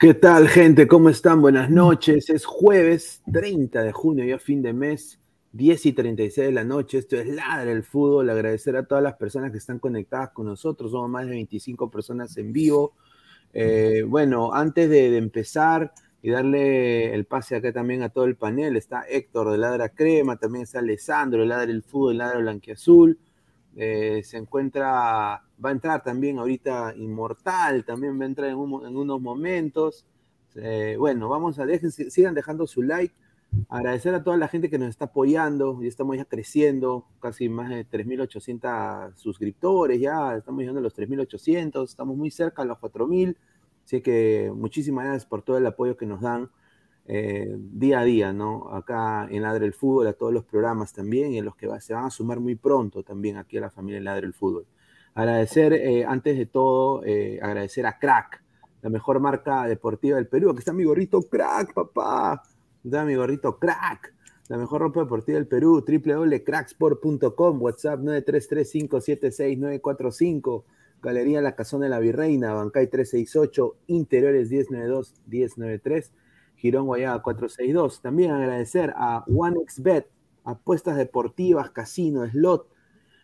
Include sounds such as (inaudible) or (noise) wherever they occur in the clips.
¿Qué tal, gente? ¿Cómo están? Buenas noches. Es jueves 30 de junio, ya fin de mes. 10 y 36 de la noche. Esto es Ladra el Fútbol. Agradecer a todas las personas que están conectadas con nosotros. Somos más de 25 personas en vivo. Eh, bueno, antes de, empezar y darle el pase acá también a todo el panel, está Héctor de Ladra Crema, también está Alessandro de Ladra el Fútbol, Ladra Blanquiazul. Eh, se encuentra, va a entrar también ahorita Inmortal, también va a entrar en, unos momentos. Eh, bueno, vamos a dejen, sigan dejando su like. Agradecer a toda la gente que nos está apoyando, y estamos ya creciendo, casi más de 3.800 suscriptores, ya estamos llegando a los 3.800, estamos muy cerca a los 4.000, así que muchísimas gracias por todo el apoyo que nos dan eh, día a día, ¿no? Acá en Ladre el Fútbol, a todos los programas también, y en los que se van a sumar muy pronto también aquí a la familia Ladre el Fútbol. Agradecer, eh, antes de todo, eh, agradecer a Crack, la mejor marca deportiva del Perú, aquí está mi gorrito Crack, papá da mi gorrito crack. La mejor ropa deportiva del Perú, www.cracksport.com, WhatsApp 933-576-945, Galería La Casona de la Virreina, Bancay 368, Interiores 1092-1093, Girón Guayaba 462. También agradecer a OneXBet, apuestas deportivas, casino, slot.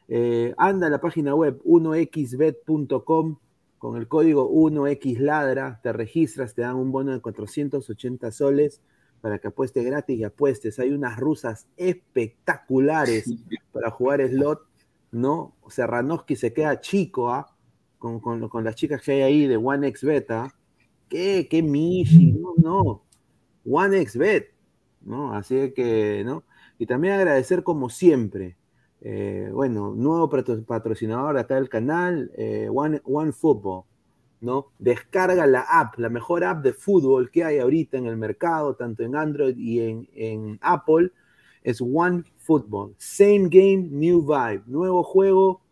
Eh, anda a la página web 1xbet.com con el código 1xladra, te registras, te dan un bono de 480 soles para que apueste gratis y apuestes. Hay unas rusas espectaculares para jugar slot, ¿no? Serranoski se queda chico, ¿ah? Con, con, las chicas que hay ahí de One Beta. ¿Qué? ¿Qué Mishi? No, no. One Bet, ¿no? Así que, ¿no? Y también agradecer como siempre, eh, bueno, nuevo patrocinador acá del canal, eh, One, One Football. ¿no? Descarga la app, la mejor app de fútbol que hay ahorita en el mercado, tanto en Android y en, Apple, es One Football. Same game, new vibe. Nuevo juego,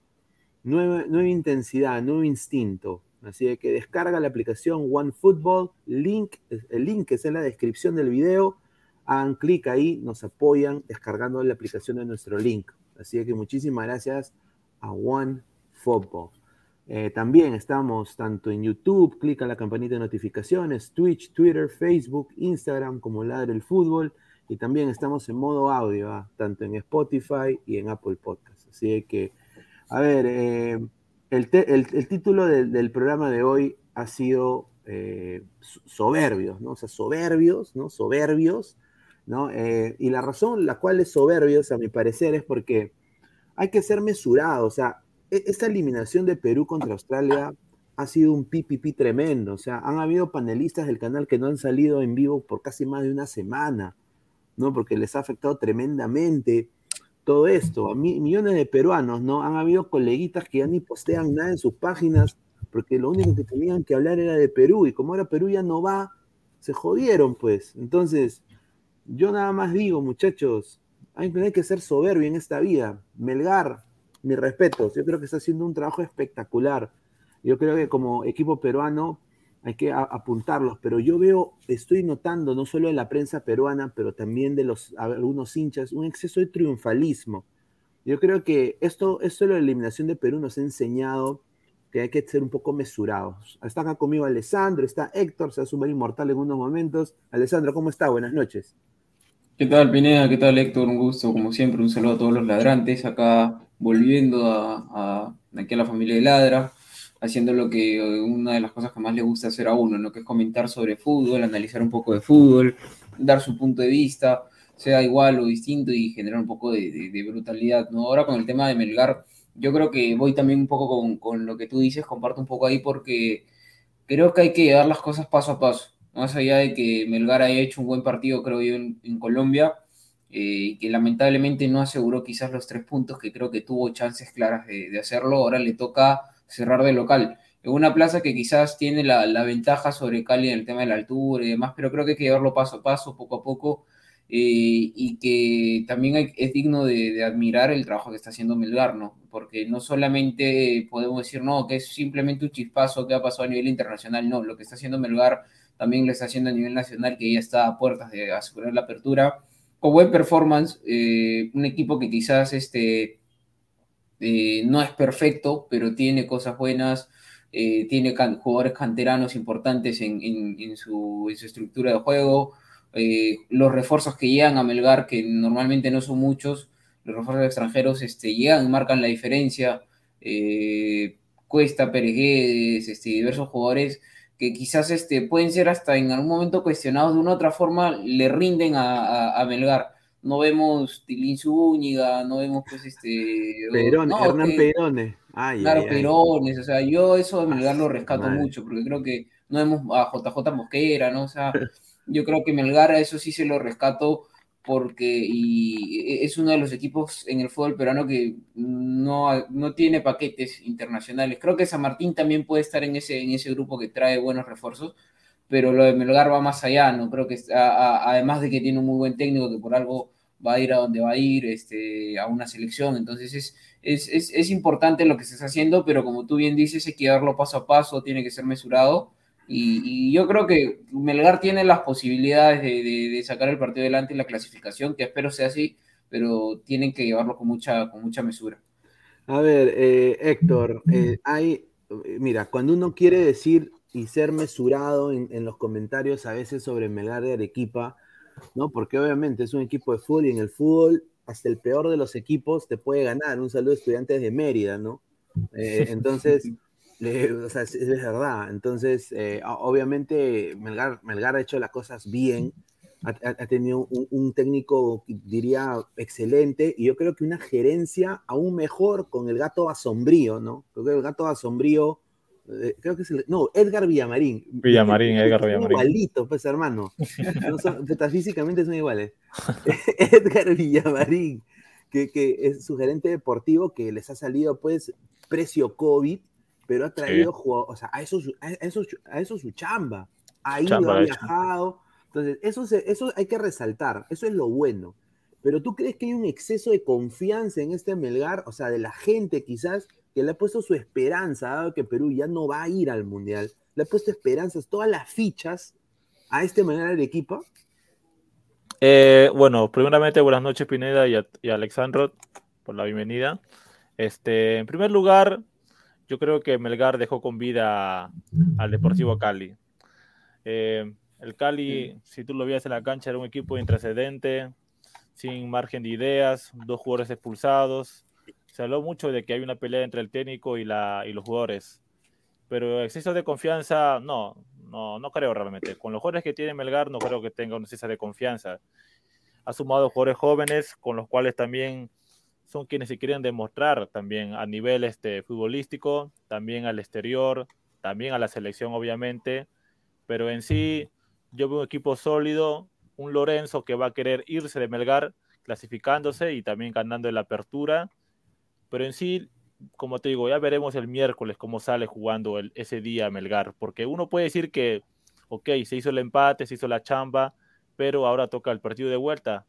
nueva, nueva intensidad, nuevo instinto. Así que descarga la aplicación One Football. Link, el link es en la descripción del video. Hagan clic ahí, nos apoyan descargando la aplicación de nuestro link. Así que muchísimas gracias a One Football. Eh, también estamos tanto en YouTube, clica la campanita de notificaciones, Twitch, Twitter, Facebook, Instagram como Ladre el Fútbol. Y también estamos en modo audio, ¿ah? tanto en Spotify y en Apple Podcasts. Así que, a ver, eh, el, título del, programa de hoy ha sido eh, soberbios, ¿no? O sea, soberbios, ¿no? Soberbios, ¿no? y la razón la cual es soberbios, a mi parecer, es porque hay que ser mesurado, o sea, e-, esta eliminación de Perú contra Australia ha sido un pipipi tremendo. O sea, han habido panelistas del canal que no han salido en vivo por casi más de una semana, ¿no? Porque les ha afectado tremendamente todo esto. A millones de peruanos, ¿no? Han habido coleguitas que ya ni postean nada en sus páginas porque lo único que tenían que hablar era de Perú y como ahora Perú ya no va, se jodieron, pues. Entonces, yo nada más digo, muchachos, hay que ser soberbio en esta vida. Melgar, mi respeto, yo creo que está haciendo un trabajo espectacular. Yo creo que como equipo peruano hay que apuntarlos, pero yo veo, estoy notando no solo en la prensa peruana, pero también de los algunos hinchas, un exceso de triunfalismo. Yo creo que esto, esto de la eliminación de Perú nos ha enseñado que hay que ser un poco mesurados. Está acá conmigo Alessandro, está Héctor, se va a sumar inmortal en unos momentos. Alessandro, ¿cómo está? Buenas noches. ¿Qué tal, Pineda? ¿Qué tal, Héctor? Un gusto, como siempre, un saludo a todos los ladrantes. Acá volviendo a, aquí a la familia de Ladra, haciendo lo que una de las cosas que más le gusta hacer a uno, ¿no? que es comentar sobre fútbol, analizar un poco de fútbol, dar su punto de vista, sea igual o distinto y generar un poco de, brutalidad. ¿no? Ahora con el tema de Melgar, yo creo que voy también un poco con, con, lo que tú dices, comparto un poco ahí porque creo que hay que llevar las cosas paso a paso. Más allá de que Melgar haya hecho un buen partido, creo yo, en, en Colombia, eh, que lamentablemente no aseguró quizás los tres puntos que creo que tuvo chances claras de, hacerlo. Ahora le toca cerrar de local. En una plaza que quizás tiene la, ventaja sobre Cali en el tema de la altura y demás, pero creo que hay que llevarlo paso a paso, poco a poco, eh, y que también es digno de, admirar el trabajo que está haciendo Melgar, ¿no? Porque no solamente podemos decir, no, que es simplemente un chispazo que ha pasado a nivel internacional, no, lo que está haciendo Melgar también lo está haciendo a nivel nacional, que ya está a puertas de asegurar la apertura con buen performance, eh, un equipo que quizás este, eh, no es perfecto, pero tiene cosas buenas, eh, tiene jugadores canteranos importantes en, su, estructura de juego, eh, los refuerzos que llegan a Melgar, que normalmente no son muchos, los refuerzos extranjeros este, llegan y marcan la diferencia. Eh, Cuesta, Pérez este, diversos jugadores que quizás este, pueden ser hasta en algún momento cuestionados de una u otra forma, le rinden a, Melgar. No vemos Tilín Zúñiga, no vemos pues este... Perón, Hernán Perone. claro, Perones, o sea, yo eso de Melgar lo rescato mucho, porque creo que no vemos a JJ Mosquera, ¿no? O sea, yo creo que Melgar a eso sí se lo rescato porque y es uno de los equipos en el fútbol peruano que no, no tiene paquetes internacionales. Creo que San Martín también puede estar en ese, en ese grupo que trae buenos refuerzos, pero lo de Melgar va más allá, ¿no? Creo que además de que tiene un muy buen técnico que por algo va a ir a donde va a ir, este, a una selección, entonces es, es, es, es importante lo que está haciendo, pero como tú bien dices, hay que darlo paso a paso, tiene que ser mesurado y, yo creo que Melgar tiene las posibilidades de, sacar el partido adelante y la clasificación, que espero sea así, pero tienen que llevarlo con mucha, con mucha mesura. A ver, eh, Héctor, eh, hay, mira, cuando uno quiere decir y ser mesurado en, los comentarios a veces sobre Melgar de Arequipa, ¿no? Porque obviamente es un equipo de fútbol y en el fútbol hasta el peor de los equipos te puede ganar. Un saludo a estudiantes de Mérida, ¿no? Eh, entonces, o sea, es, verdad. Entonces, eh, obviamente, Melgar, Melgar ha hecho las cosas bien. Ha, tenido un, técnico, diría, excelente. Y yo creo que una gerencia aún mejor con el gato asombrío, ¿no? Creo que el gato asombrío. Eh, creo que es el, no, Edgar Villamarín. Villamarín, (laughs) Edgar Villamarín. Igualito, pues, hermano. (laughs) metafísicamente son iguales. (laughs) Edgar Villamarín, que, que es su gerente deportivo, que les ha salido, pues, precio COVID pero ha traído jugadores, o sea, a eso, a, eso, a eso su chamba. Ha ido, ha viajado. Entonces, eso, eso hay que resaltar, eso es lo bueno. Pero tú crees que hay un exceso de confianza en este Melgar, o sea, de la gente quizás, que le ha puesto su esperanza, dado que Perú ya no va a ir al Mundial, le ha puesto esperanzas, todas las fichas a este Melgar de equipo? Eh, bueno, primeramente buenas noches Pineda y, a, y Alexandro por la bienvenida. Este, en primer lugar, yo creo que Melgar dejó con vida al Deportivo Cali. Eh, el Cali, si tú lo veías en la cancha, era un equipo intrascendente, sin margen de ideas, dos jugadores expulsados. Se habló mucho de que hay una pelea entre el técnico y, la, y los jugadores. Pero exceso de confianza, no, no, no creo realmente. Con los jugadores que tiene Melgar, no creo que tenga un exceso de confianza. Ha sumado jugadores jóvenes, con los cuales también son quienes se quieren demostrar también a nivel este, futbolístico, también al exterior, también a la selección obviamente, pero en sí yo veo un equipo sólido, un Lorenzo que va a querer irse de Melgar clasificándose y también ganando la apertura, pero en sí, como te digo, ya veremos el miércoles cómo sale jugando el, ese día Melgar, porque uno puede decir que, ok, se hizo el empate, se hizo la chamba, pero ahora toca el partido de vuelta,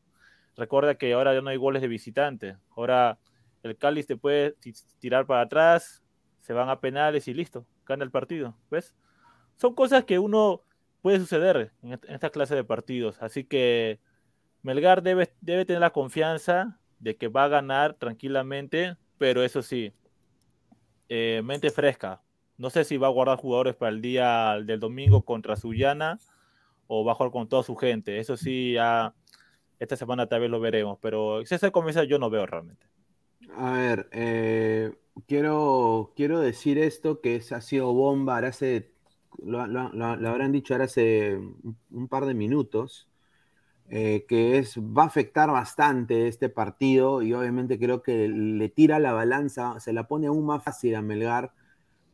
Recuerda que ahora ya no hay goles de visitante. Ahora el Cali te puede tirar para atrás, se van a penales y listo, gana el partido. ¿Ves? Son cosas que uno puede suceder en esta clase de partidos. Así que Melgar debe, debe tener la confianza de que va a ganar tranquilamente, pero eso sí, eh, mente fresca. No sé si va a guardar jugadores para el día del domingo contra Sullana o va a jugar con toda su gente. Eso sí, esta semana tal vez lo veremos, pero si se comienza yo no veo realmente. A ver, eh, quiero, quiero decir esto que es, ha sido bomba, hace, lo, lo, habrán dicho ahora hace un par de minutos, eh, que es, va a afectar bastante este partido y obviamente creo que le tira la balanza, se la pone aún más fácil a Melgar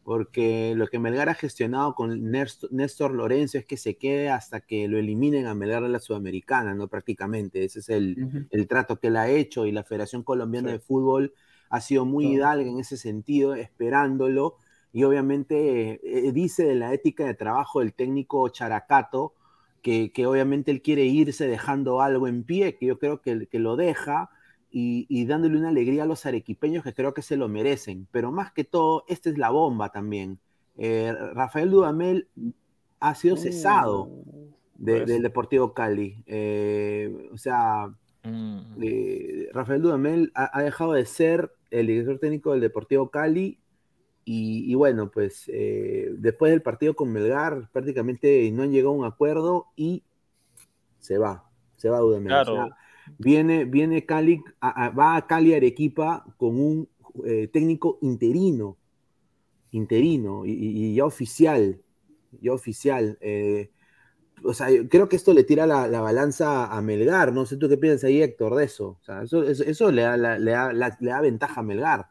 porque lo que Melgar ha gestionado con Néstor Lorenzo es que se quede hasta que lo eliminen a Melgar de la Sudamericana, ¿no? Prácticamente, ese es el, trato que él ha hecho y la Federación Colombiana de Fútbol ha sido muy hidalga en ese sentido, esperándolo, y obviamente eh, dice de la ética de trabajo del técnico Characato, que, obviamente él quiere irse dejando algo en pie, que yo creo que, que lo deja, y, dándole una alegría a los arequipeños que creo que se lo merecen. Pero más que todo, esta es la bomba también. Eh, Rafael Dudamel ha sido cesado uh, pues. del Deportivo Cali. Eh, o sea, mm. eh, Rafael Dudamel ha, dejado de ser el director técnico del Deportivo Cali. Y, y bueno, pues después del partido con Melgar, prácticamente no han llegado a un acuerdo y se va, se va Dudamel. viene, viene Cali, va a Cali Arequipa con un eh, técnico interino, interino y, ya oficial, ya oficial. Eh, o sea, creo que esto le tira la, balanza a Melgar, no sé tú qué piensas ahí, Héctor, de eso. O sea, eso, eso, le, da, le, da, le, da, ventaja a Melgar.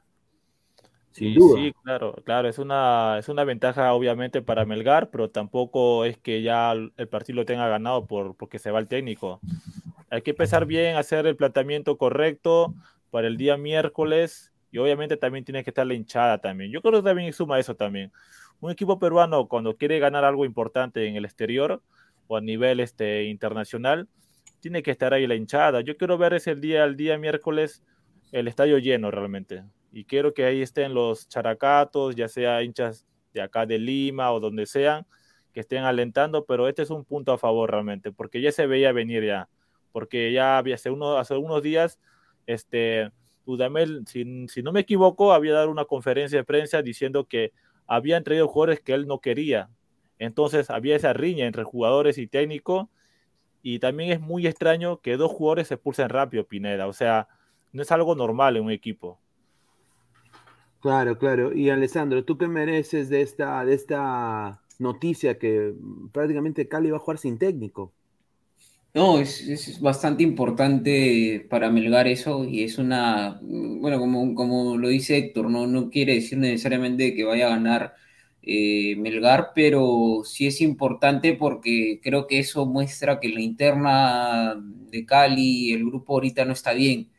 Sí, sí, claro, claro, es una, es una ventaja obviamente para Melgar, pero tampoco es que ya el partido lo tenga ganado por, porque se va el técnico. Hay que empezar bien, hacer el planteamiento correcto para el día miércoles y obviamente también tiene que estar la hinchada también. Yo creo que también suma eso también. Un equipo peruano cuando quiere ganar algo importante en el exterior, o a nivel este, internacional, tiene que estar ahí la hinchada. Yo quiero ver ese día, el día miércoles, el estadio lleno realmente. Y quiero que ahí estén los characatos, ya sea hinchas de acá de Lima o donde sean, que estén alentando, pero este es un punto a favor realmente, porque ya se veía venir ya, porque ya había hace, uno, hace unos días, este, Udamel, si, si no me equivoco, había dado una conferencia de prensa diciendo que habían traído jugadores que él no quería, entonces había esa riña entre jugadores y técnico. Y también es muy extraño que dos jugadores se expulsen rápido, Pineda. O sea, no es algo normal en un equipo. Claro, claro. Y Alessandro, ¿tú qué mereces de esta, de esta noticia que prácticamente Cali va a jugar sin técnico? No, es, es, bastante importante para Melgar eso y es una, bueno, como, como lo dice Héctor, no, no quiere decir necesariamente que vaya a ganar eh, Melgar, pero sí es importante porque creo que eso muestra que la interna de Cali, el grupo ahorita no está bien.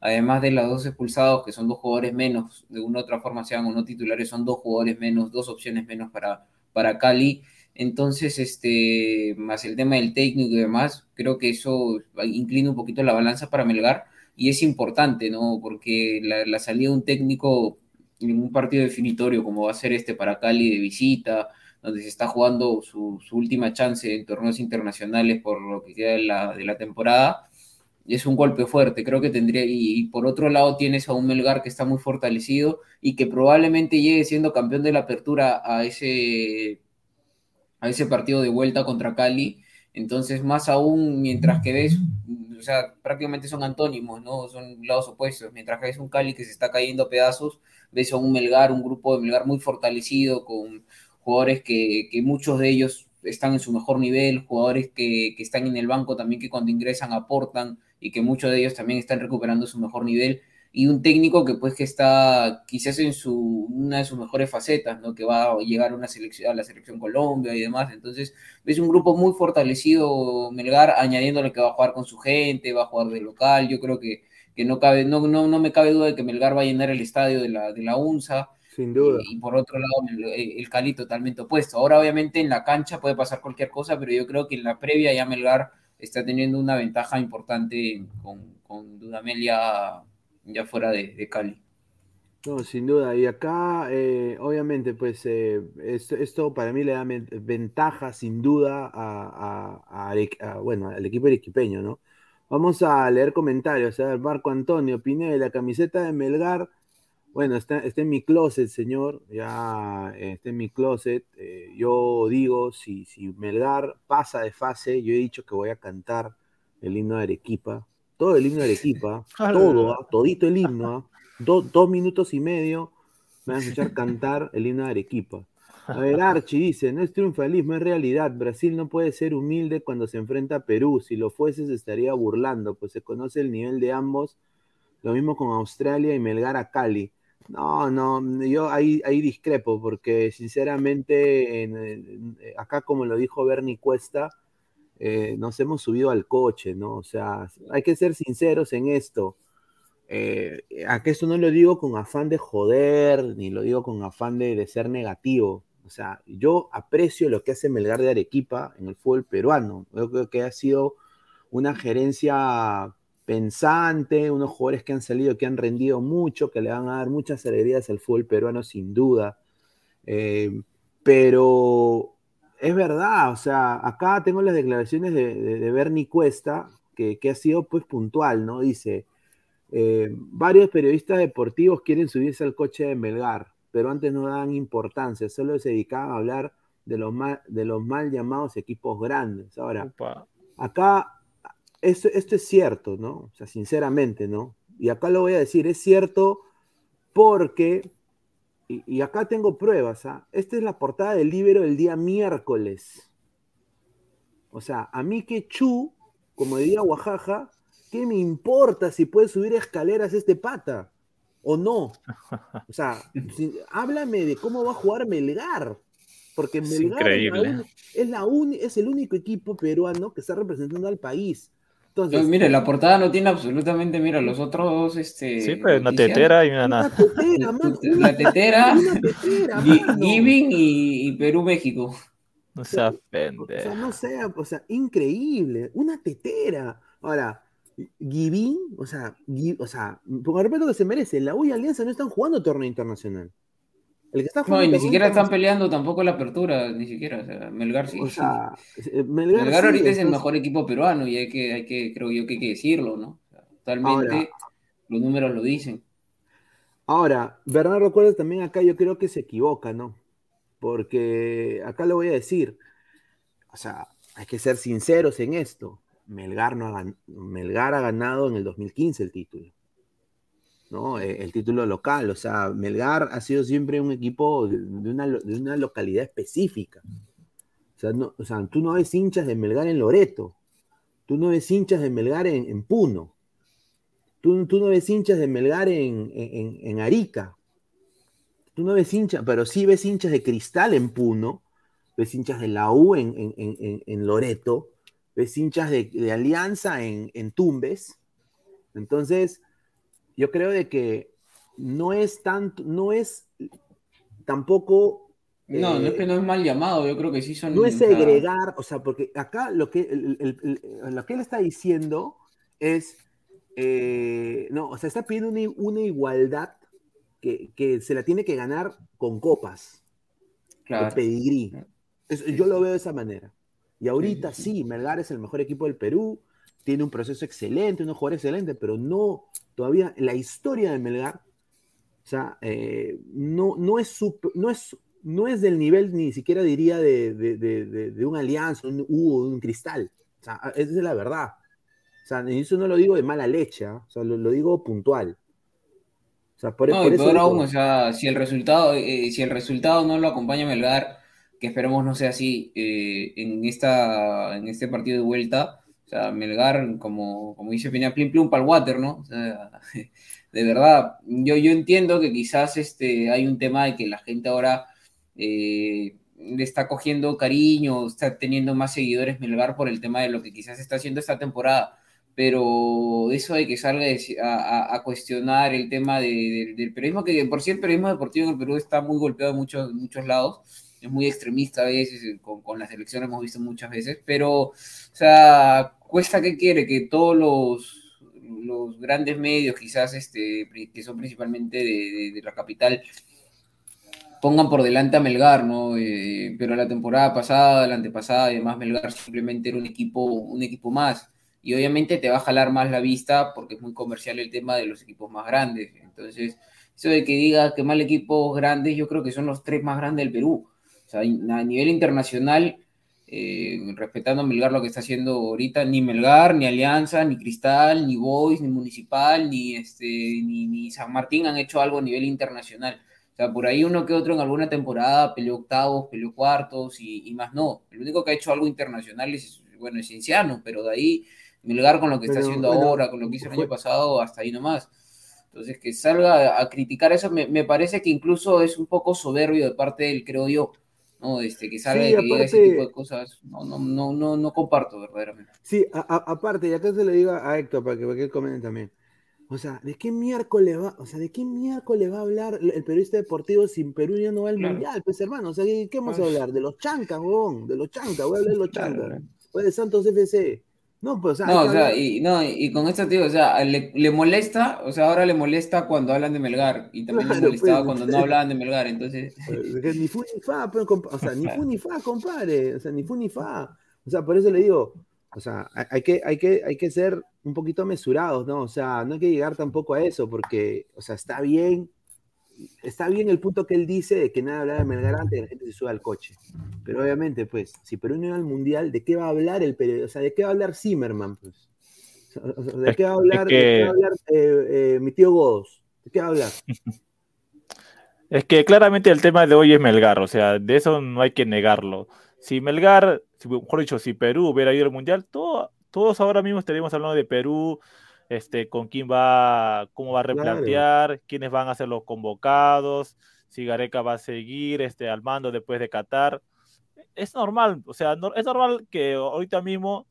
Además de los dos expulsados, que son dos jugadores menos, de una u otra forma sean o no titulares, son dos jugadores menos, dos opciones menos para, para Cali. Entonces, este, más el tema del técnico y demás, creo que eso inclina un poquito la balanza para Melgar y es importante, ¿no? Porque la, salida de un técnico en un partido definitorio como va a ser este para Cali de visita, donde se está jugando su, última chance en torneos internacionales por lo que queda de la, de la temporada, es un golpe fuerte, creo que tendría, y, por otro lado tienes a un Melgar que está muy fortalecido y que probablemente llegue siendo campeón de la apertura a ese, a ese partido de vuelta contra Cali, entonces más aún mientras que ves o sea, prácticamente son antónimos, ¿no? Son lados opuestos. Mientras que ves un Cali que se está cayendo a pedazos, ves a un Melgar, un grupo de Melgar muy fortalecido, con jugadores que, muchos de ellos están en su mejor nivel, jugadores que, que, están en el banco también que cuando ingresan aportan y que muchos de ellos también están recuperando su mejor nivel y un técnico que pues que está quizás en su, una de sus mejores facetas, ¿no? Que va a llegar a, una selección, a la selección Colombia y demás. Entonces, es un grupo muy fortalecido Melgar, añadiéndole que va a jugar con su gente, va a jugar de local. Yo creo que, que no, cabe, no, no, no me cabe duda de que Melgar va a llenar el estadio de la, de la UNSA. Sin duda. Y, por otro lado, el, Cali totalmente opuesto. Ahora, obviamente, en la cancha puede pasar cualquier cosa, pero yo creo que en la previa ya Melgar está teniendo una ventaja importante con, con Dudamel ya fuera de, Cali. No, sin duda. Y acá, eh, obviamente, pues eh, esto, para mí le da ventaja, sin duda, a, bueno, al equipo arequipeño, ¿no? Vamos a leer comentarios. A ver, Marco Antonio Pineda, la camiseta de Melgar. Bueno, está, en mi closet, señor. Ya eh, está en mi closet. yo digo, si, si Melgar pasa de fase, yo he dicho que voy a cantar el himno de Arequipa todo el himno de Arequipa, (laughs) todo, ¿ah? todito el himno, ¿ah? dos minutos y medio, me van a escuchar cantar el himno de Arequipa. A ver, Archie dice, no es triunfalismo, es realidad. Brasil no puede ser humilde cuando se enfrenta a Perú. Si lo fuese, se estaría burlando, pues se conoce el nivel de ambos. Lo mismo con Australia y Melgar a Cali. No, no, yo ahí, ahí discrepo, porque sinceramente, acá como lo dijo Bernie Cuesta, eh, nos hemos subido al coche, ¿no? O sea, hay que ser sinceros en esto. Eh, a que esto no lo digo con afán de joder, ni lo digo con afán de, ser negativo. O sea, yo aprecio lo que hace Melgar de Arequipa en el fútbol peruano. Yo creo que ha sido una gerencia pensante, unos jugadores que han salido, que han rendido mucho, que le van a dar muchas alegrías al fútbol peruano sin duda. Eh, pero es verdad, o sea, acá tengo las declaraciones de, Bernie Cuesta, que, ha sido pues puntual, ¿no? Dice, eh, varios periodistas deportivos quieren subirse al coche de Melgar, pero antes no daban importancia, solo se dedicaban a hablar de los mal, de los mal llamados equipos grandes. Ahora, acá esto, esto es cierto, ¿no? O sea, sinceramente, ¿no? Y acá lo voy a decir, es cierto porque, y, acá tengo pruebas, ¿ah? Esta es la portada del libro del día miércoles. O sea, a mí que Chu, como diría Oaxaca, ¿qué me importa si puede subir escaleras este pata? ¿O no? O sea, háblame de cómo va a jugar Melgar. Porque Melgar es, la es el único equipo peruano que está representando al país. Entonces, mire, la portada no tiene absolutamente, mira, los otros, este... Sí, pues (laughs) una tetera y una nada. La tetera, Giving y, Perú-México. No sea O sea, no sea, o sea, increíble, una tetera. Ahora, Giving, o sea, o sea, por respeto que se merece, la U y Alianza no están jugando torneo internacional no, y ni siquiera están peleando tampoco la apertura, ni siquiera. O sea, Melgar sí. Eh, Melgar, ahorita es el mejor equipo peruano y hay que, hay que, creo yo que hay que decirlo, ¿no? totalmente los números lo dicen. Ahora, Bernardo recuerda también acá, yo creo que se equivoca, ¿no? Porque acá lo voy a decir. O sea, hay que ser sinceros en esto. Melgar, no Melgar ha ganado en el 2015 el título. ¿No? Eh, el título local. O sea, Melgar ha sido siempre un equipo de una, localidad específica. O sea, tú no ves hinchas de Melgar en Loreto, tú no ves hinchas de Melgar en, Puno, tú, tú, no ves hinchas de Melgar en, Arica, tú no ves hinchas, pero sí ves hinchas de Cristal en Puno, ves hinchas de la U en, Loreto, ves hinchas de, de Alianza en, Tumbes. Entonces, yo creo de que no es tanto, no es tampoco. No, no es que eh, no es mal llamado, yo creo que sí son. No es segregar, o sea, porque acá lo que, lo que él está diciendo es. Eh, no, o sea, está pidiendo una, igualdad que, se la tiene que ganar con copas. Claro. pedigrí. yo lo veo de esa manera. Y ahorita sí, Melgar es el mejor equipo del Perú, tiene un proceso excelente, un jugador excelente, pero no, todavía la historia de Melgar, o sea, eh, no, no, es no, es, no es del nivel ni siquiera diría de, de, un Alianza, un Hugo, un Cristal. O sea, esa es la verdad. O sea, eso no lo digo de mala leche, ¿ah? o sea, lo, digo puntual. O sea, por, no, por eso aún, o sea, si el resultado, eh, si el resultado no lo acompaña Melgar, que esperemos no sea así eh, en, esta, en este partido de vuelta, o sea, Melgar, como, como dice Peña, plim plum para el water, ¿no? O sea, (laughs) de verdad, yo, yo entiendo que quizás este, hay un tema de que la gente ahora eh, le está cogiendo cariño, está teniendo más seguidores Melgar por el tema de lo que quizás está haciendo esta temporada, pero eso de que salga a, cuestionar el tema del periodismo, que por sí el periodismo deportivo en el Perú está muy golpeado en muchos, muchos lados, es muy extremista a veces, con, con las elecciones hemos visto muchas veces, pero, o sea, cuesta que quiere que todos los, los grandes medios, quizás este, que son principalmente de, la capital, pongan por delante a Melgar, ¿no? Eh, pero la temporada pasada, la antepasada, además Melgar simplemente era un equipo, un equipo más. Y obviamente te va a jalar más la vista porque es muy comercial el tema de los equipos más grandes. Entonces, eso de que diga que mal equipos grandes, yo creo que son los tres más grandes del Perú. Sea, a nivel internacional, eh, respetando a Melgar lo que está haciendo ahorita, ni Melgar, ni Alianza, ni Cristal, ni Boys, ni Municipal, ni, este, ni, San Martín han hecho algo a nivel internacional. O sea, por ahí uno que otro en alguna temporada peleó octavos, peleó cuartos y, más no. El único que ha hecho algo internacional es, bueno, es Cinciano, pero de ahí Melgar con lo que está haciendo ahora, con lo que hizo el año pasado, hasta ahí nomás. Entonces, que salga a criticar eso me, me parece que incluso es un poco soberbio de parte del, creo yo, ¿no? Este, que sale que ese tipo de cosas, no, no, no, no, no comparto verdaderamente. Sí, aparte, y acá se le diga a Héctor para que, para que él comente también. O sea, ¿de qué miércoles va, o sea, de qué miércoles va a hablar el periodista deportivo sin Perú ya no va al mundial? Pues hermano, o sea, ¿qué, vamos a hablar? De los chancas, huevón, de los chancas, voy a hablar de los chancas. Voy de Santos FC. No, pues, o sea, no, o sea, y, no, y con esto, tío, o sea, le, le, molesta, o sea, ahora le molesta cuando hablan de Melgar, y también le molestaba pues, cuando no (laughs) hablaban de Melgar, entonces. Ni fu ni fa, pues, o sea, ni fu (laughs) ni fa, compadre, o sea, ni fu ni fa. O sea, por eso le digo, o sea, hay que, hay que, hay que ser un poquito mesurados, ¿no? O sea, no hay que llegar tampoco a eso, porque, o sea, está bien está bien el punto que él dice de que nada hablar de Melgar antes la gente se sube al coche. Pero obviamente, pues, si Perú no iba al mundial, ¿de qué va a hablar el periodista? O sea, ¿de qué va a hablar Zimmerman? Pues? ¿De qué va a hablar, mi tío Godos? ¿De qué va a hablar? (laughs) Es que claramente el tema de hoy es Melgar, o sea, de eso no hay que negarlo. Si Melgar, mejor dicho, si Perú hubiera ido al Mundial, todos ahora mismo estaríamos hablando de Perú, este, con quién va, cómo va a replantear, quiénes van a ser los convocados, si Gareca va a seguir este, al mando después de Qatar. Es normal, o sea, es normal que ahorita mismo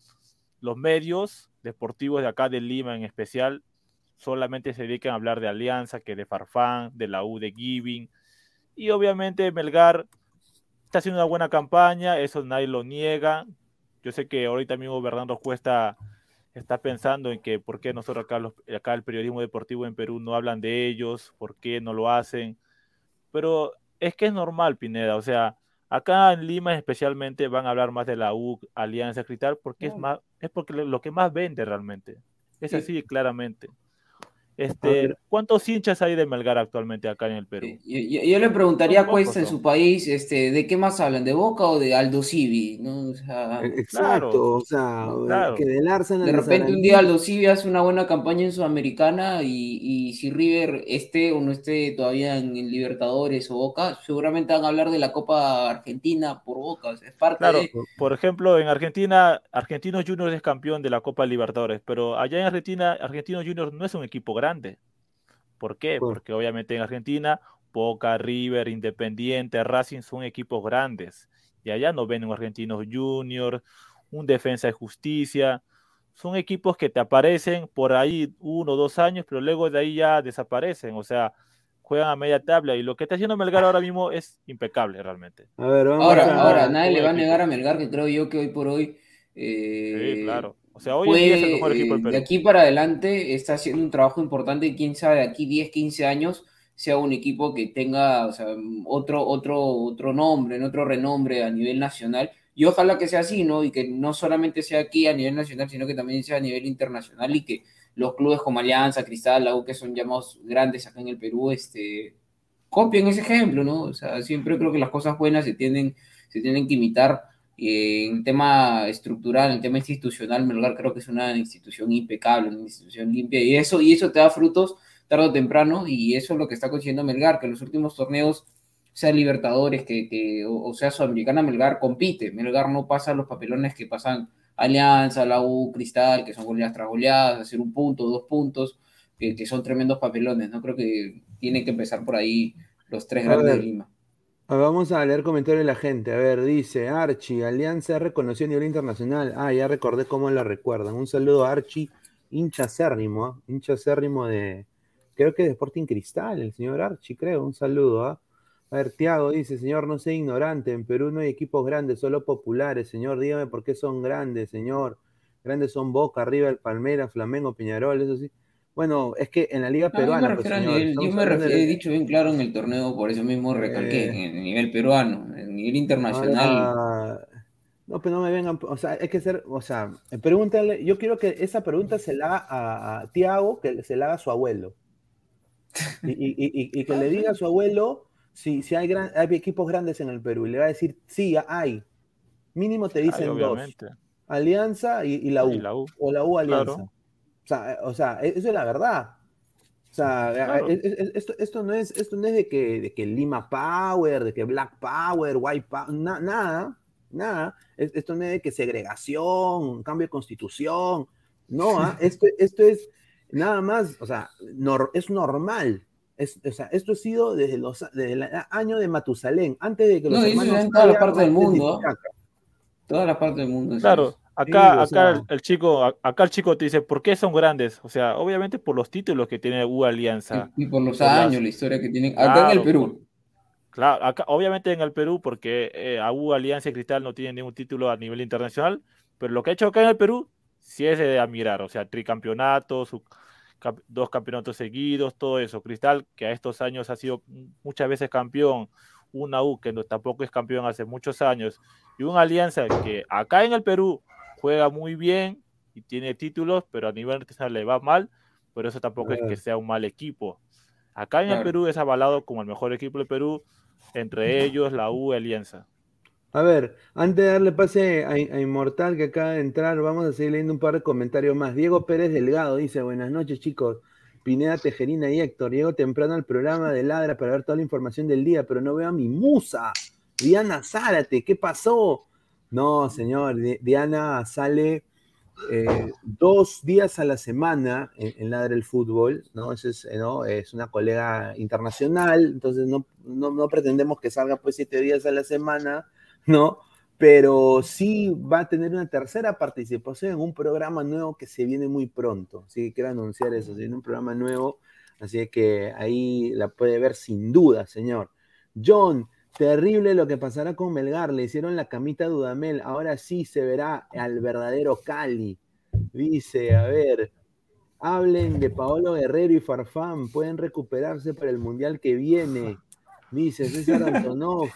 los medios deportivos de acá de Lima en especial solamente se dediquen a hablar de Alianza, que de Farfán, de la U de Giving. Y obviamente Melgar está haciendo una buena campaña, eso nadie lo niega. Yo sé que ahorita mismo Bernardo Cuesta está pensando en que por qué nosotros acá, acá el periodismo deportivo en Perú no hablan de ellos, por qué no lo hacen. Pero es que es normal, Pineda, o sea, acá en Lima especialmente van a hablar más de la U, Alianza Cristal, porque es más, es porque lo que más vende realmente. Es así, claramente. Este, ¿Cuántos hinchas hay de Melgar actualmente acá en el Perú? Yo, le preguntaría a Cuesta en su país, este, ¿de qué más hablan? ¿De Boca o de Aldo Civi? ¿no? E, exacto, o sea, que del Arsenal. De repente un día Aldo Civi hace una buena campaña en Sudamericana y, y si River esté o no esté todavía en, Libertadores o Boca, seguramente van a hablar de la Copa Argentina por Boca. es parte claro, por ejemplo, en Argentina, Argentinos Juniors es campeón de la Copa Libertadores, pero allá en Argentina, Argentinos Juniors no es un equipo grande grande. ¿Por qué? Porque obviamente en Argentina, Boca, River, Independiente, Racing son equipos grandes. Y allá no ven un Argentinos Juniors, un Defensa de Justicia. Son equipos que te aparecen por ahí uno o dos años, pero luego de ahí ya desaparecen. O sea, juegan a media tabla. Y lo que está haciendo Melgar ahora mismo es impecable realmente. ahora, ahora, nadie le va a negar a Melgar que creo yo que hoy por hoy. Eh, sí, claro o sea, hoy es el mejor equipo del Perú. De aquí para adelante está haciendo un trabajo importante y quién sabe, de aquí 10, 15 años sea un equipo que tenga otro, otro, otro nombre, otro renombre a nivel nacional. Y ojalá que sea así, ¿no? Y que no solamente sea aquí a nivel nacional, sino que también sea a nivel internacional y que los clubes como Alianza, Cristal, la U, que son llamados grandes acá en el Perú, este, copien ese ejemplo, ¿no? O sea, siempre creo que las cosas buenas se tienen, se tienen que imitar en tema estructural, en tema institucional, Melgar creo que es una institución impecable, una institución limpia, y eso, y eso te da frutos tarde o temprano, y eso es lo que está consiguiendo Melgar, que en los últimos torneos, sea Libertadores que, o, sea Sudamericana, Melgar compite, Melgar no pasa los papelones que pasan Alianza, la U, Cristal, que son goleadas tras goleadas, hacer un punto, dos puntos, que, son tremendos papelones, ¿no? Creo que tiene que empezar por ahí los tres grandes de Lima. Vamos a leer comentarios de la gente. A ver, dice Archie, Alianza reconocido a nivel internacional. Ah, ya recordé cómo la recuerdan. Un saludo a Archie, hincha acérrimo, ¿ah? hincha acérrimo de, creo que de Sporting Cristal, el señor Archie, creo. Un saludo. ¿ah? A ver, Tiago dice, señor, no sea ignorante. En Perú no hay equipos grandes, solo populares. Señor, dígame por qué son grandes, señor. Grandes son Boca, arriba Palmera, Flamengo, Peñarol, eso sí. Bueno, es que en la Liga Peruana. Pues, yo me, he dicho bien claro en el torneo, por eso mismo recalqué, eh. en el nivel peruano, en el nivel internacional. no, pero no me vengan, o sea, hay que ser, o sea, pregúntale, yo quiero que esa pregunta se la haga a, Tiago, que se la haga a su abuelo. Y, que le diga a su abuelo si, si hay, gran, hay equipos grandes en el Perú. Y le va a decir, sí, hay. Mínimo te dicen dos. Alianza y, la U, O la U Alianza. O sea, eh, o sea, e, eso es la verdad. O sea, e, esto, esto, no es, esto no es de que, de que Lima Power, de que Black Power, White Power, nada, nada. Esto no es de que segregación, cambio de constitución. No, ¿ah? (laughs) esto, esto es nada más, o sea, es normal. Es, o sea, esto ha sido desde, los, desde el año de Matusalén, antes de que los no, hermanos... en toda la parte del mundo. Toda la parte del mundo. Claro, Acá, acá el, chico, acá el chico te dice, ¿por qué son grandes? O sea, obviamente por los títulos que tiene U Alianza. Y, por los años, la historia que tienen. Acá en el Perú. claro, acá, obviamente en el Perú, porque eh, a U Alianza y Cristal no tienen ningún título a nivel internacional, pero lo que ha hecho acá en el Perú sí es de admirar. O sea, tricampeonatos, dos campeonatos seguidos, todo eso. Cristal, que a estos años ha sido muchas veces campeón, una U que no, tampoco es campeón hace muchos años, y una alianza que acá en el Perú juega muy bien y tiene títulos, pero a nivel internacional le va mal, pero eso tampoco es que sea un mal equipo. Acá en el Perú es avalado como el mejor equipo del Perú, entre ellos la U Alianza. A ver, antes de darle pase a, Inmortal que acaba de entrar, vamos a seguir leyendo un par de comentarios más. Diego Pérez Delgado dice, buenas noches chicos. Pineda Tejerina y Héctor, llego temprano al programa de Ladra para ver toda la información del día, pero no veo a mi musa, Diana Zárate, ¿qué pasó? No, señor, Diana sale eh, dos días a la semana en, Ladra el Fútbol, ¿no? Es, ¿no? es una colega internacional, entonces no, no, pretendemos que salga pues siete días a la semana, ¿no? pero sí va a tener una tercera participación en un programa nuevo que se viene muy pronto. Sí, quiero anunciar eso, se un programa nuevo, así que ahí la puede ver sin duda, señor. John, terrible lo que pasará con Melgar, le hicieron la camita a Dudamel, ahora sí se verá al verdadero Cali. Dice, a ver, hablen de Paolo Guerrero y Farfán, pueden recuperarse para el Mundial que viene. Dice César (laughs) Antonov,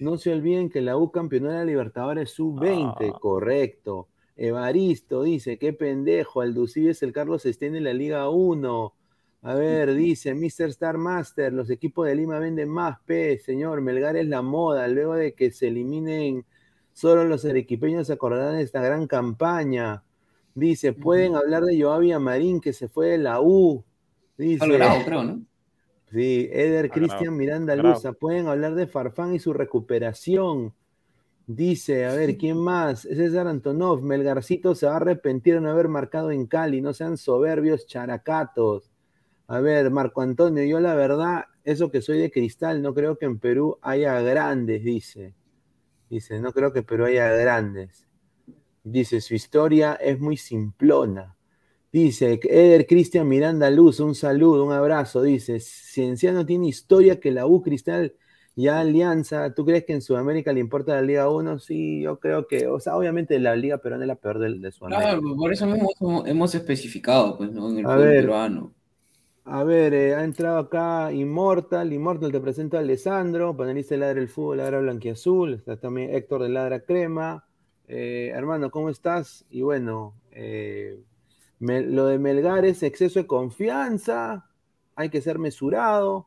no se olviden que la U campeonó de la Libertadores sub-20, ah. correcto. Evaristo dice, qué pendejo, Alducí es el Carlos Estén en la Liga 1. A ver, dice Mr. Star Master, los equipos de Lima venden más, P, señor, Melgar es la moda, luego de que se eliminen solo los arequipeños se acordarán de esta gran campaña. Dice, pueden hablar de Joavia Marín que se fue de la U. Dice, creo, ¿no? Sí, Eder Cristian Miranda Luza, pueden hablar de Farfán y su recuperación. Dice, a ver, ¿quién más? César Antonov, Melgarcito se va a arrepentir de no haber marcado en Cali, no sean soberbios characatos. A ver, Marco Antonio, yo la verdad, eso que soy de cristal, no creo que en Perú haya grandes, dice. Dice, no creo que en Perú haya grandes. Dice, su historia es muy simplona. Dice Eder Cristian Miranda Luz, un saludo, un abrazo. Dice: Cienciano tiene historia que la U Cristal ya Alianza. ¿Tú crees que en Sudamérica le importa la Liga 1? Sí, yo creo que, o sea, obviamente la Liga Peruana es la peor de, de Sudamérica. Claro, por eso hemos, hemos especificado, pues, ¿no? En el a ver, peruano. A ver, eh, ha entrado acá Immortal. Immortal te presento a Alessandro, panelista de Ladra el Fútbol, Ladra Blanquiazul. Está también Héctor de Ladra Crema. Eh, hermano, ¿cómo estás? Y bueno, eh, lo de Melgar es exceso de confianza, hay que ser mesurado.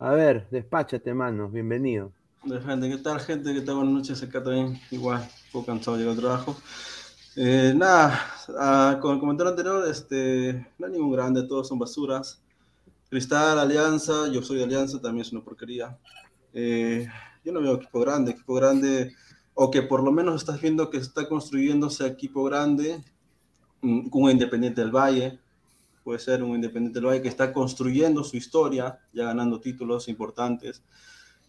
A ver, despáchate, mano, bienvenido. ¿qué tal, gente? ¿Qué tal? Buenas noches, acá también, igual, un poco cansado de llegar al trabajo. Nada, ah, con el comentario anterior, este, no hay ningún grande, todos son basuras. Cristal, Alianza, yo soy de Alianza, también es una porquería. Eh, yo no veo equipo grande, equipo grande, o que por lo menos estás viendo que está construyéndose equipo grande, un Independiente del Valle, puede ser un Independiente del Valle que está construyendo su historia, ya ganando títulos importantes,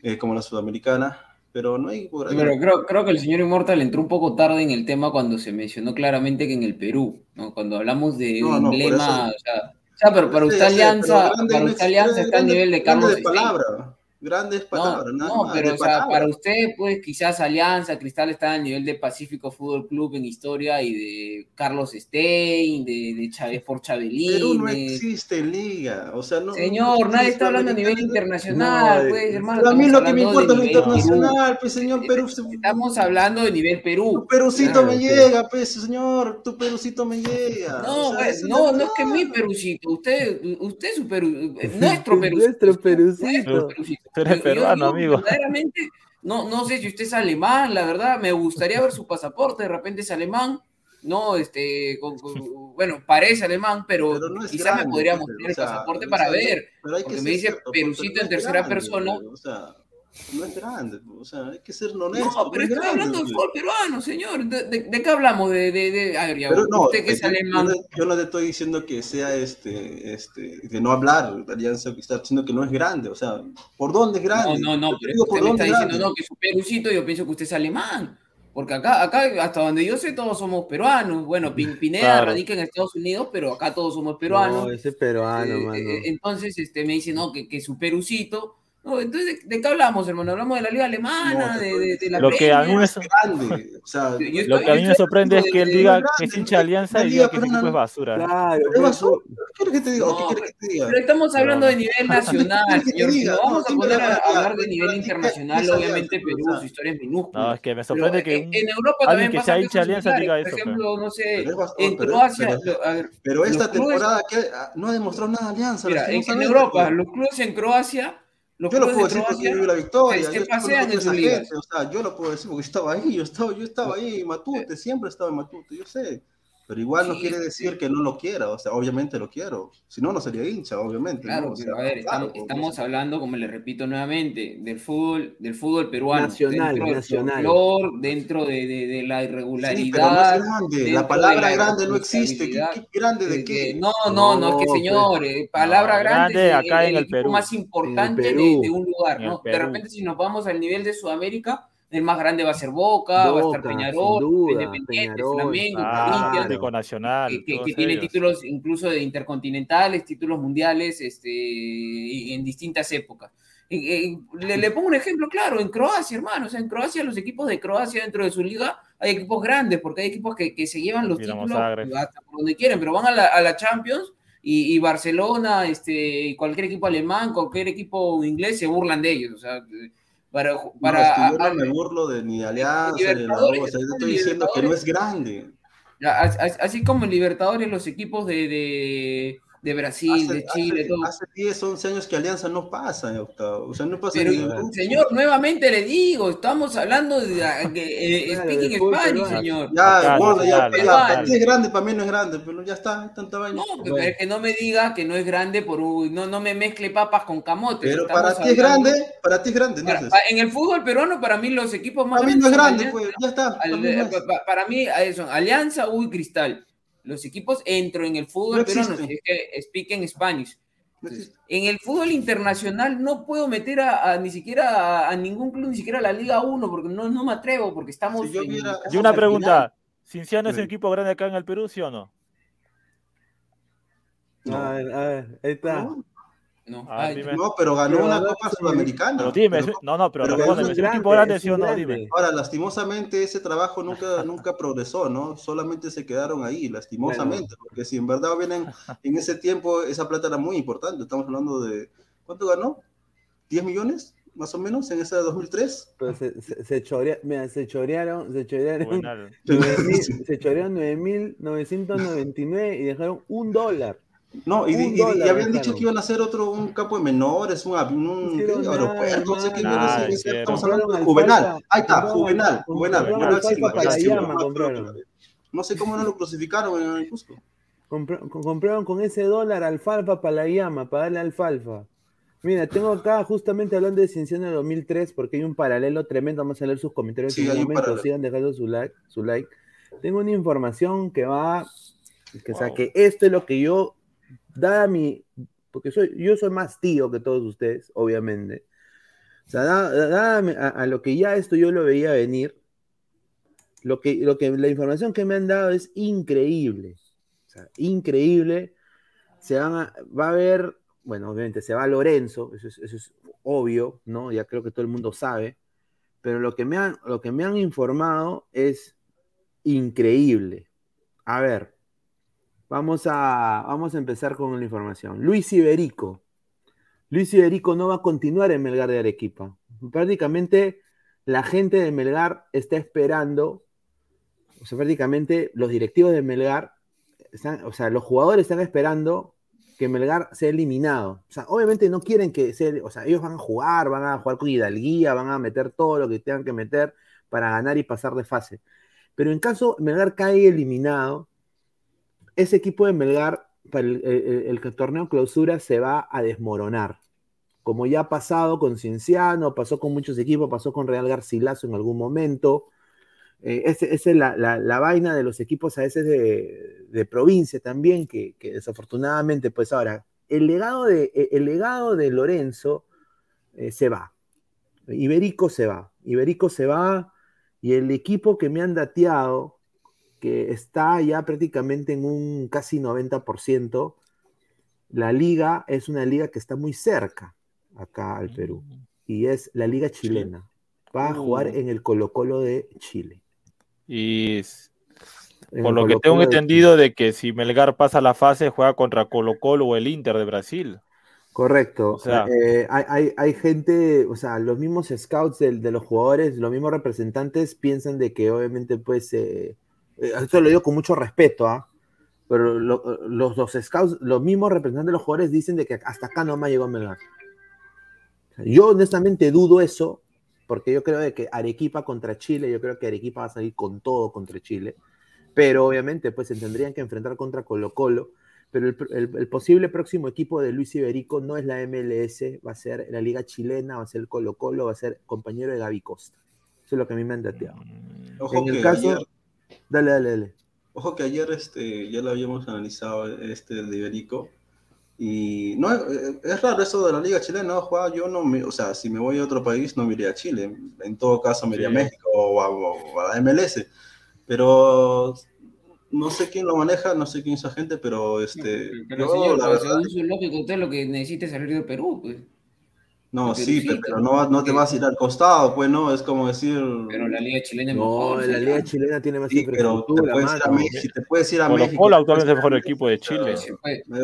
eh, como la Sudamericana, pero no hay... Pero creo, creo que el señor Immortal entró un poco tarde en el tema cuando se mencionó claramente que en el Perú, ¿no? cuando hablamos de un emblema, o sea, pero para usted Alianza, para usted Alianza está a nivel de Carlos Grandes palabras, no, no pero o sea, para usted, pues quizás Alianza, Cristal está al nivel de Pacífico Fútbol Club en historia y de Carlos Stein, de, de Chávez por Chabelín. Pero no existe liga, o sea, no. Señor, nadie está hablando a nivel internacional, pues, hermano. A mí lo que me importa es lo internacional, pues, señor Perú. Estamos hablando de nivel Perú. Tu Perucito me llega, pues, señor, tu Perucito me llega. No, pues, no, no es que mi Perucito, usted, usted es su Perú, (laughs) nuestro Perucito. Nuestro Perucito. Nuestro Perucito. Tú eres peruano, amigo. Verdaderamente, no, no sé si usted es alemán, la verdad, me gustaría ver su pasaporte, de repente es alemán. No, este, bueno, parece alemán, pero, quizás me podría mostrar el pasaporte para ver. porque me dice Perucito en tercera persona. O sea, no es grande, o sea, hay que ser honesto. No, pero estoy hablando del fútbol peruano, señor. ¿De, qué hablamos? De, de, de... A ver, ya, no, usted que es alemán. Yo no le estoy diciendo que sea este, este, de no hablar de Alianza está diciendo que no es grande, o sea, ¿por dónde es grande? No, no, no, pero usted me está diciendo no, que su perucito, yo pienso que usted es alemán. Porque acá, acá, hasta donde yo sé, todos somos peruanos. Bueno, (laughs) Pineda radica en Estados Unidos, pero acá todos somos peruanos. No, ese peruano, eh, mano. Eh, entonces, este, me dice, no, que, que su perucito no, entonces, ¿de qué hablamos, hermano? Hablamos de la liga alemana, de, de, la lo que a mí me, lo que a mí me sorprende es que él diga que es hincha de alianza y diga que ese equipo es basura. Claro, ¿qué basura? ¿Qué quieres que te diga? No, ¿Qué quieres que te diga? Pero estamos hablando de nivel (laughs) nacional, señor. Si vamos a poner a hablar de nivel internacional, obviamente Perú, su historia es minúscula. No, es que me sorprende que en Europa también que sea hincha de alianza diga eso. Por ejemplo, no sé, en Croacia. Pero esta temporada no ha demostrado nada de alianza. Mira, en Europa, los clubes en Croacia Los Yo lo puedo de decir porque yo viví la victoria. yo pasean sus ligas. gente, o sea, yo lo puedo decir porque yo estaba ahí, yo estaba, yo estaba ahí en Matute, siempre estaba en Matute, yo sé. Pero igual no quiere sí. decir que no lo quiera, o sea, obviamente lo quiero. Si no, no sería hincha, obviamente. Claro, ¿no? O sea, pero a ver, claro, estamos, estamos hablando, como le repito nuevamente, del fútbol, del fútbol peruano. Nacional, dentro del nacional. folclor, dentro de, de- de la Sí, pero no irregularidad. es grande. La palabra la grande no existe. ¿Qué, grande de de qué? no, no, no, es que No, señor, eh, palabra No, grande, grande es acá en el equipo Perú. más importante de, Perú. de un lugar, el ¿no? De repente, si nos vamos al nivel de Sudamérica, el más grande va a ser Boca, va a estar Boca, Peñarol, duda, Independiente, Peñarol, Flamengo, Ah, Claro. Nacional. que, que- tiene títulos incluso de intercontinentales, títulos mundiales este, y- en distintas épocas. Eh, eh, le, le pongo un ejemplo claro, en Croacia, hermano, o sea, en Croacia, los equipos de Croacia dentro de su liga, hay equipos grandes, porque hay equipos que, que se llevan los Dinamo títulos hasta por donde quieren, pero van a la, a la Champions y, y Barcelona, este, y cualquier equipo alemán, cualquier equipo inglés se burlan de ellos, o sea, para... No, para es que yo a- no me burlo de ni Alianza, ni de la o sea, yo ¿no? estoy diciendo que no es grande. Así como en Libertadores, los equipos de, de, de Brasil, Hace, de Chile, hace- todo. hace 10, 11 años que Alianza no pasa, eh, Octavo. O sea, no pasa Pero, de señor, nuevamente le digo, estamos hablando de, (laughs) de- eh, Claro, speaking Spanish, señor. Ya, gordo, ya, ya, local. para ti es grande, para mí no es grande, pero ya está, tanta vaina. No, Bueno. es que no me diga que no es grande por un- no, no me mezcle papas con camotes. pero para ti es grande, para ti es grande, para- en el fútbol peruano, para mí, los equipos más Para mí no es grande, pues, ya está. para Al- mí no es. pa- pa- para mí son Alianza, U y Cristal. Los equipos entro en el fútbol No si es que speak en Spanish. No. En el fútbol internacional no puedo meter a, a ni siquiera a, a ningún club, ni siquiera a la Liga 1, porque no, no me atrevo, porque estamos. Si yo en- una pregunta, ¿Cinciano es un equipo grande acá en el Perú, sí o no? No. A ver, a ver, ahí está. No, Ah, ay. No, pero ganó Pero una Copa Sudamericana. Pero dime, Pero- no, no, pero pero respóndeme, es ¿es un equipo grande, sí o no? Dime. Ahora, lastimosamente ese trabajo nunca, (laughs) nunca progresó, ¿no? Solamente se quedaron ahí, lastimosamente, porque si en verdad vienen (laughs) en ese tiempo, esa plata era muy importante. Estamos hablando de, ¿cuánto ganó? ¿10 millones? Más o menos en ese 2003. Pero se, se, se chorea- mira, se chorearon, se chorearon, Buenal. 9.000 (laughs) se chorearon 9.999 y dejaron un dólar. No, y, habían dicho que iban a hacer otro, un campo de menores, un, un aeropuerto, no sé qué nada, mierda, sí, hicieron. estamos hablando de Compraron Juvenal. Ahí está, Juvenal, Juvenal, compraron Juvenal no, sé cómo no lo crucificaron en el Cusco. Compra- co- compraron con ese dólar alfalfa para la llama, para darle alfalfa. Mira, tengo acá justamente hablando de Cienciano de 2003, porque hay un paralelo tremendo. Vamos a leer sus comentarios Sí, en un momento. Sigan dejando su like, su like. Tengo una información que va, que, o sea, que esto es lo que yo, dada mi, porque soy, yo soy más tío que todos ustedes, obviamente. O sea, a, lo que ya esto yo lo veía venir, lo que, lo que, la información que me han dado es increíble. O sea, increíble. Se van a, va a haber, bueno, obviamente se va Lorenzo, eso es, eso es obvio, ¿no? Ya creo que todo el mundo sabe. Pero lo que me han, lo que me han informado es increíble. A ver, vamos a, vamos a empezar con la información. Luis Iberico. Luis Iberico no va a continuar en Melgar de Arequipa. Prácticamente la gente de Melgar está esperando, o sea, prácticamente los directivos de Melgar, están, o sea, los jugadores están esperando que Melgar sea eliminado. O sea, obviamente no quieren que sea, o sea, ellos van a jugar, van a jugar con hidalguía, van a meter todo lo que tengan que meter para ganar y pasar de fase. Pero en caso Melgar cae eliminado, ese equipo de Melgar para el, el- el torneo clausura se va a desmoronar. Como ya ha pasado con Cienciano, pasó con muchos equipos, pasó con Real Garcilaso en algún momento. Eh, esa es la, la- la vaina de los equipos a veces de, de provincia también, que, desafortunadamente, pues ahora, el legado de, el legado de Lorenzo eh, se va. Iberico se va. Iberico se va y el equipo que me han dateado, que está ya prácticamente en un casi 90%, la liga es una liga que está muy cerca acá al Perú y es la liga chilena. Va a jugar Uh. en el Colo Colo de Chile. Y En por lo que tengo de entendido de que si Melgar pasa la fase, juega contra Colo Colo o el Inter de Brasil. Correcto. O sea- Eh, hay, hay- hay gente, o sea, los mismos scouts del- de, los jugadores, los mismos representantes piensan de que obviamente, pues, eh, esto lo digo con mucho respeto, ¿ah? Pero lo- los, los scouts, los mismos representantes de los jugadores dicen de que hasta acá nomás llegó Melgar. Yo honestamente dudo eso, porque yo creo de que Arequipa contra Chile, yo creo que Arequipa va a salir con todo contra Chile, pero obviamente pues se tendrían que enfrentar contra Colo Colo, pero el, el- el posible próximo equipo de Luis Iberico no es la MLS, va a ser la Liga Chilena, va a ser el Colo Colo, va a ser compañero de Gaby Costa. Eso es lo que a mí me han dateado. Mm, Ojo En el que caso... ayer, Dale, dale, dale. ojo que ayer este, ya lo habíamos analizado este de Iberico. Y no eh, es raro eso de la liga chilena, ¿no? Juan, yo no me, o sea, si me voy a otro país no me iría a Chile, en todo caso me iría a Sí. México o a, o a la MLS, pero no sé quién lo maneja, no sé quién es esa gente, pero este, Pero yo, señor, la pero verdad, su lógica, usted lo que necesita es salir del Perú, pues. No, Pero sí, pero, pero- no, va- no te vas a ir al costado, pues no, es como decir, Pero la liga chilena es No, mejor. la señor. Liga Chilena tiene más sí, pero te puedes ir a mano. México, te puedes ir a Colo México. Colo te actualmente es el mejor equipo de Chile.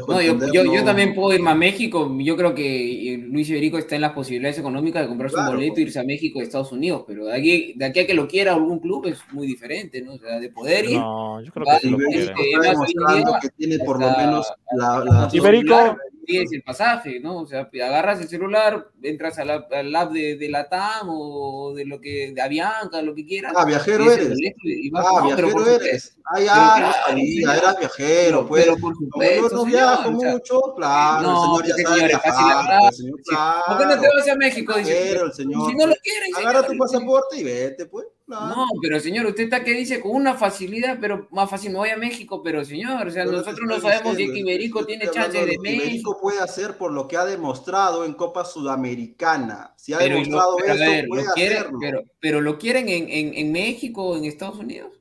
No, yo, entender, yo, yo no. también puedo irme a México. Yo creo que eh, Luis Iberico está en las posibilidades económicas de comprarse Claro. un boleto, irse a México, Estados Unidos. Pero de aquí, de aquí a que lo quiera algún club es muy diferente, ¿no? O sea, de poder ir. No, yo creo Va, que sí lo Iberico quiere. Está más hoy en demostrando día, que tiene por lo menos la, la- Iberico- pides el pasaje, ¿no? O sea, agarras el celular, entras al app de, de la TAM o de lo que, de Avianca, lo que quieras. Ah, viajero el eres. y vas- Ah, no, pero viajero eres. Ah, Pero ya, claro, no eras viajero, Pero, pues. pero por supuesto, no señor, viajo mucho, claro, no, el señor ya sabe viajar, hablar. pues, señor, Sí. ¿Por qué no te claro. vas a México? Dice, Viajero, el señor. si no lo pues. quieren, Agarra tu pasaporte y vete, pues. Claro. No, pero señor, usted está que dice con una facilidad, pero más fácil me voy a México, pero señor, o sea, Pero nosotros no sabemos si estoy tiene chances de lo México. Iberico puede hacer por lo que ha demostrado en Copa Sudamericana. Si ha Pero, lo, demostrado a eso, ver, lo puede quieren, hacerlo. pero, pero lo quieren en, en, en México o en Estados Unidos.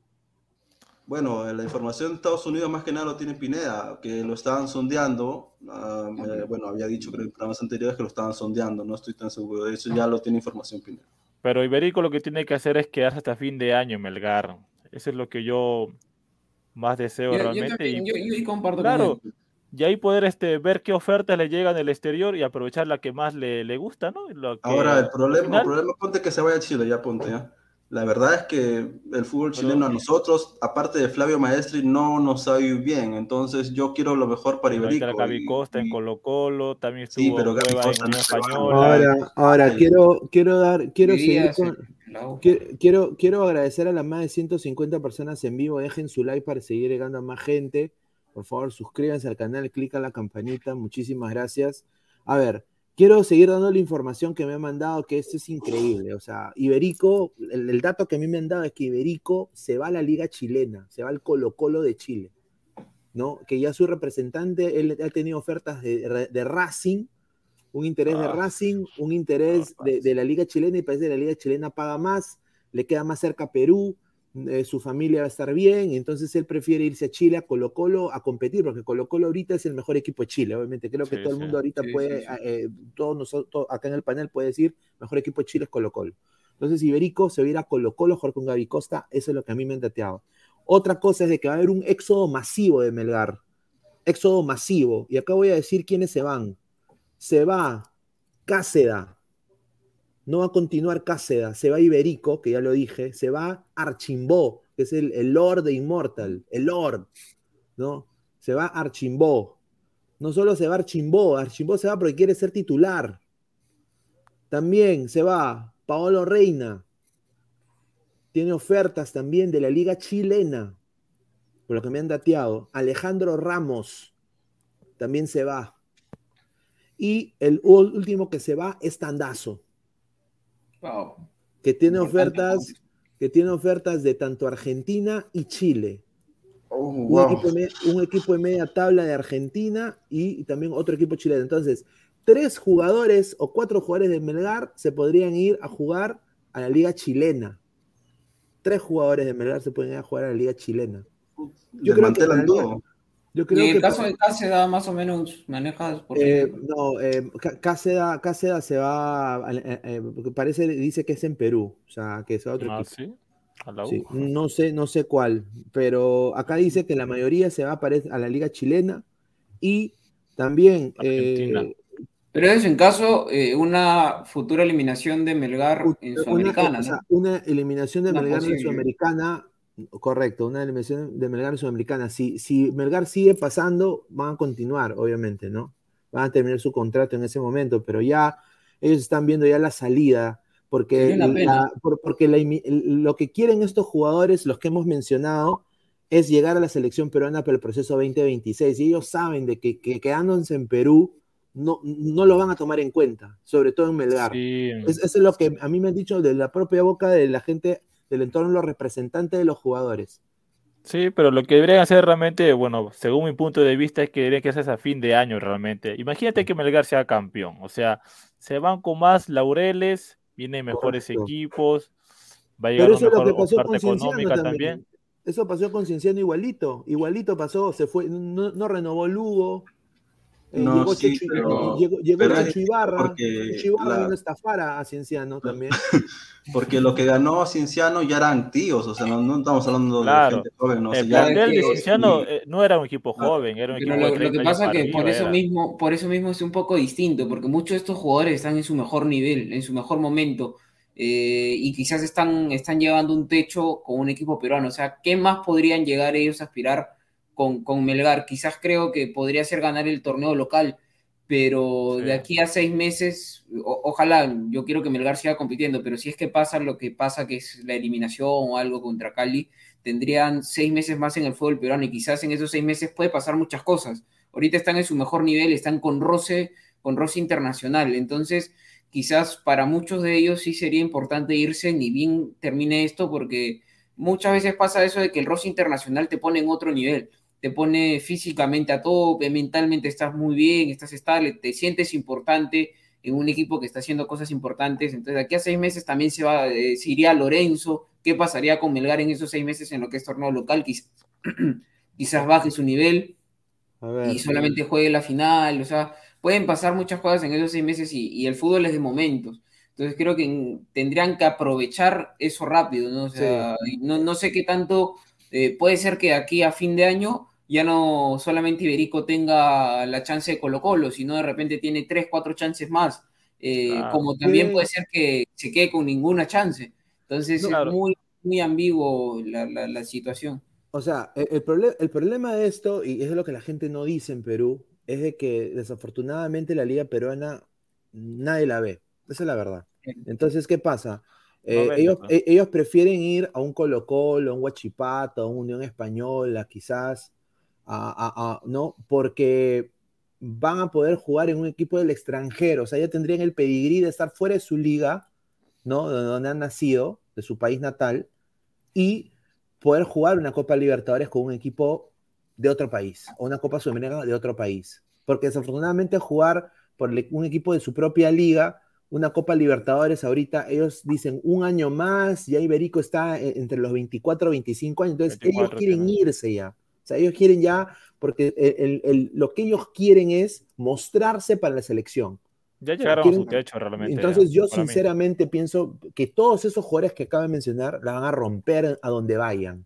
Bueno, la información de Estados Unidos más que nada lo tiene Pineda, que lo estaban sondeando. ah, eh, bueno, había dicho creo en programas anteriores que lo estaban sondeando, no estoy tan seguro de eso, ya lo tiene información Pineda. Pero Iberico lo que tiene que hacer es quedarse hasta fin de año en Melgar. Eso es lo que yo más deseo Yo, realmente. también, y, yo, yo ahí comparto claro, con y ahí poder este, ver qué ofertas le llegan del exterior y aprovechar la que más le, le gusta, ¿no? Lo que, Ahora, el problema, final- el problema, ponte que se vaya a Chile, ya ponte, ya. La verdad es que el fútbol chileno a nosotros, aparte de Flavio Maestri, no nos ha ido bien. Entonces, yo quiero lo mejor para Iberico. Gaby y- Costa en Colo Colo, también Sí, estuvo pero Gaby Cueva Costa en no. Española. Ahora, ahora Ay. quiero, quiero dar, quiero seguir con, U. Quiero, quiero, agradecer a las más de 150 personas en vivo. Dejen su like para seguir llegando a más gente. Por favor, suscríbanse al canal, clica la campanita. Muchísimas gracias. A ver, quiero seguir dando la información que me han mandado, que esto es increíble. O sea, Iberico, el, el dato que a mí me han dado es que Iberico se va a la liga chilena, se va al Colo Colo de Chile. ¿no? Que ya su representante, él ha tenido ofertas de, de Racing, un interés de Ah. Racing, un interés de, de la Liga Chilena y parece que la Liga Chilena paga más, le queda más cerca Perú, eh, su familia va a estar bien, entonces él prefiere irse a Chile, a Colo Colo, a competir, porque Colo Colo ahorita es el mejor equipo de Chile, obviamente, creo que Sí, todo el mundo ahorita Sí, puede, sí, sí. eh, todos nosotros, acá en el panel puede decir, mejor equipo de Chile es Colo Colo. Entonces Iberico se va a ir a Colo Colo, jugar con Gaby Costa, eso es lo que a mí me han dateado. Otra cosa es de que va a haber un éxodo masivo de Melgar, éxodo masivo, y acá voy a decir quiénes se van. Se va Cáceda, no va a continuar Cáceda, se va Iberico, que ya lo dije, se va Archimbó, que es el, el Lord de Immortal, el Lord, ¿no? Se va Archimbó. No solo se va Archimbó, Archimbó se va porque quiere ser titular. También se va Paolo Reina. Tiene ofertas también de la Liga Chilena, por lo que me han dateado. Alejandro Ramos también se va. Y el último que se va es Tandazo, Wow. que tiene Importante, ofertas, que tiene ofertas de tanto Argentina y Chile. Oh, Un, wow. equipo, un equipo de media tabla de Argentina y, y también otro equipo chileno. Entonces, tres jugadores o cuatro jugadores de Melgar se podrían ir a jugar a la liga chilena. Tres jugadores de Melgar se pueden ir a jugar a la liga chilena. Yo creo que. Yo Y creo en el que caso de Cáceres, más o menos manejas por Eh, no, eh, Cá- Cáceda, Cáceda se va, a- eh, eh, porque parece, dice que es en Perú, o sea, que se va a otro Ah, equipo. sí. A la. Sí, no sé, no sé cuál, pero acá dice que la mayoría se va parece, a la liga chilena y también eh. Pero eso en caso eh, una futura eliminación de Melgar en una, Sudamericana, o sea, ¿no? una eliminación de Una Melgar en. Sudamericana, correcto, una eliminación de Melgar Sudamericana. Si, si Melgar sigue pasando, van a continuar, obviamente, ¿no? Van a terminar su contrato en ese momento, pero ya ellos están viendo ya la salida, porque, porque lo que quieren estos jugadores, los que hemos mencionado, es llegar a la selección peruana para el proceso 2026. Y ellos saben de que, quedándose en Perú no, no lo van a tomar en cuenta, sobre todo en Melgar. eso es lo que a mí me han dicho de la propia boca de la gente del entorno, los representantes de los jugadores. Sí, pero lo que deberían hacer realmente, bueno, según mi punto de vista, es que deberían que hacer a fin de año realmente. Imagínate que Melgar sea campeón, o sea, se van con más laureles, vienen mejores equipos, va a llegar una mejor parte económica también. Eso pasó con Cienciano igualito, igualito pasó, se fue, no, no renovó Lugo, no, llegó, sí, Checho, pero, llegó, llegó Checho Ibarra, Checho Ibarra la... estafara a Cienciano también. (laughs) Porque lo que ganó a Cienciano ya eran tíos, o sea, no, no estamos hablando de gente joven. ¿no? el plantel de Cienciano y... Eh, no era un equipo joven, era un equipo lo, lo que pasa es que por eso, mismo, por eso mismo es un poco distinto, porque muchos de estos jugadores están en su mejor nivel, en su mejor momento. Eh, y quizás están, están llevando un techo con un equipo peruano. O sea, ¿qué más podrían llegar ellos a aspirar con, con Melgar. Quizás creo que podría ser ganar el torneo local, pero de aquí a seis meses, ojalá, yo quiero que Melgar siga compitiendo, pero si es que pasa lo que pasa, que es la eliminación o algo contra Cali, tendrían seis meses más en el fútbol peruano y quizás en esos seis meses puede pasar muchas cosas. Ahorita están en su mejor nivel, están con roce, con roce internacional, entonces quizás para muchos de ellos sí sería importante irse ni bien termine esto porque muchas veces pasa eso de que el roce internacional te pone en otro nivel te pone físicamente a tope, mentalmente estás muy bien, estás estable, te sientes importante en un equipo que está haciendo cosas importantes. Entonces, aquí a seis meses también se, va, eh, se iría Lorenzo. ¿Qué pasaría con Melgar en esos seis meses en lo que es torneo local? Quizás, (clears throat) quizás baje su nivel y solamente juegue la final. O sea, pueden pasar muchas cosas en esos seis meses y, el fútbol es de momentos. Entonces creo que tendrían que aprovechar eso rápido, ¿no? O sea, no, no, sé qué tanto, eh, puede ser que aquí a fin de año ya no solamente Iberico tenga la chance de Colo Colo, sino de repente tiene tres, cuatro chances más, eh, como también puede ser que se quede con ninguna chance. Entonces es muy, muy ambiguo la, la, situación. O sea, el, el, el problema de esto, y es lo que la gente no dice en Perú, es de que desafortunadamente la liga peruana nadie la ve. Esa es la verdad. Entonces, ¿qué pasa? Eh, ellos, e, ellos, prefieren ir a un Colo Colo, a un Huachipato, a una Unión Española, quizás, ¿no? Porque van a poder jugar en un equipo del extranjero, o sea, ya tendrían el pedigrí de estar fuera de su liga, ¿no? De donde han nacido, de su país natal, y poder jugar una Copa Libertadores con un equipo de otro país, o una Copa Sudamericana de otro país. Porque desafortunadamente jugar por un equipo de su propia liga, una Copa Libertadores ahorita, ellos dicen un año más, ya Iberico está e, entre los 24 y 25 años, entonces ellos quieren irse ya. O sea, ellos quieren ya, porque lo que ellos quieren es mostrarse para la selección. Ya llegaron a su techo realmente. Entonces yo sinceramente pienso que todos esos jugadores que acabo de mencionar la van a romper a donde vayan.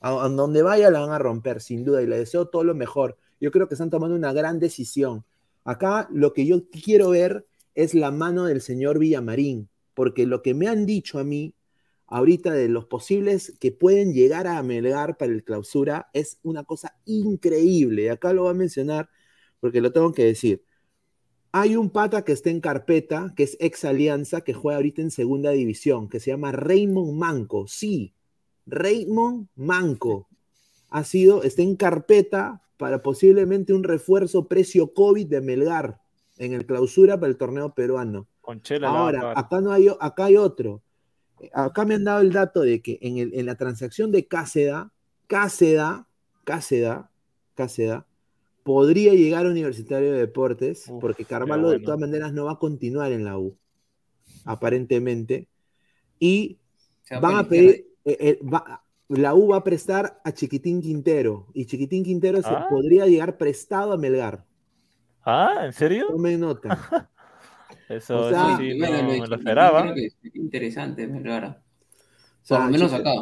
A, donde vayan la van a romper, sin duda, y le deseo todo lo mejor. Yo creo que están tomando una gran decisión. Acá lo que yo quiero ver es la mano del señor Villamarín, porque lo que me han dicho a mí ahorita de los posibles que pueden llegar a Melgar para el clausura es una cosa increíble. Acá lo voy a mencionar porque lo tengo que decir. Hay un pata que está en carpeta, que es ex Alianza, que juega ahorita en segunda división, que se llama Raymond Manco. Sí, Raymond Manco. Ha sido, está en carpeta para posiblemente un refuerzo precio COVID de Melgar en el clausura para el torneo peruano. Ahora, acá no hay, acá hay otro acá me han dado el dato de que en, la transacción de Cáceda, Cáceda, Cáceda, Cáceda, podría llegar a Universitario de Deportes, porque Carvalho de todas maneras no va a continuar en la U, aparentemente, y van a pedir, eh, eh, la U va a prestar a Chiquitín Quintero, y Chiquitín Quintero se ah. podría llegar prestado a Melgar. Ah, ¿en serio? Tome nota. (laughs) Eso, sí, no, me lo esperaba. interesante, Melgar. Por lo menos acá.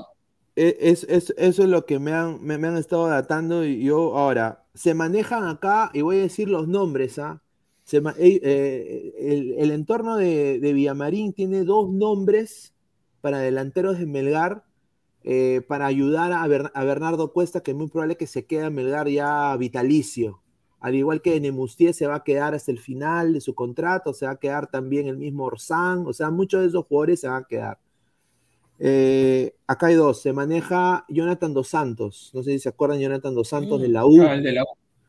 E, es, es, eso es lo que me han, me, han estado datando y yo ahora, se manejan acá, y voy a decir los nombres, ¿ah? Se, eh, eh, el, el, entorno de, de, Villamarín tiene dos nombres para delanteros de Melgar eh, para ayudar a, a, Bernardo Cuesta, que es muy probable que se quede en Melgar ya vitalicio. Al igual que Nemustier se va a quedar hasta el final de su contrato, se va a quedar también el mismo Orsán, o sea, muchos de esos jugadores se van a quedar. Eh, acá hay dos, se maneja Jonathan Dos Santos, no sé si se acuerdan Jonathan Dos Santos de la U. Ah, el de la U.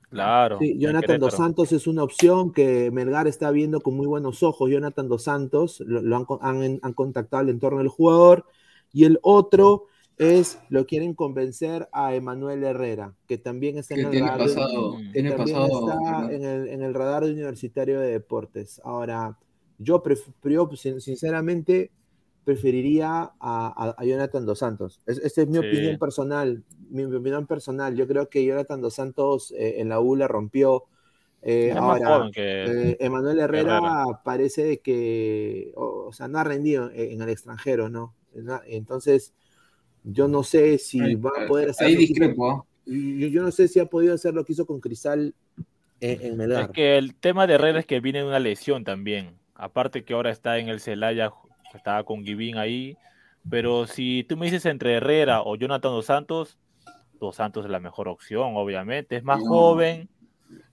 Claro. Sí, Jonathan Dos. Santos es una opción que Melgar está viendo con muy buenos ojos. Jonathan Dos Santos lo, lo han, co- han- han contactado al entorno del jugador. Y el otro es, lo quieren convencer a Emanuel Herrera, que también está en el tiene radar. pasado, que tiene también pasado. está ¿verdad? en el, en el radar de Universitario de Deportes. Ahora, yo, yo, sin- sinceramente preferiría a, a- a Jonathan Dos Santos. Es- Esta es mi Sí. opinión personal. Mi, mi opinión personal. Yo creo que Jonathan Dos Santos eh, en la U la rompió. Eh, ahora, eh, Emanuel Herrera, Herrera. parece que, o, o sea, no ha rendido en, en el extranjero, ¿no? Entonces, yo no sé si Ahí- va a poder hacer Ahí discrepo. yo, yo no sé si ha podido hacer lo que hizo con Cristal en, en Melgar. Es que el tema de Herrera es que viene de una lesión también. Aparte que ahora está en el Celaya, estaba con Givín ahí. Pero si tú me dices entre Herrera o Jonathan Dos Santos, Dos Santos es la mejor opción, obviamente. Es más No. joven.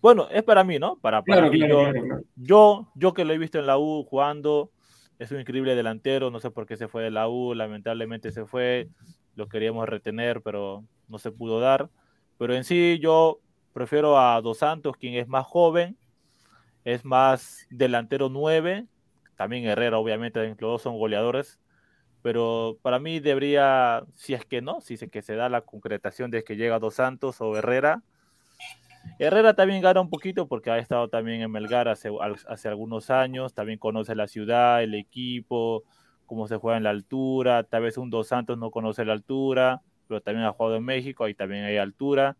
Bueno, es para mí, ¿no? Para, para Claro, mí, claro, yo, claro, claro. yo, yo que lo he visto en la U jugando, es un increíble delantero. No sé por qué se fue de la U, lamentablemente se fue. Lo queríamos retener, pero no se pudo dar. Pero en sí, yo prefiero a Dos Santos, quien es más joven, es más delantero 9. También Herrera, obviamente, los dos son goleadores. Pero para mí debería, si es que no, si es que se da la concretación de que llega Dos Santos o Herrera. Herrera también gana un poquito porque ha estado también en Melgar hace, hace algunos años, también conoce la ciudad, el equipo, cómo se juega en la altura, tal vez un Dos Santos no conoce la altura, pero también ha jugado en México, ahí también hay altura,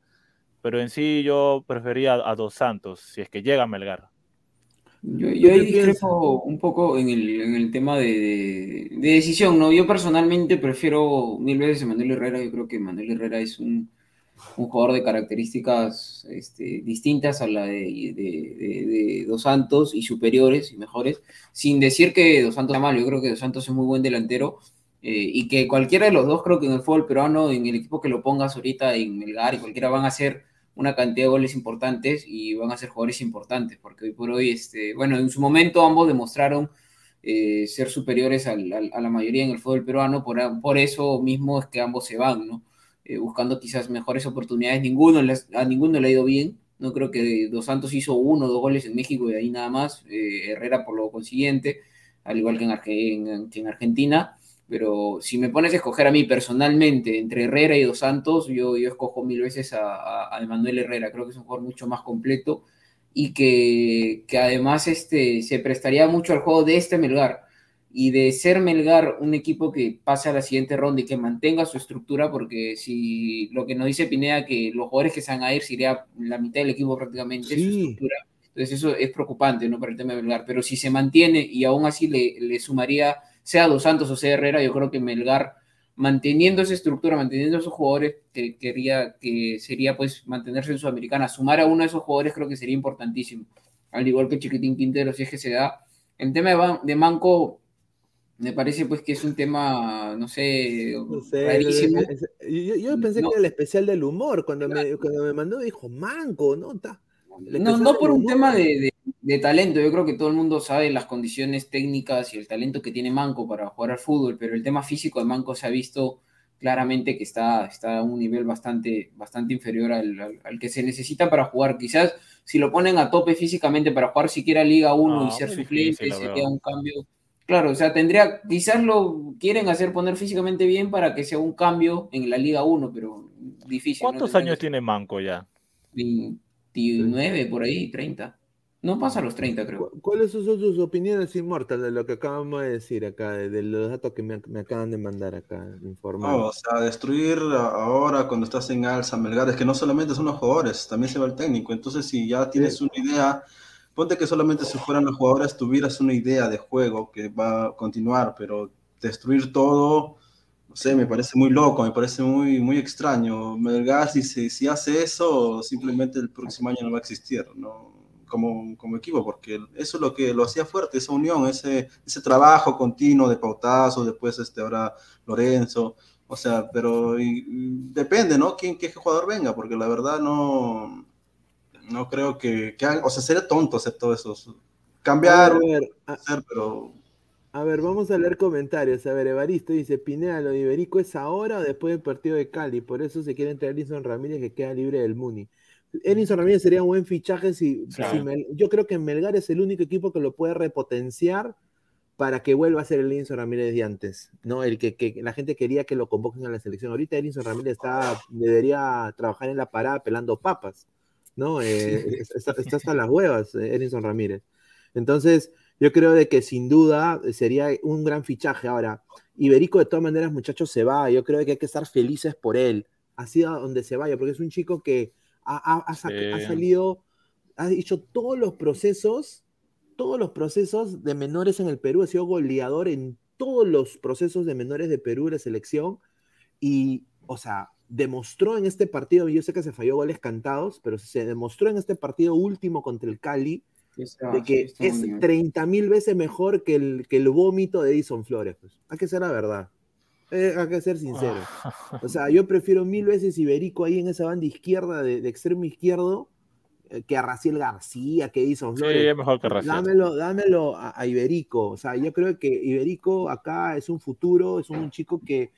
pero en sí yo prefería a, Dos Santos, si es que llega a Melgar. Yo, ¿Tú yo ahí discrepo un poco en el, en el tema de, de- de decisión, ¿no? Yo personalmente prefiero mil veces a Manuel Herrera. Yo creo que Manuel Herrera es un, un jugador de características este, distintas a la de, de- Dos Santos y superiores y mejores, sin decir que Dos Santos sea malo. Yo creo que Dos Santos es muy buen delantero eh, y que cualquiera de los dos, creo que en el fútbol peruano, en el equipo que lo pongas ahorita en Melgar y cualquiera van a ser una cantidad de goles importantes y van a ser jugadores importantes, porque hoy por hoy, este, bueno, en su momento ambos demostraron eh, ser superiores a la mayoría en el fútbol peruano, por, por eso mismo es que ambos se van, ¿no? Eh, buscando quizás mejores oportunidades, ninguno les- a ninguno le ha ido bien, no creo que Dos Santos hizo uno o dos goles en México y ahí nada más, eh, Herrera por lo consiguiente, al igual que en, en- que en Argentina, pero si me pones a escoger a mí personalmente entre Herrera y Dos Santos, yo, yo escojo mil veces a, a, a Emanuel Herrera. Creo que es un jugador mucho más completo y que, que además este, se prestaría mucho al juego de este Melgar. Y de ser Melgar un equipo que pase a la siguiente ronda y que mantenga su estructura, porque si lo que nos dice Pineda, que los jugadores que se van a ir sería la mitad del equipo prácticamente, su Sí. estructura. Entonces eso es preocupante, ¿no? Para el tema de Melgar. Pero si se mantiene y aún así le, le sumaría sea Dos Santos o sea Herrera, yo creo que Melgar, manteniendo esa estructura, manteniendo esos jugadores, que quería que sería pues mantenerse en Sudamericana, sumar a uno de esos jugadores creo que sería importantísimo, al igual que Chiquitín Quintero, si es que se da. En tema de, de Manco, me parece pues que es un tema, no sé, No sé, rarísimo. es- es- yo, yo pensé No. que era el especial del humor. Cuando, me, cuando me mandó, dijo manco, ¿no? Ta- el No, no por un humor. tema de, de- de talento, yo creo que todo el mundo sabe las condiciones técnicas y el talento que tiene Manco para jugar al fútbol, pero el tema físico de Manco se ha visto claramente que está, está a un nivel bastante, bastante inferior al, al- al que se necesita para jugar. Quizás si lo ponen a tope físicamente para jugar siquiera Liga 1 y No, ser suplente, sería un cambio. Claro, o sea, tendría, quizás lo quieren hacer poner físicamente bien para que sea un cambio en la Liga 1, pero difícil. ¿no? ¿Cuántos Tendría años tiene Manco ya? 29 por ahí, 30. No pasa a los 30, creo. ¿Cu- ¿Cuáles son sus opiniones inmortales de lo que acabamos de decir acá, de, de los datos que me, me acaban de mandar acá, informar? No, o sea, destruir ahora cuando estás en alza, Melgar, es que no solamente son los jugadores, también se va el técnico. Entonces, si ya tienes una idea, ponte que solamente si fueran los jugadores tuvieras una idea de juego que va a continuar, pero destruir todo, no sé, me parece muy loco, me parece muy, muy extraño. Melgar, si, si hace eso, simplemente el próximo año no va a existir, ¿no? Como, como equipo, porque eso es lo que lo hacía fuerte, esa unión, ese, ese trabajo continuo de pautazo, después este, ahora Lorenzo, o sea, pero y- y depende, ¿no? ¿Quién, qué jugador venga? Porque la verdad no, no creo que, que hagan- o sea, sería tonto hacer todo eso. Cambiar, A ver, a- hacer, pero A ver, vamos a leer comentarios. A ver, Evaristo dice, Pineda, lo de Iberico es ahora o después del partido de Cali. Por eso se quiere traer a Edinson Ramírez que queda libre del Muni. Edinson Ramírez sería un buen fichaje si, Claro. si Mel- yo creo que Melgar es el único equipo que lo puede repotenciar para que vuelva a ser el Edinson Ramírez de antes, ¿no? El que, que la gente quería que lo convoquen a la selección. Ahorita Edinson Ramírez está, debería trabajar en la parada pelando papas, ¿no? Eh, está, está hasta las huevas, eh, Edinson Ramírez. Entonces, yo creo de que sin duda sería un gran fichaje. Ahora, Iberico de todas maneras, muchachos, se va. Yo creo que hay que estar felices por él, así a donde se vaya, porque es un chico que ha, ha- ha sac- Sí. ha salido, ha hecho todos los procesos, todos los procesos de menores en el Perú, ha sido goleador en todos los procesos de menores de Perú, de selección, y, o sea, demostró en este partido, yo sé que se falló goles cantados, pero se demostró en este partido último contra el Cali, Sí está- de sí que es muy bien. 30 mil veces mejor que el, que el vómito de Edison Flores. Pues. Hay que ser la verdad. Eh, hay que ser sincero. O sea, yo prefiero mil veces Iberico ahí en esa banda izquierda, de, de extremo izquierdo, eh, que a Raciel García, que Edison Sí, Flores. es mejor que Rafael. Dámelo, dámelo a, a Iberico. O sea, yo creo que Iberico acá es un futuro, es un chico que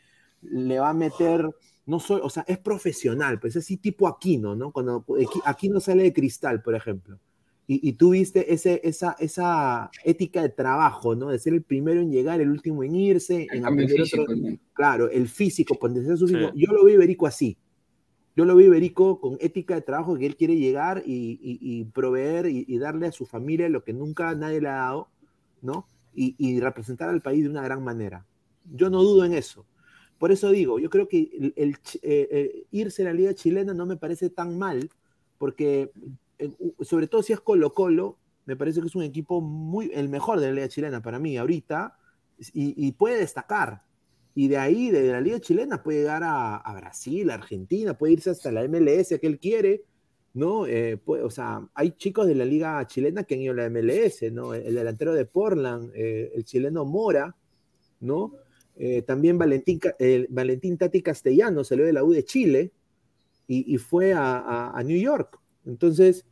le va a meter, no soy, o sea, es profesional, pues es así tipo Aquino, ¿no? Cuando Aqui- Aquino sale de cristal, por ejemplo. Y, y tú viste ese, esa, esa ética de trabajo, ¿no? De ser el primero en llegar, el último en irse, El en aprender físico, otro, ¿no? claro, el físico, potenciar su físico. Sí. Yo lo veo Iberico así. Yo lo veo Iberico con ética de trabajo que él quiere llegar y, y- y proveer y, y darle a su familia lo que nunca nadie le ha dado, ¿no? Y, y representar al país de una gran manera. Yo no dudo en eso. Por eso digo, yo creo que eh, eh, irse a la liga chilena no me parece tan mal, porque eh, sobre todo si es Colo Colo, me parece que es un equipo muy, el mejor de la liga chilena para mí ahorita, y, puede destacar. Y de ahí, de la liga chilena, puede llegar a, Brasil, a Argentina, puede irse hasta la MLS que él quiere, ¿no? Puede- o sea, hay chicos de la liga chilena que han ido a la MLS, ¿no? El, el delantero de Portland, el chileno Mora, ¿no? Eh, también Valentín, el- Valentín Tati Castellano salió de la U de Chile y, y fue a, a- New York. Entonces,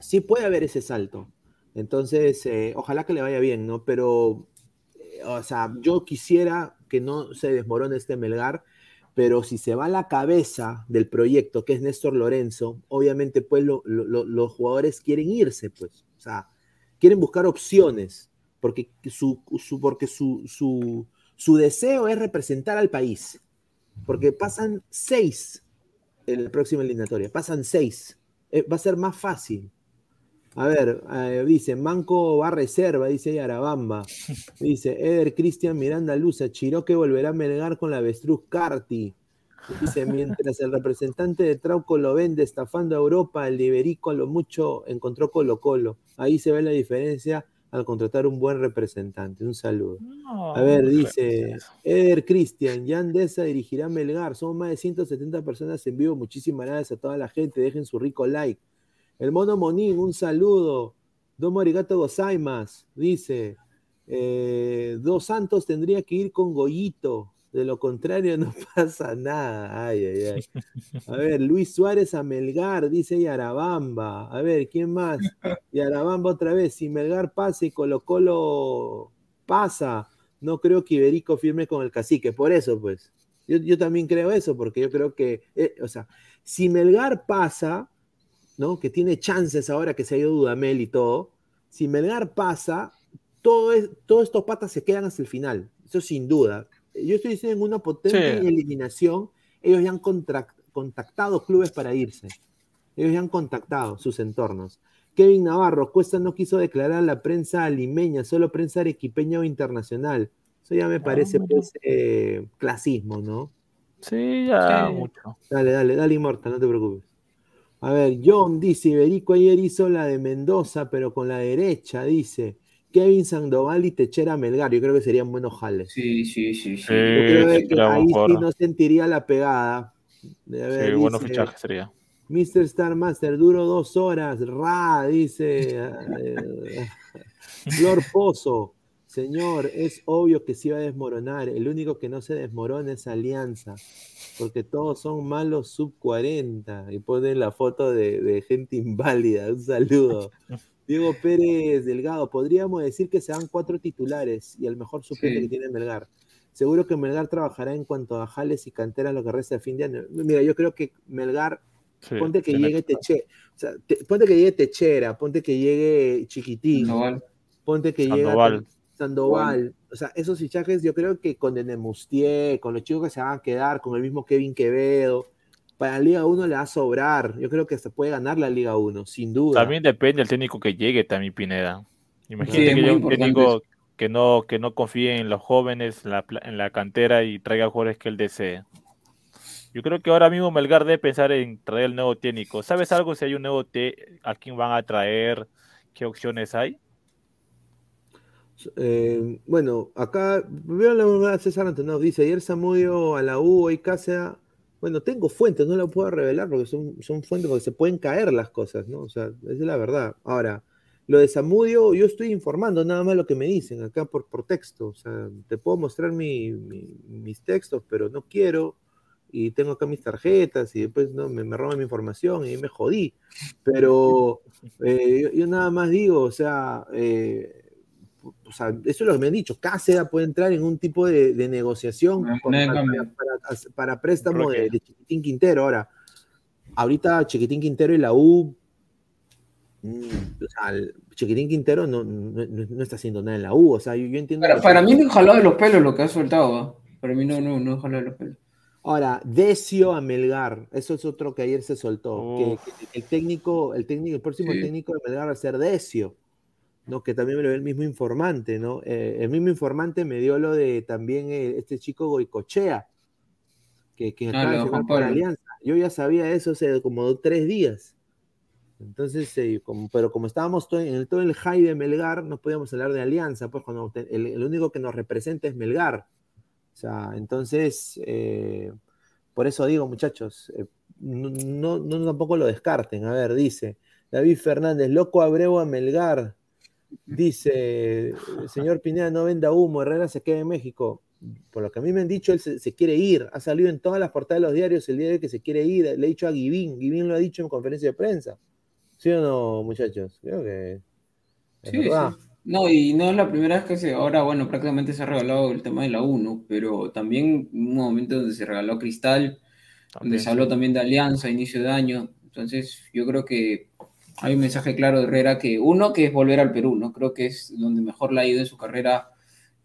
sí puede haber ese salto. Entonces, eh, ojalá que le vaya bien, ¿no? Pero, eh, o sea, yo quisiera que no se desmorone este Melgar, pero si se va a la cabeza del proyecto, que es Néstor Lorenzo, obviamente, pues lo- lo- lo- los jugadores quieren irse, pues. O sea, quieren buscar opciones, porque su, su- porque su, su deseo es representar al país. Porque pasan seis en la próxima eliminatoria, pasan seis. Eh, va a ser más fácil. A ver, eh, dice, Manco va a reserva, dice Yarabamba. (laughs) Dice, Eder Cristian Miranda Luza, Chiroque volverá a Melgar con la avestruz Carti. Dice, mientras el representante de Trauco lo vende estafando a Europa, el Iberico a lo mucho encontró Colo Colo. Ahí se ve la diferencia al contratar un buen representante. Un saludo. No, A ver, dice. Eder Cristian, Jan Deza dirigirá Melgar. Somos más de 170 personas en vivo. Muchísimas gracias a toda la gente. Dejen su rico like. El mono Monín, un saludo. Domo arigato gozaimas, dice. eh, Dos Santos tendría que ir con Goyito. De lo contrario, no (laughs) pasa nada. Ay, ay, ay. A (laughs) ver, Luis Suárez a Melgar, dice Yarabamba. A ver, ¿quién más? Yarabamba otra vez. Si Melgar pasa y Colo Colo pasa, no creo que Iberico firme con el cacique. Por eso, pues. Yo, yo también creo eso, porque yo creo que, eh, o sea, si Melgar pasa, ¿no? Que tiene chances ahora que se ha ido Dudamel y todo. Si Melgar pasa, todo es- todos estos patas se quedan hasta el final. Eso sin duda. Yo estoy diciendo en una potente Sí. eliminación, ellos ya han contactado clubes para irse. Ellos ya han contactado sus entornos. Kevin Navarro, Cuesta no quiso declarar a la prensa limeña, solo prensa arequipeña o internacional. Eso ya me parece mira. pues, eh, clasismo, ¿no? Sí, ya Sí. mucho. Dale, dale, dale, Inmortal, no te preocupes. A ver, John dice, Iberico ayer hizo la de Mendoza, pero con la derecha, dice. Kevin Sandoval y Techera Melgar, yo creo que serían buenos jales. Sí, sí, sí, sí. Sí. Yo creo sí, que sería ahí mejor. sí no sentiría la pegada. Ver, Sí, bueno dice, fichaje sería. Mr. Star Master, duro dos horas. Ra, dice. eh, (laughs) Flor Pozo. Señor, es obvio que se iba a desmoronar. El único que no se desmorona es Alianza. porque todos son malos sub 40 y ponen la foto de, de gente inválida. Un saludo. (laughs) Diego Pérez Delgado, podríamos decir que se dan cuatro titulares y el mejor suplente Sí. que tiene Melgar. Seguro que Melgar trabajará en cuanto a jales y canteras lo que resta de fin de año. Mira, yo creo que Melgar, Sí, ponte que llegue Teche, o sea, te- ponte que llegue Techera, ponte que llegue Chiquitín, Sandoval. ponte que llegue Sandoval. Sandoval. O sea, esos fichajes yo creo que con Denemustier, con los chicos que se van a quedar, con el mismo Kevin Quevedo, para la Liga 1 le va a sobrar. Yo creo que se puede ganar la Liga 1, sin duda. También depende del técnico que llegue, también Pineda. Sí, Imagínate es que llegue un técnico que no, que no confíe en los jóvenes, en la, pla- en la cantera y traiga jugadores que él desee. Yo creo que ahora mismo Melgar debe pensar en traer el nuevo técnico. ¿Sabes algo si hay un nuevo té? ¿A quién van a traer? ¿Qué opciones hay? Eh, bueno, acá veo la verdad César Antonov, dice, ayer Samudio a la U, hoy Cáceres, bueno, tengo fuentes, no la puedo revelar porque son, son fuentes porque se pueden caer las cosas, ¿no? O sea, es la verdad. Ahora, lo de Samudio, yo estoy informando nada más lo que me dicen acá por, por texto, o sea, te puedo mostrar mi- mi- mis textos, pero no quiero, y tengo acá mis tarjetas, y después no, me, roban mi información y me jodí. Pero eh, yo, yo nada más digo, o sea, eh, o sea, eso es lo que me han dicho. Cáceres puede entrar en un tipo de, de negociación con- para, para- para préstamo de, Chiquitín Quintero. Ahora, ahorita Chiquitín Quintero y la U, mm, o sea, Chiquitín Quintero no, no, está haciendo nada en la U. O sea, yo, yo entiendo. Para, mí no es jalado de los pelos lo que ha soltado. Para mí no, no, no es jalado de los pelos. Ahora, Decio a Melgar, eso es otro que ayer se soltó. Que, Uf. que el técnico, el técnico, el próximo Sí. técnico de Melgar va a ser Decio, ¿no? Que también me lo dio el mismo informante, ¿no? Eh, el mismo informante me dio lo de también eh, este chico Goicochea, que, que Ah, acaba de firmar por. Alianza. Yo ya sabía eso hace como tres días. Entonces, eh, como- pero como estábamos todo en el, todo el high de Melgar, no podíamos hablar de Alianza, pues cuando el, el único que nos representa es Melgar. O sea, entonces, eh, por eso digo, muchachos, eh, no, no, no tampoco lo descarten. A ver, dice David Fernández, loco Abreu a Melgar. Dice, señor Pineda, no venda humo, Herrera se queda en México. Por lo que a mí me han dicho, él se, se quiere ir. Ha salido en todas las portadas de los diarios el día de que se quiere ir. Le he dicho a Givín, Givín lo ha dicho en conferencia de prensa. ¿Sí o no, muchachos? Creo que... Sí. No, y no es la primera vez que se. Ahora, bueno, prácticamente se ha regalado el tema de la 1, pero también un momento donde se regaló Cristal, donde se habló sí. también de alianza a inicio de año. Entonces, yo creo que hay un mensaje claro de Herrera que, uno, que es volver al Perú, ¿no? Creo que es donde mejor le ha ido en su carrera.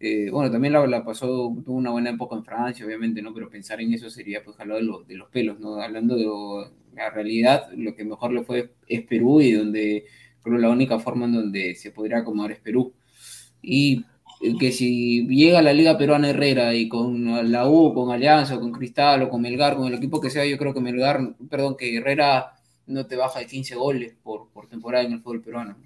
Eh, bueno, también la, la pasó, tuvo una buena época en Francia, obviamente, ¿no? Pero pensar en eso sería, pues, jalado de, los- de los pelos, ¿no? Hablando de la realidad, lo que mejor le fue es Perú y donde creo la única forma en donde se podría acomodar es Perú. Y que si llega a la Liga Peruana Herrera y con la U, con Alianza, con Cristal o con Melgar, con el equipo que sea, yo creo que Melgar, perdón, que Herrera no te baja de 15 goles por, por temporada en el fútbol peruano.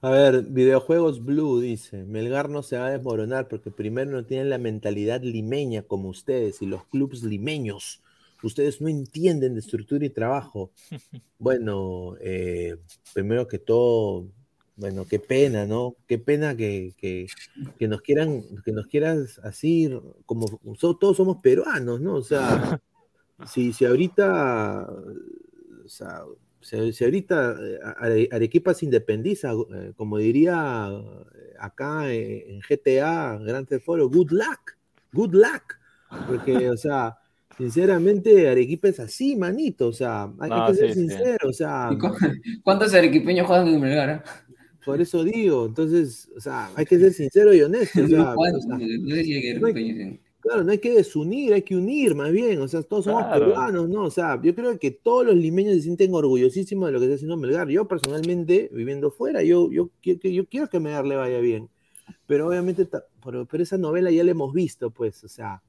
A ver, videojuegos Blue dice, Melgar no se va a desmoronar porque primero no tienen la mentalidad limeña como ustedes y los clubes limeños. Ustedes no entienden de estructura y trabajo. (laughs) Bueno, eh, primero que todo, bueno, qué pena, ¿no? Qué pena que, que- que nos quieran, que nos quieras así, como so- todos somos peruanos, ¿no? O sea, (laughs) si, si ahorita, o sea, si, si ahorita eh, Are- Arequipa se independiza, eh, como diría eh, acá en GTA, Gran Auto, good luck, good luck, porque, o sea, sinceramente Arequipa es así, manito, o sea, hay, No, que ser sí, sí. sincero, o sea, ¿Y cu- (laughs) ¿Cuántos arequipeños juegan en Melgar? ah? por eso digo, entonces, o sea, hay que ser sincero y honesto, o sea, (laughs) o sea, No sé si hay Claro, no hay que desunir, hay que unir más bien, o sea, todos somos Claro. peruanos, ¿no? O sea, yo creo que todos los limeños se sienten orgullosísimos de lo que está haciendo Melgar. Yo personalmente, viviendo fuera, yo, yo, que- yo quiero que Melgar le vaya bien, pero obviamente, pero, pero esa novela ya la hemos visto, pues, o sea,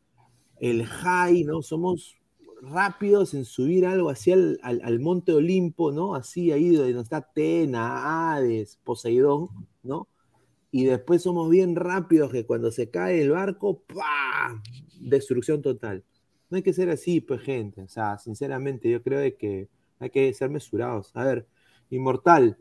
el high, ¿no? Somos rápidos en subir algo hacia el, al, al Monte Olimpo, ¿no? Así ahí donde está Atena, Hades, Poseidón, ¿no? Y después somos bien rápidos que cuando se cae el barco, ¡pah! Destrucción total. No hay que ser así, pues, gente. O sea, sinceramente, yo creo de que hay que ser mesurados. A ver, Inmortal.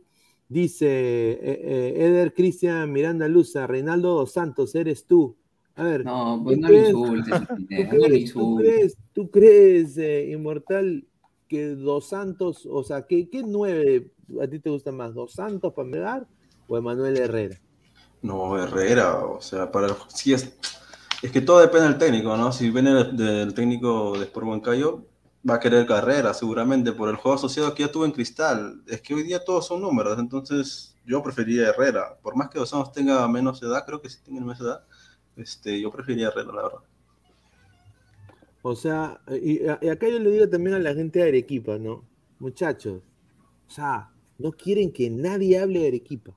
Dice eh, eh, Eder Cristian Miranda Luza, Reinaldo dos Santos, eres tú. A ver. No, pues ¿tú no crees- insultes, (laughs) ¿Tú no crees, tú crees, tú crees, eh, Inmortal, que Dos Santos, o sea, ¿qué, qué nueve a ti te gusta más? ¿Dos Santos para Melgar o Emanuel Herrera? No, Herrera, o sea, para el- sí es, es que todo depende del técnico, ¿no? Si viene del, del técnico de Sport Huancayo, va a querer carrera, seguramente, por el juego asociado que ya tuvo en Cristal. Es que hoy día todos son números, entonces yo preferiría Herrera. Por más que Dos Santos tenga menos edad, creo que sí tiene menos edad, este, yo preferiría Herrera, la verdad. O sea, y, y acá yo le digo también a la gente de Arequipa, ¿no? Muchachos, o sea, no quieren que nadie hable de Arequipa.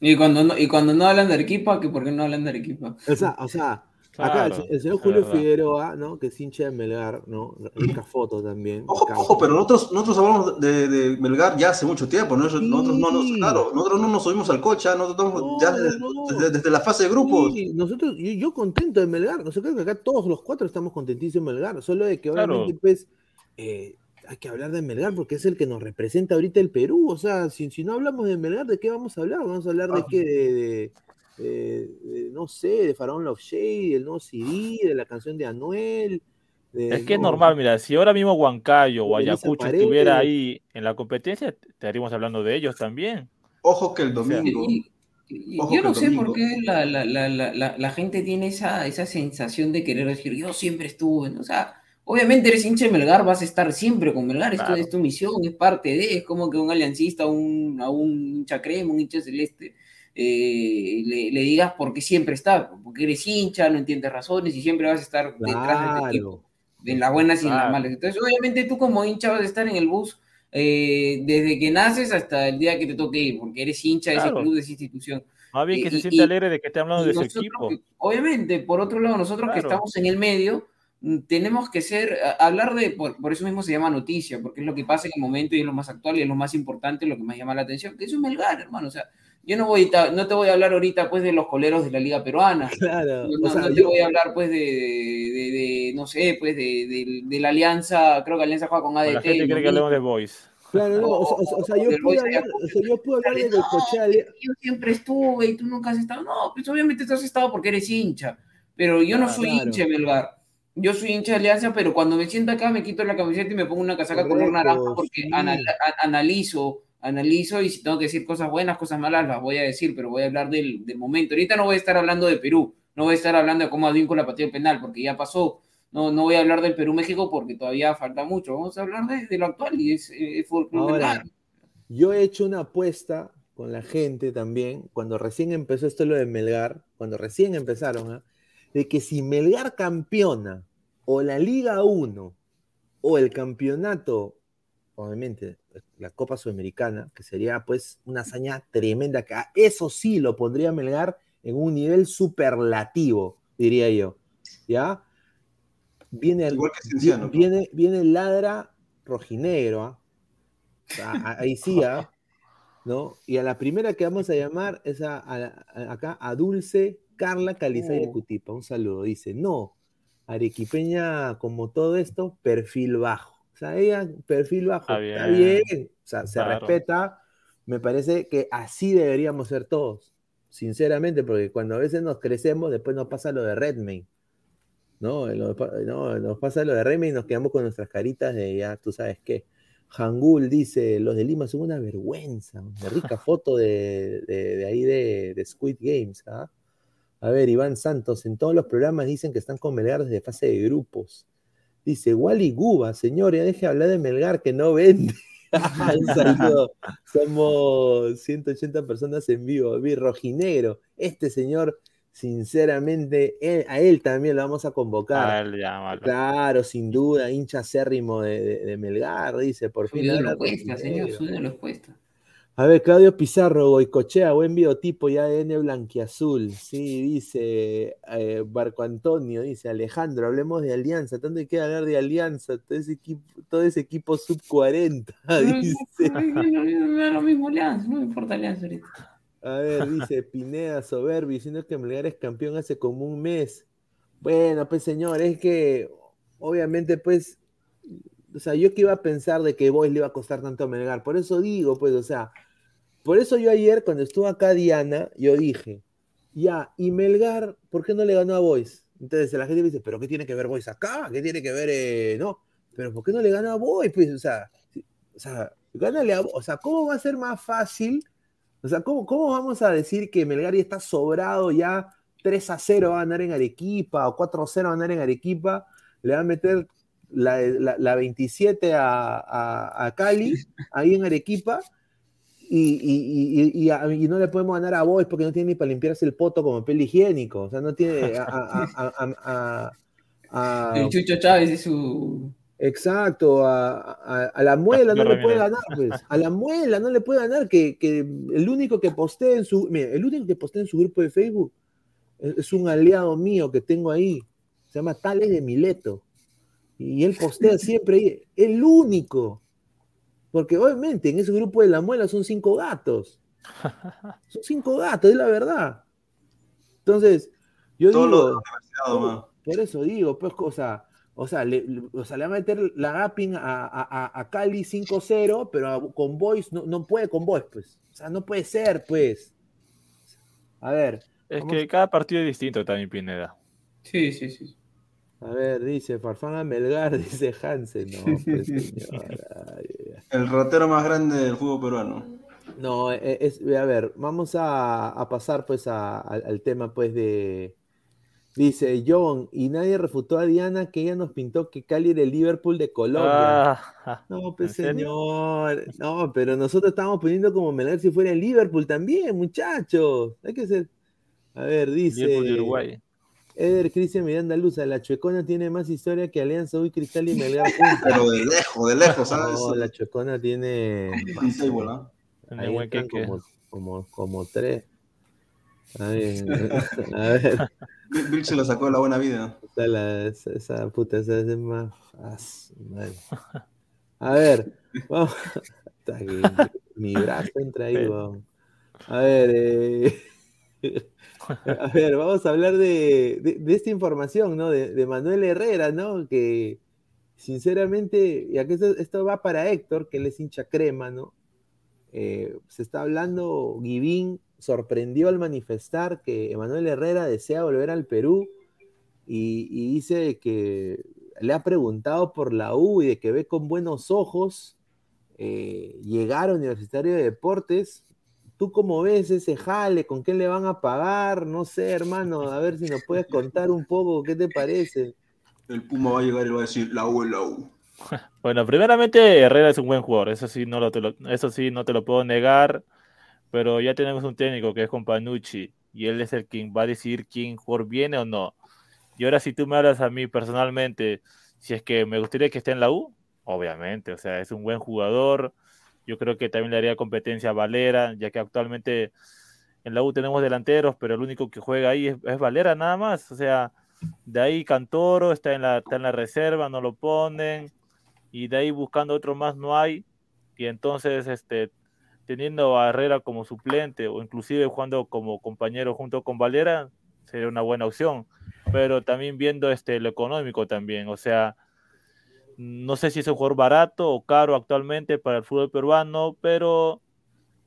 Y cuando no, y cuando no hablan de Arequipa, que por qué no hablan de Arequipa. O sea, o sea, acá el, Claro, el señor Julio verdad. Figueroa, ¿no? Que es hincha de Melgar, ¿no? Rica foto también. Ojo, ojo, pero nosotros, nosotros hablamos de, de Melgar ya hace mucho tiempo, ¿no? nosotros, no nos, claro, nosotros no nos subimos al coche, ¿ah? nosotros estamos No, ya desde, no. desde- desde la fase de grupos. Sí, nosotros, yo, yo contento de Melgar, nosotros creo que acá todos los cuatro estamos contentísimos de Melgar, solo de que Claro. obviamente pues eh, hay que hablar de Melgar porque es el que nos representa ahorita el Perú, o sea, si, si no hablamos de Melgar, ¿de qué vamos a hablar? Vamos a hablar de Ah. qué, de, de- de- de, no sé, de Faraón Love Shade, del nuevo CD, de la canción de Anuel. de- Es que es no, normal, mira, si ahora mismo Huancayo o Ayacucho estuviera ahí en la competencia, estaríamos hablando de ellos también. Ojo que el domingo. Y- y- Ojo yo no sé por qué la, la- la- la- la- la gente tiene esa, esa sensación de querer decir, yo siempre estuve, ¿no? o sea, obviamente eres hincha de Melgar, vas a estar siempre con Melgar, esto Claro. es tu misión, es parte de, es como que un aliancista, un, a un hincha crema, un hincha celeste, eh, le, le digas por qué siempre está, porque eres hincha, no entiendes razones y siempre vas a estar detrás de este equipo Claro. en las buenas y en las Claro. malas. Entonces, obviamente tú como hincha vas a estar en el bus eh, desde que naces hasta el día que te toque ir, porque eres hincha de ese Claro. club, de esa institución. Más bien que Y- se siente alegre de que esté hablando de su equipo. que- obviamente, por otro lado, nosotros que Claro. estamos en el medio, tenemos que ser, hablar de, por, por eso mismo se llama noticia, porque es lo que pasa en el momento y es lo más actual y es lo más importante, lo que más llama la atención, que eso es Melgar, hermano. O sea, yo no voy no te voy a hablar ahorita pues de los coleros de la Liga Peruana. Claro, No, o sea, no te yo- voy a hablar pues de, de- de- no sé, pues de, de- de la Alianza, creo que Alianza juega con ADT. la gente cree que hablamos de Boys. Claro, no, o, sea, o o sea, yo puedo hablar, o sea, yo puedo hablar de No, yo siempre estuve y tú nunca has estado. No, pues obviamente tú has estado porque eres hincha, pero yo no Ah, soy claro. hincha Melgar. Yo soy hincha de Alianza, pero cuando me siento acá me quito la camiseta y me pongo una casaca color Correcto, naranja porque sí. anal- a- analizo, analizo y si tengo que decir cosas buenas, cosas malas, las voy a decir, pero voy a hablar del, del momento. Ahorita no voy a estar hablando de Perú, no voy a estar hablando de cómo Advíncula pateó el penal, porque ya pasó. No, no voy a hablar del Perú-México porque todavía falta mucho. Vamos a hablar de, de lo actual y es eh, Club Ahora. Yo he hecho una apuesta con la gente también, cuando recién empezó esto lo de Melgar, cuando recién empezaron, ¿ah? De que si Melgar campeona o la Liga 1 o el campeonato, obviamente la Copa Sudamericana, que sería pues una hazaña tremenda, que a eso sí lo pondría Melgar en un nivel superlativo, diría yo. ¿Ya? Viene, el- Igual que Cienciano, ¿no? viene, viene el ladra rojinegro, ¿ah? Ahí sí, ¿ah? ¿no? Y a la primera que vamos a llamar es a, a- a- acá a Dulce Carla Calizay de Oh. Cutipa. Un saludo. Dice, no, arequipeña como todo esto, perfil bajo. O sea, ella, perfil bajo, Está está bien. o sea, se Claro. respeta. Me parece que así deberíamos ser todos, sinceramente, porque cuando a veces nos crecemos, después nos pasa lo de Redmayne. ¿no? No, nos pasa lo de Redmayne y nos quedamos con nuestras caritas de ya tú sabes qué. Hangul dice, los de Lima son una vergüenza. Una rica (laughs) foto de, de- de ahí de, de Squid Games. ¿ah? A ver, Iván Santos, en todos los programas dicen que están con Melgar desde fase de grupos. Dice, Wally Guba, señor, ya deje de hablar de Melgar que no vende. (laughs) Un saludo. Somos 180 personas en vivo. Vi Rojinegro. Este señor, sinceramente, él- a él también lo vamos a convocar. A él, llámalo. Claro, sin duda, hincha acérrimo de, de- de Melgar, dice, por Su fin. ídolo habla cuesta, señor, su ídolo cuesta. A ver, Claudio Pizarro, Goicochea, buen biotipo y ADN blanquiazul. Sí, dice eh, Barco Antonio, dice Alejandro, hablemos de Alianza. Tanto hay que hablar de Alianza, todo ese equipo, todo ese equipo sub 40, (laughs) dice. Me da lo mismo Alianza, no me importa Alianza ahorita. A ver, dice Pineda Soberbio, diciendo que Melgar es campeón hace como un mes. Bueno, pues señor, es que obviamente, pues, o sea, yo que iba a pensar de que Boys le iba a costar tanto a Melgar. Por eso digo, pues, o sea, por eso yo ayer, cuando estuvo acá Diana, yo dije, Ya, y Melgar, ¿por qué no le ganó a Boys? Entonces la gente dice, ¿pero qué tiene que ver Boys acá? ¿Qué tiene que ver, eh? no? ¿Pero por qué no le ganó a Boys? Pues, o sea, o sea, gánale a O sea, ¿cómo va a ser más fácil? O sea, ¿cómo, cómo vamos a decir que Melgar ya está sobrado ya 3 a 0 va a ganar en Arequipa o 4 a 0 va a ganar en Arequipa? Le va a meter la, la, 27 a, a, Cali, ahí en Arequipa, y, y, y, no le podemos ganar a Boys porque no tiene ni para limpiarse el poto como pelo higiénico. O sea, no tiene a, (laughs) el Chucho Chávez y su Exacto, a, la muela no le puede ganar, pues. A la muela no le puede ganar, que, el único que postea en su, el único que en su grupo de Facebook es, un aliado mío que tengo ahí, se llama Tales de Mileto. Y él postea siempre, el único. Porque obviamente en ese grupo de la muela son cinco gatos. (laughs) Son cinco gatos, es la verdad. Entonces, yo digo, por eso digo, pues, cosa o sea, le, o sea, le va a meter la gapping a, a, a Cali 5-0, pero con Boys no, no, puede con Boys, pues. O sea, no puede ser, pues. A ver. Es que cada partido es distinto también, Pineda. Sí, sí, sí. A ver, dice Farfán Melgar, (laughs) dice Hansen. No, pues, El ratero más grande del fútbol peruano. No, e, es, a ver, vamos a, a pasar pues a, al tema pues de, Dice John, y nadie refutó a Diana que ella nos pintó que Cali era el Liverpool de Colombia. Ah, no, pues señor. No, pero nosotros estamos poniendo como Melgar si fuera el Liverpool también, muchachos. Hay que ser. A ver, dice. Liverpool de Uruguay. Eder Cristian Miranda Luza, la Chuecona tiene más historia que Alianza Hoy Cristal y (laughs) Melgar. Pero de lejos, de lejos, ¿sabes? No, la Chuecona tiene. como, como, como tres. (laughs) (laughs) A ver, a ver. Bill se lo sacó de la buena vida. esa, puta, esa es más. A ver, vamos. Mi brazo entra ahí, vamos. A ver, eh, a ver, vamos a hablar de, de, esta información, ¿no? De, Manuel Herrera, ¿no? Que sinceramente, y aquí esto, esto, va para Héctor, que él es hincha crema, ¿no? Eh, se está hablando, Givín sorprendió al manifestar que Emanuel Herrera desea volver al Perú y, dice que le ha preguntado por la U y de que ve con buenos ojos eh, llegar a Universitario de Deportes. ¿Tú cómo ves ese jale? ¿Con qué le van a pagar? No sé, hermano, a ver si nos puedes contar un poco, ¿qué te parece? El Puma va a llegar y va a decir, la U es la U. (laughs) Bueno, primeramente Herrera es un buen jugador, eso sí no, lo, eso sí no te lo puedo negar pero ya tenemos un técnico que es Companucci y él es el quien va a decidir quién jugador viene o no. Y ahora si tú me hablas a mí personalmente, si es que me gustaría que esté en la U, obviamente, o sea, es un buen jugador. Yo creo que también le haría competencia a Valera, ya que actualmente en la U tenemos delanteros, pero el único que juega ahí es, Valera nada más. O sea, de ahí Cantoro está en, la, está en la reserva, no lo ponen, y de ahí buscando otro más no hay. Y entonces, este, teniendo a Herrera como suplente o inclusive jugando como compañero junto con Valera, sería una buena opción. Pero también viendo este, lo económico también, o sea, no sé si es un jugador barato o caro actualmente para el fútbol peruano, pero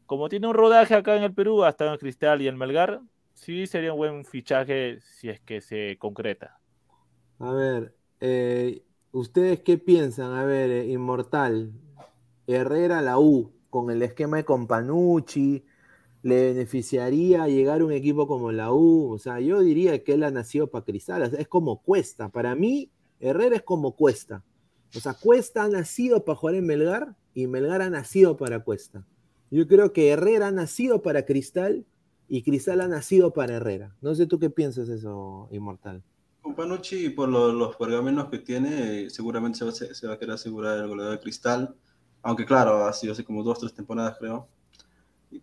como tiene un rodaje acá en el Perú, hasta en el Cristal y el Melgar, sí sería un buen fichaje si es que se concreta. A ver, eh, ¿ustedes qué piensan? A ver, eh, Inmortal, Herrera, la U, con el esquema de Companucci, le beneficiaría llegar a un equipo como la U. O sea, yo diría que él ha nacido para Cristal. es como Cuesta. Para mí, Herrera es como Cuesta. O sea, Cuesta ha nacido para jugar en Melgar y Melgar ha nacido para Cuesta. Yo creo que Herrera ha nacido para Cristal y Cristal ha nacido para Herrera. No sé tú qué piensas eso, Inmortal. Companucci, por los pergaminos que tiene, seguramente se va, se va, a querer asegurar el goleador de Cristal. Aunque claro, ha sido así como dos, tres temporadas creo.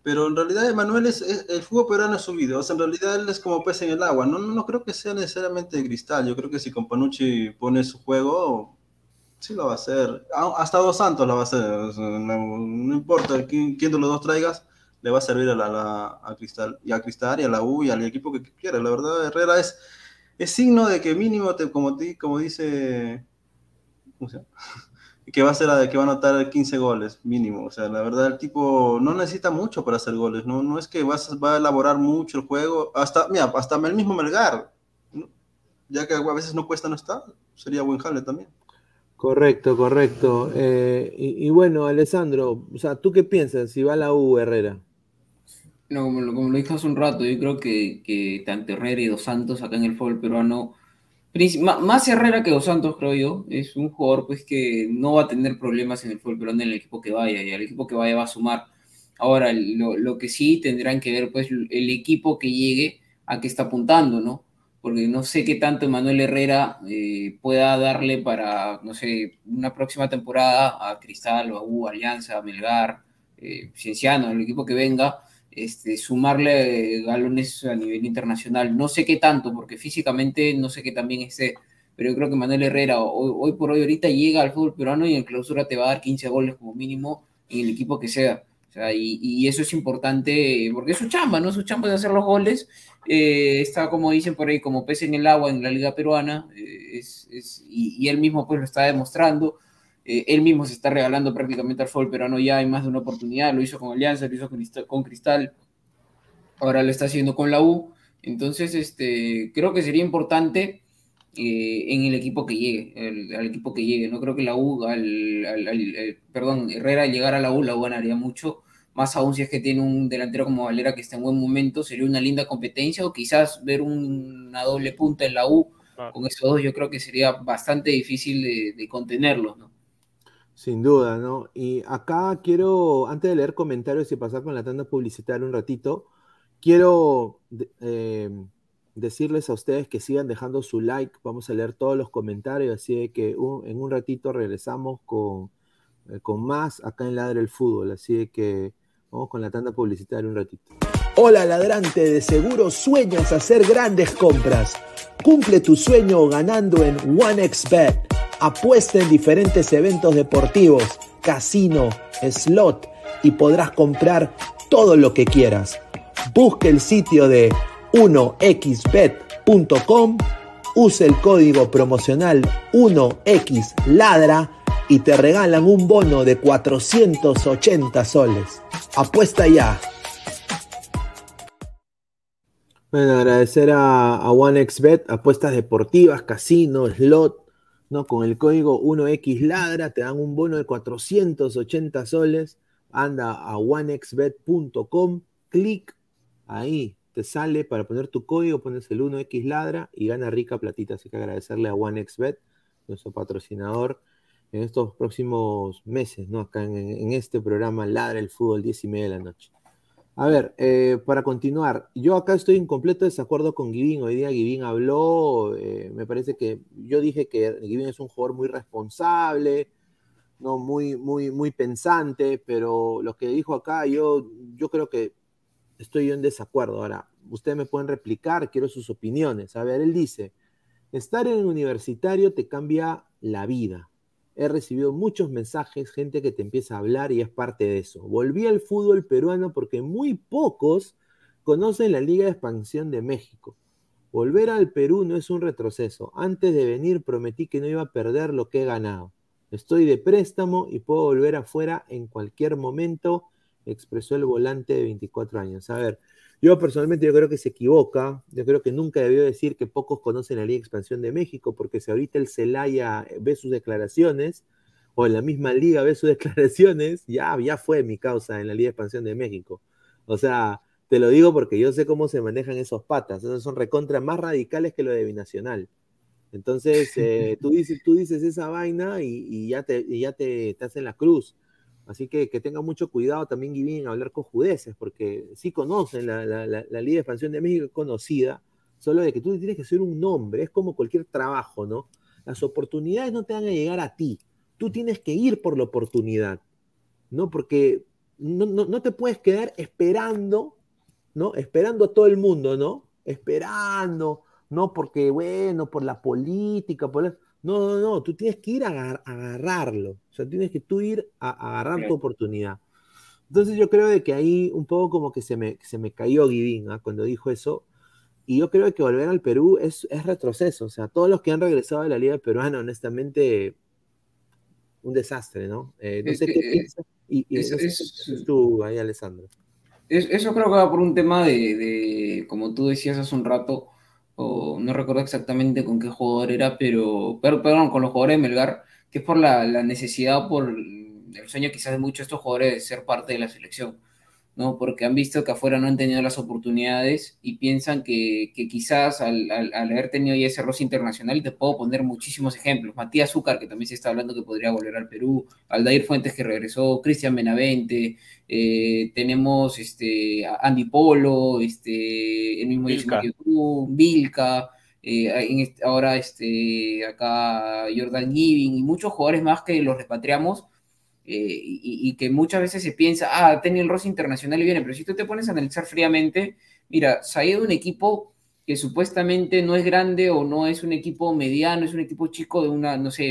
Pero en realidad Emanuel es, el fútbol peruano es su vida, o sea, en realidad él es como pez en el agua, no, no, creo que sea necesariamente de cristal, yo creo que si Companucci pone su juego, sí lo va a hacer, hasta Dos Santos lo va a hacer, no, importa quién, de los dos traigas, le va a servir a, la, a Cristal, y a Cristal, y a la U, y al equipo que quiera, la verdad Herrera es, es signo de que mínimo, te, como, como dice, (laughs) que va a ser que va a anotar 15 goles mínimo. O sea, la verdad el tipo no necesita mucho para hacer goles, no, no es que va a, va a elaborar mucho el juego, hasta, mira, hasta el mismo Melgar, ya que a veces no cuesta no está, sería buen jale también. Correcto, correcto. Eh, y, bueno, Alessandro, o sea, ¿tú qué piensas si va la U Herrera? No, como lo, como lo dije hace un rato, yo creo que, tanto Herrera y Dos Santos acá en el fútbol peruano más Herrera que Dos Santos, creo yo, es un jugador pues que no va a tener problemas en el fútbol peruano en el equipo que vaya, y al equipo que vaya va a sumar. Ahora, lo, que sí tendrán que ver, pues, el equipo que llegue a qué está apuntando, ¿no? Porque no sé qué tanto Manuel Herrera eh, pueda darle para, no sé, una próxima temporada a Cristal o a U, Alianza, Melgar, eh, Cienciano, el equipo que venga, este, sumarle galones a nivel internacional. No sé qué tanto, porque físicamente no sé qué también esté, pero yo creo que Manuel Herrera hoy, por hoy ahorita llega al fútbol peruano y en clausura te va a dar 15 goles como mínimo en el equipo que sea. Y, eso es importante porque es su chamba, ¿no? Su chamba de hacer los goles. Eh, está, como dicen por ahí, como pez en el agua en la liga peruana. Eh, y, y, él mismo pues lo está demostrando. Eh, él mismo se está regalando prácticamente al fútbol peruano ya hay más de una oportunidad, lo hizo con Alianza, lo hizo con Cristal, ahora lo está haciendo con la U, entonces este, creo que sería importante eh, en el equipo que llegue, al equipo que llegue, no creo que la U, al, eh, perdón, Herrera llegar a la U, la U ganaría mucho, más aún si es que tiene un delantero como Valera que está en buen momento, sería una linda competencia o quizás ver una doble punta en la U, con esos dos yo creo que sería bastante difícil de, de contenerlos, ¿no? Sin duda, ¿no? Y acá quiero, antes de leer comentarios y pasar con la tanda publicitaria un ratito, quiero eh, decirles a ustedes que sigan dejando su like. Vamos a leer todos los comentarios, así que en un ratito regresamos con, eh, con más acá en Ladre el Fútbol. Así que vamos con la tanda publicitaria un ratito. Hola ladrante, de seguro sueñas hacer grandes compras. Cumple tu sueño ganando en OneXBet Apuesta en diferentes eventos deportivos, casino, slot y podrás comprar todo lo que quieras. Busque el sitio de 1xbet.com, use el código promocional 1xladra y te regalan un bono de 480 soles. Apuesta ya. Bueno, agradecer a, OneXBet, apuestas deportivas, casino, slot ¿no? Con el código 1xladra te dan un bono de 480 soles. Anda a onexbet.com, clic ahí, te sale para poner tu código, pones el 1xladra y gana rica platita. Así que agradecerle a OneXBet, nuestro patrocinador, en estos próximos meses, ¿no? Acá en, en este programa Ladra el Fútbol, 10 y media de la noche. A ver, eh, para continuar, yo acá estoy en completo desacuerdo con Givin. Hoy día Givin habló, eh, me parece que yo dije que Givin es un jugador muy responsable, no muy, muy, muy pensante, pero lo que dijo acá, yo, yo creo que estoy en desacuerdo. Ahora, ustedes me pueden replicar, quiero sus opiniones. A ver, él dice, estar en el universitario te cambia la vida he recibido muchos mensajes, gente que te empieza a hablar y es parte de eso. Volví al fútbol peruano porque muy pocos conocen la Liga de Expansión de México. Volver al Perú no es un retroceso. Antes de venir prometí que no iba a perder lo que he ganado. Estoy de préstamo y puedo volver afuera en cualquier momento, expresó el volante de 24 años. A ver, yo personalmente yo creo que se equivoca, yo creo que nunca debió decir que pocos conocen la Liga Expansión de México, porque si ahorita el Celaya ve sus declaraciones, o en la misma liga ve sus (laughs) declaraciones, ya, ya fue mi causa en la Liga Expansión de México. O sea, te lo digo porque yo sé cómo se manejan esos patas, esos son recontra más radicales que lo de Binacional. Entonces, (laughs) eh, tú, dices, tú dices esa vaina y, ya, te, y ya te, te hacen la cruz. Así que que tenga mucho cuidado también Guivín en hablar con judeces, porque sí conocen la, la, la, la de Expansión de México, conocida, solo de que tú tienes que ser un nombre, es como cualquier trabajo, ¿no? Las oportunidades no te van a llegar a ti, tú tienes que ir por la oportunidad, ¿no? Porque no, no, no te puedes quedar esperando, ¿no? Esperando a todo el mundo, ¿no? Esperando, ¿no? Porque, bueno, por la política, por la... No, no, no, tú tienes que ir a, agarrarlo. O sea, tienes que tú ir a, agarrar tu oportunidad. Entonces yo creo de que ahí un poco como que se me, se me cayó Guidín ¿ah? cuando dijo eso. Y yo creo que volver al Perú es, es, retroceso. O sea, todos los que han regresado de la Liga Peruana, honestamente, un desastre, ¿no? Eh, no sé que, qué eh, piensas. Y, y es- no sé es- qué tú ahí, Alessandro. Es- eso creo que va por un tema de, de, como tú decías hace un rato, o no recuerdo exactamente con qué jugador era, pero, pero perdón, con los jugadores de Melgar, que es por la, la necesidad, por el sueño quizás de muchos de estos jugadores de ser parte de la selección, ¿no? Porque han visto que afuera no han tenido las oportunidades y piensan que, que quizás al, al- al haber tenido ya ese roce internacional, y te puedo poner muchísimos ejemplos, Matías Zúcar, que también se está hablando que podría volver al Perú, Aldair Fuentes que regresó, Cristian Benavente, eh, tenemos este, Andy Polo, este, el mismo Vilca. Quirú, Vilca, eh, en este- ahora este, acá Jordan Giving y muchos jugadores más que los repatriamos eh, y, que muchas veces se piensa, ah, tenido el roce internacional y viene, pero si tú te pones a analizar fríamente, mira, ha ido un equipo que supuestamente no es grande o no es un equipo mediano, es un equipo chico de una, no sé,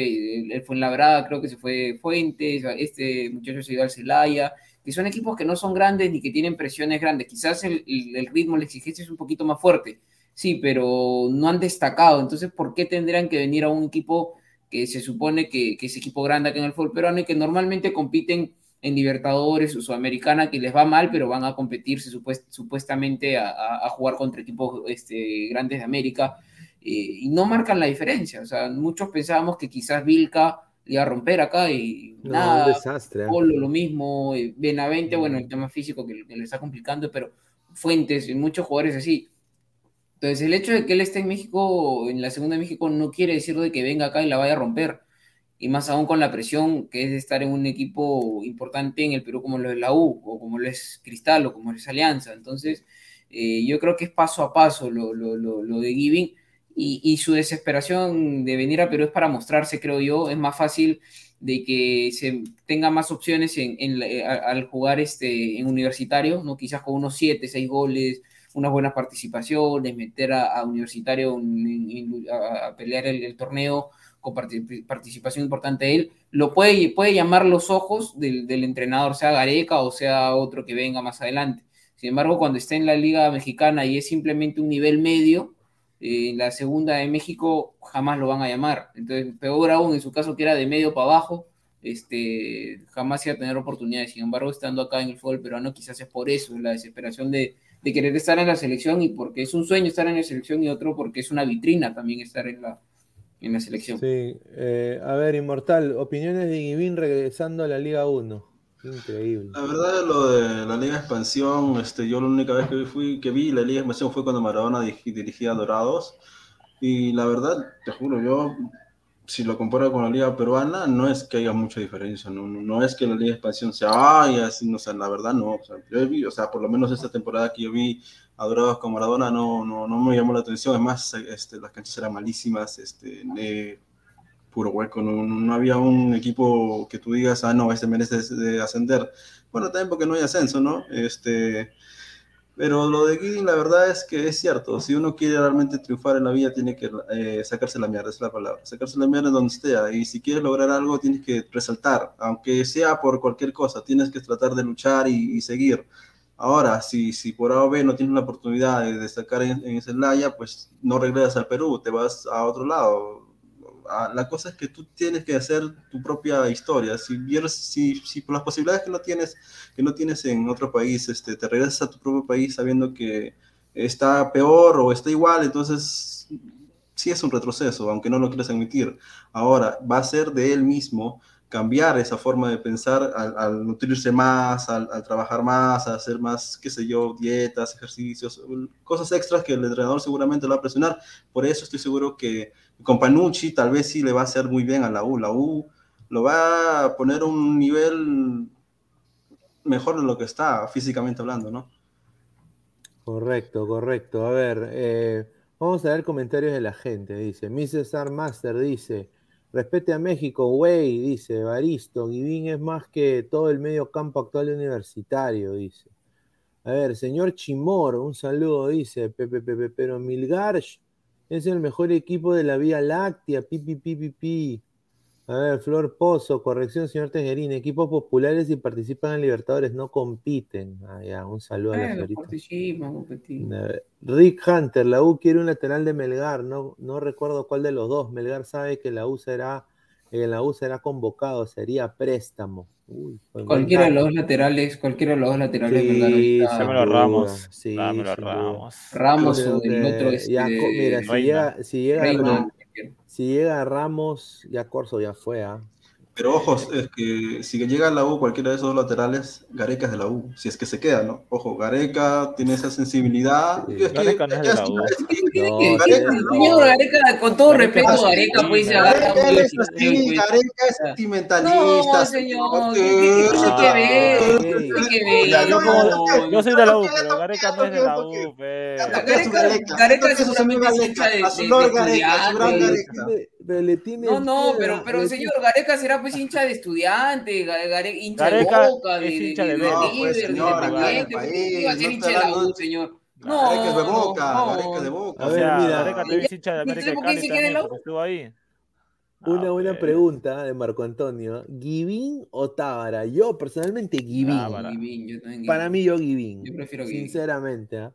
el, Fuenlabrada creo que se fue Fuentes, este muchacho se ido al Celaya, que son equipos que no son grandes ni que tienen presiones grandes. Quizás el- el ritmo, la exigencia es un poquito más fuerte, sí, pero no han destacado. Entonces, ¿por qué tendrían que venir a un equipo que se supone que, que es equipo grande acá en el fútbol peruano y que normalmente compiten en Libertadores o Sudamericana, que les va mal, pero van a competirse supuest- supuestamente a, a- a jugar contra equipos este, grandes de América eh, y no marcan la diferencia. O sea, muchos pensábamos que quizás Vilca le iba a romper acá y No, nada, un desastre. ¿eh? Polo lo mismo, eh, Benavente, bueno, el tema físico que, que le está complicando, pero Fuentes y muchos jugadores así. Entonces, el hecho de que él esté en México, en la segunda de México, no quiere decir de que venga acá y la vaya a romper. Y más aún con la presión que es de estar en un equipo importante en el Perú como lo es la U, o como lo es Cristal, o como lo es Alianza. Entonces, eh, yo creo que es paso a paso lo, de Giving. Y, su desesperación de venir a Perú es para mostrarse, creo yo. Es más fácil de que se tenga más opciones en, a- al jugar este, en universitario, ¿no? quizás con unos 7, 6 goles, unas buenas participaciones, meter a, universitario a, pelear el, torneo con parti- participación importante de él, lo puede, puede llamar los ojos del, del entrenador, sea Gareca o sea otro que venga más adelante. Sin embargo, cuando está en la Liga Mexicana y es simplemente un nivel medio, eh, en la segunda de México jamás lo van a llamar. Entonces, peor aún, en su caso que era de medio para abajo, este, jamás iba a tener oportunidades. Sin embargo, estando acá en el fútbol peruano, quizás es por eso, la desesperación de, de querer estar en la selección y porque es un sueño estar en la selección y otro porque es una vitrina también estar en la, en la selección. Sí, eh, a ver, Inmortal, opiniones de Guivín regresando a la Liga 1. Increíble. La verdad, lo de la Liga de Expansión, este, yo la única vez que fui, que vi la Liga de Expansión fue cuando Maradona dirigía a Dorados. Y la verdad, te juro, yo, si lo comparo con la Liga Peruana, no es que haya mucha diferencia. No, no, es que la Liga de Expansión sea, ay, así, no, o sea, la verdad no. O sea, yo vi- o sea, por lo menos esta temporada que yo vi a Dorados con Maradona no, no, no me llamó la atención. Además, este, las canchas eran malísimas, este, puro hueco, no- no había un equipo que tú digas, ah, no, este merece de ascender. Bueno, también porque no hay ascenso, ¿no? Este, pero lo de Gideon, la verdad es que es cierto, si uno quiere realmente triunfar en la vida, tiene que eh, sacarse la mierda, es la palabra, sacarse la mierda donde esté, y si quieres lograr algo, tienes que resaltar, aunque sea por cualquier cosa, tienes que tratar de luchar y, y seguir. Ahora, si, si por A o B no tienes la oportunidad de destacar en, en Celaya, pues no regresas al Perú, te vas a otro lado. La cosa es que tú tienes que hacer tu propia historia. Si, si, si por las posibilidades que no tienes, que no tienes en otro país, este, te regresas a tu propio país sabiendo que está peor o está igual, entonces sí es un retroceso, aunque no lo quieras admitir. Ahora, va a ser de él mismo cambiar esa forma de pensar al, nutrirse más, al, al trabajar más, a hacer más, qué sé yo, dietas, ejercicios, cosas extras que el entrenador seguramente lo va a presionar. Por eso estoy seguro que con Panucci tal vez sí le va a hacer muy bien a la U. La U lo va a poner a un nivel mejor de lo que está físicamente hablando, ¿no? Correcto, correcto. A ver, eh, vamos a ver comentarios de la gente. Dice, Mrs. Art Master dice, respete a México, güey, dice, Baristo, Guivín es más que todo el medio campo actual universitario, dice. A ver, señor Chimor, un saludo, dice, Pepe, Pepe, pero Milgarch es el mejor equipo de la Vía Láctea, pipi, pipi, pipi. A ver, Flor Pozo, corrección, señor Tejerín, equipos populares y participan en Libertadores no compiten. Ah, ya, un saludo a la. Eh, Rick Hunter, la U quiere un lateral de Melgar, no, no recuerdo cuál de los dos. Melgar sabe que la U será En la U será convocado, sería préstamo. Uy, Cualquiera de los dos laterales, cualquiera de los dos laterales. Sí, Dámelo Ramos. sí, Dámelo. Ramos. Ramos o el otro este, ya, mira, si llega, si llega, Reina, Ra- si llega Ramos, ya Corso ya fue, ¿ah? Pero ojo, es que si llega a la U cualquiera de esos dos laterales, Gareca es de la U, si es que se queda, ¿no? Ojo, Gareca tiene esa sensibilidad. Sí. Es que- Gareca no es de la U. es que- Tiene No, que- Gareca, con todo Gareca respeto, es Gareca pues se Gareca agarra Gareca es así, Gareca es sentimentalista. No, señor, ¿qué tiene que ver? ¿Qué tiene que ver? Ya, yo, soy de la U, pero Gareca no es de la U. Gareca- es hincha de- a su Lord de- Gareca, su gran. Gareca. Pero le tiene No, no, piedra, pero, pero señor, Gareca será pues hincha de estudiante, hincha Gareca de Boca, de, hincha de de. No, pues, River, de señor, acá en el Independiente, ¿por qué iba a ser no hincha de la U, señor? Gareca es de No, Boca, no. Gareca de Boca. A O ver, sea, mira. Gareca también es hincha de. Una Ah, buena pregunta de Marco Antonio. ¿Givín o Tábara? Yo personalmente también Para mí yo Givín. Yo prefiero Givín. Sinceramente. ¿ah?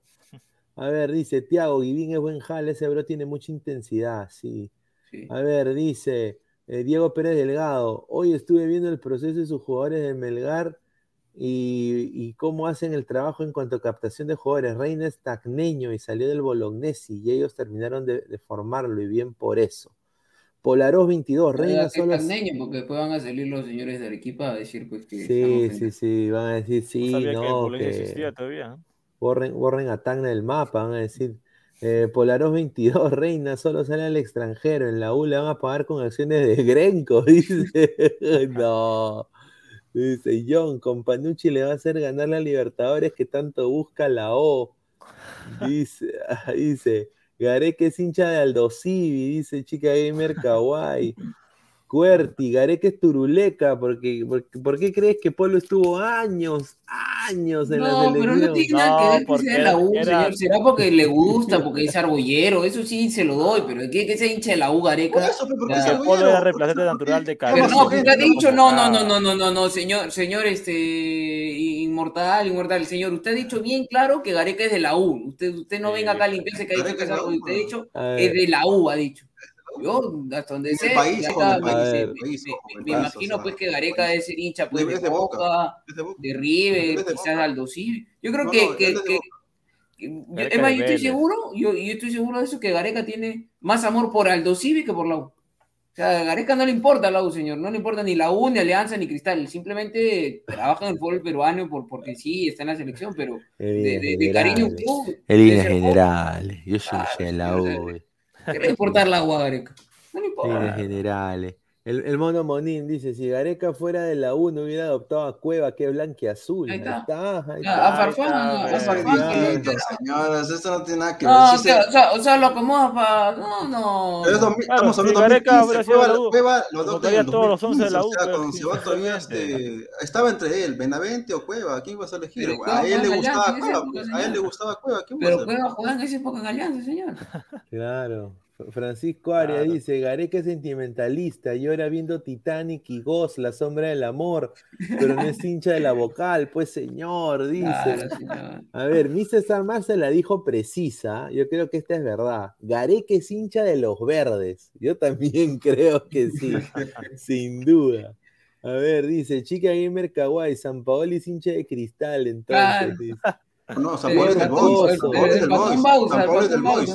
A ver, dice Tiago, Givín es buen jale, ese bro tiene mucha intensidad, sí. Sí. A ver, dice eh, Diego Pérez Delgado, hoy estuve viendo el proceso de sus jugadores de Melgar y, y cómo hacen el trabajo en cuanto a captación de jugadores. Reina es tacneño y salió del Bolognesi y ellos terminaron de, de formarlo y bien por eso. Polaros 22, Reina solo... niño, porque después van a salir los señores de Arequipa a decir pues que Sí, sí, en- sí, van a decir No sí, sabía que el no, que existía todavía. ¿eh? borren, borren a Tacna del mapa, van a decir. Eh, Polaros 22, Reina, solo sale al extranjero. En la U le van a pagar con acciones de Grenco, (laughs) dice. no. Dice John, con Panucci le va a hacer ganar la Libertadores que tanto busca la O. Dice, ah, dice, Gareca es hincha de Aldo Civi, dice Chica Gamer Kawaii. Cuerti, Gareca es turuleca, porque, porque, ¿por qué crees que Polo estuvo años, años en la No, pero no selección? tiene nada que No, ver que porque sea de la U, era- señor. Será porque le gusta, porque es argollero. Eso sí se lo doy, pero ¿qué que sea hincha de la U, Por Gareca? eso, pero ¿por qué Ya. es El argollero? Polo era ¿Por qué- reemplazante por qué- natural de Pero no, porque ha dicho, no, no, no, no, no, no, no, señor, señor, este, inmortal, inmortal, señor, usted ha dicho bien claro que Gareca es de la U. Usted, usted no venga acá a limpiarse que ha dicho que es Usted ha dicho es de la U, ha dicho. Yo, hasta donde el sé, país, el me- país, me- el país, me- el me imagino o sea, pues que el Gareca debe ser hincha pues, Es de de Boca. De Boca. de River, quizás Boca. Aldo Civi. Yo creo No, que, no, que- que- Boca. que- es más, de yo estoy seguro, yo, yo estoy seguro de eso, que Gareca tiene más amor por Aldo Civi que por la U. O sea, a Gareca no le importa la U, señor, no le importa ni la U, ni Alianza, ni Cristal, simplemente trabaja en el fútbol peruano por, porque sí, está en la selección, pero de, de- de cariño Boca. generales. Yo soy hincha de la sí, o U, sea, güey. ¿Qué le va a importar la Gareca? No le importa. generales. El, el mono Monín dice, si Gareca fuera de la U no hubiera adoptado a Cueva, que es blanquiazul. Ahí Ahí está. está, ahí A, está. a Farfán, a, Farfán, Distinto, señores, esto no tiene nada que ver. No, o se- sea, o sea, o sea, lo acomodas para. No, no. Pero es 2000, Claro, estamos hablando de Gareca 2015, hubiera sido Cueva, la U, Cueva lo como adopta en todavía el todos los 11 de la 2015, U, o sea, pues, sí, si va todavía este, estaba entre él, Benavente o Cueva, ¿quién vas a elegir? A él le gustaba Cueva, pues, a él le gustaba Cueva, ¿quién va a Pero? Cueva jugaba en esa época en Alianza, señor. Claro. Francisco Arias Claro. dice, Gareca es sentimentalista, llora viendo Titanic y Ghost, La Sombra del Amor, pero no es hincha de la vocal, pues señor, dice. Claro, señor. A ver, mi César Mar se la dijo precisa, yo creo que esta es verdad. Gareca es hincha de los verdes, yo también (laughs) creo que sí, sin duda. A ver, dice, chica gamer kawaii, San Paoli es hincha de cristal, entonces. Claro. dice. No, San El Paulo es del Boys, el- San Paulo es el del Boys, San es del Boys,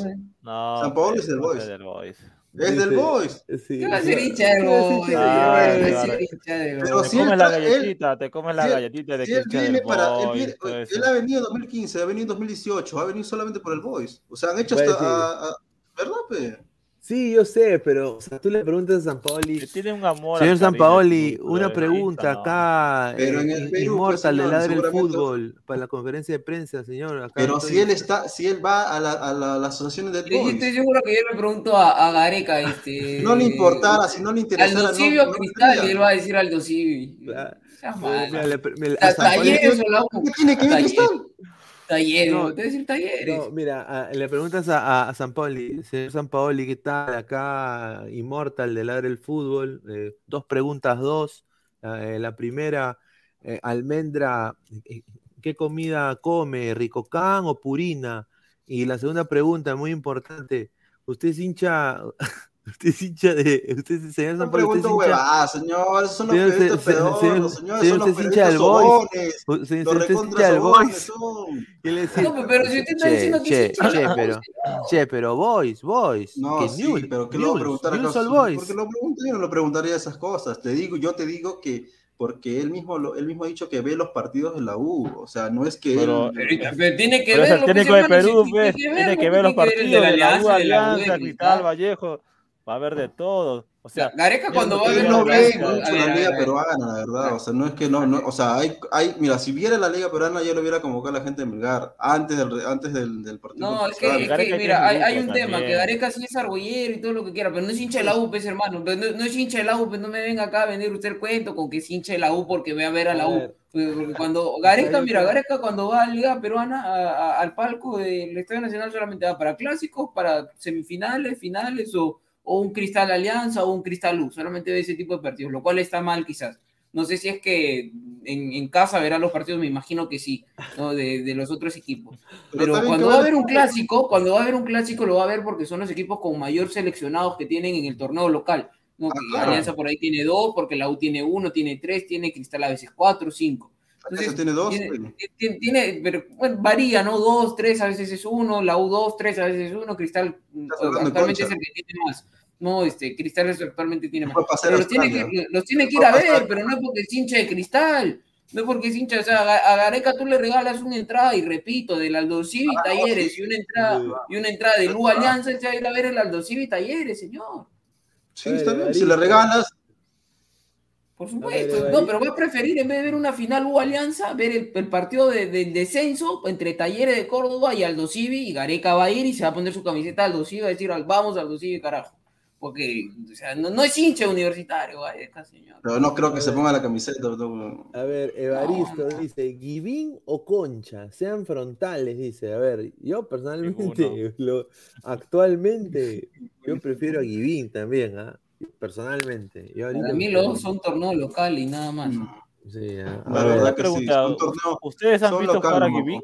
Paolo es del Boys. es del Boys. Sí, ¿Qué va a sí, ser hincha del Boys? ¿Qué va a del Pero Boys? Te la galletita, te comes la galletita de que él viene para, él, ha venido en 2015, ha venido en 2018, ha venido solamente por el Boys. O sea, han hecho hasta, ¿verdad, pe? Sí, yo sé, pero o sea, tú le preguntas a San Paoli, Que tiene un amor. Señor al San Paoli, una pregunta no. acá, Pero en eh, el Perú, inmortal pues, de señor, ladre el fútbol, para la conferencia de prensa, señor. acá Pero estoy- si él está, si él va a la, a la, a las asociaciones del Yo yo estoy seguro que yo le pregunto a, a Gareca, este. no le importara, si no le interesara, Aldo no, Civi no Cristal, y él va a decir Aldo Civi. Claro. Seas Eh, mal. mira, le pre- me- a Ta- San Paoli- Talleres o la U. ¿Qué tiene que ver. Cristal? Talleres, No, a decir talleres. No, mira, a- le preguntas a, a- San Paoli, señor San Paoli, ¿qué tal? Acá, Inmortal de Ladre el Fútbol, eh, dos preguntas, dos. Eh, la primera, eh, Almendra, ¿qué comida come? ¿Ricocán o Purina? Y la segunda pregunta, muy importante, ¿usted es hincha, Usted es hincha de. Usted es señor No San Pablo. usted es pregunto hincha- huevadas, señor. Son los Señor, periodistas pedorros, señor- señores. señor, Son los usted es hincha del Boys. señor, usted es hincha del Boys. le No, pero si usted está diciendo que che, es hincha che, pero, che, pero Boys, Boys. No, que sí, News- pero ¿qué le voy a News, preguntar all Boys. Porque lo pregunto, yo no lo preguntaría esas cosas. Te digo, yo te digo que porque él mismo, lo- él mismo ha dicho que ve los partidos de la U. O sea, no es que Pero- él... Pero, tiene que Pero es ver el técnico de Perú, pues, tiene que ver los partidos de la U, Alianza, Cristal, Vallejo, va a ver de todo. O sea, Gareca cuando va a ver no los ve mucho la liga ver, peruana, la verdad. O sea, no es que no, no o sea, hay, hay, mira, si viera la liga peruana, ya lo hubiera convocado a la gente de Melgar antes del, antes del, del partido. No, es que, es que mira, hay, un tema, que. Gareca sí es argollero y todo lo que quiera, pero no es hincha de la U, pues hermano, pero no, no es hincha de la U, pues no me venga acá a vender usted el cuento con que es hincha de la U porque ve a ver a la U. ver. Porque cuando (laughs) Gareca, mira. Gareca cuando va a la Liga Peruana, a- a- al palco del Estadio Nacional solamente va para clásicos, para semifinales, finales o, o un Cristal Alianza o un Cristal U, solamente ve ese tipo de partidos, lo cual está mal quizás. No sé si es que en, en casa verá los partidos, me imagino que sí, ¿no? de, de los otros equipos. Pero cuando va a haber un clásico, cuando va a haber un clásico lo va a ver porque son los equipos con mayor seleccionados que tienen en el torneo local. ¿no? Ah, claro. Alianza por ahí tiene dos, porque la U tiene uno, tiene tres, tiene Cristal a veces cuatro, cinco. Alianza tiene dos, tiene, tiene- pero bueno, varía, ¿no? Dos, tres, a veces es uno, la U dos, tres, a veces es uno, Cristal mm, actualmente es el que tiene más. No, este, Cristal es- actualmente tiene más. Pero los tiene, que, los tiene que ir a ver, pero no es porque es hincha de Cristal. No es porque es hincha, o sea, a Ga- a Gareca tú le regalas una entrada, y repito, del Aldo Civi Ah, no, Talleres sí. y una entrada, y una entrada de Lu Alianza, él se va a ir a ver el Aldo Civi Talleres, señor. Sí, está bien. Si le regalas, Por supuesto. no, pero va a preferir, en vez de ver una final U Alianza, ver el, el partido de, de descenso entre Talleres de Córdoba y Aldo Civi, y Gareca va a ir y se va a poner su camiseta Aldo Civi, va a decir, vamos Aldo Civi, carajo. Porque, o sea, no, no es hincha universitario, Gareca, señor. pero no creo que se ponga la camiseta. no. A ver, Evaristo dice, ¿Givín o Concha? Sean frontales, dice. A ver, yo personalmente, (laughs) lo- actualmente, yo prefiero a Givín también, ¿ah? Personalmente. Yo Para mí los dos son torneos locales y nada más. Mm, Sí, ah, a La ver, verdad Una que sí. ¿ustedes han visto local, jugar a. Givín?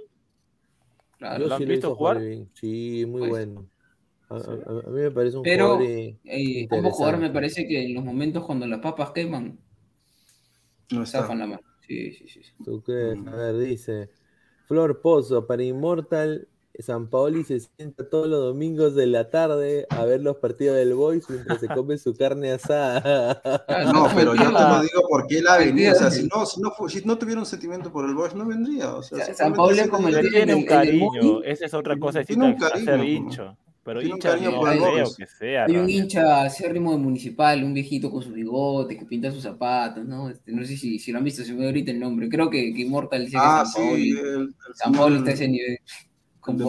Claro. ¿lo han sí visto jugar. Sí, muy Pues, bueno. A, a- a mí me parece un Pero, jugador eh, Eh, ambos jugadores me parece que en los momentos cuando las papas queman, No zafan la mano. Sí, sí, sí. sí. ¿Tú crees? Mm. A ver, dice Flor Pozo, para Immortal, San Paoli se sienta todos los domingos de la tarde a ver los partidos del Boys mientras se come su carne asada. No, pero yo te Ah. lo digo porque él ha venido. O sea, si no, si no, si no tuviera un sentimiento por el Boys, no vendría. O sea, San ese como el tiene un cariño, esa es otra cosa Tiene un cariño, hincho. Pero tiene un hincha cariño no por el Boys. que sea. Hay un realmente. hincha acérrimo de municipal, un viejito con su bigote que pinta sus zapatos, ¿no? Este, no sé si, si lo han visto, se me ve ahorita el nombre. Creo que, que Immortal dice Ah, que San Paolo, sí. el- el San Paolo está a ese nivel con.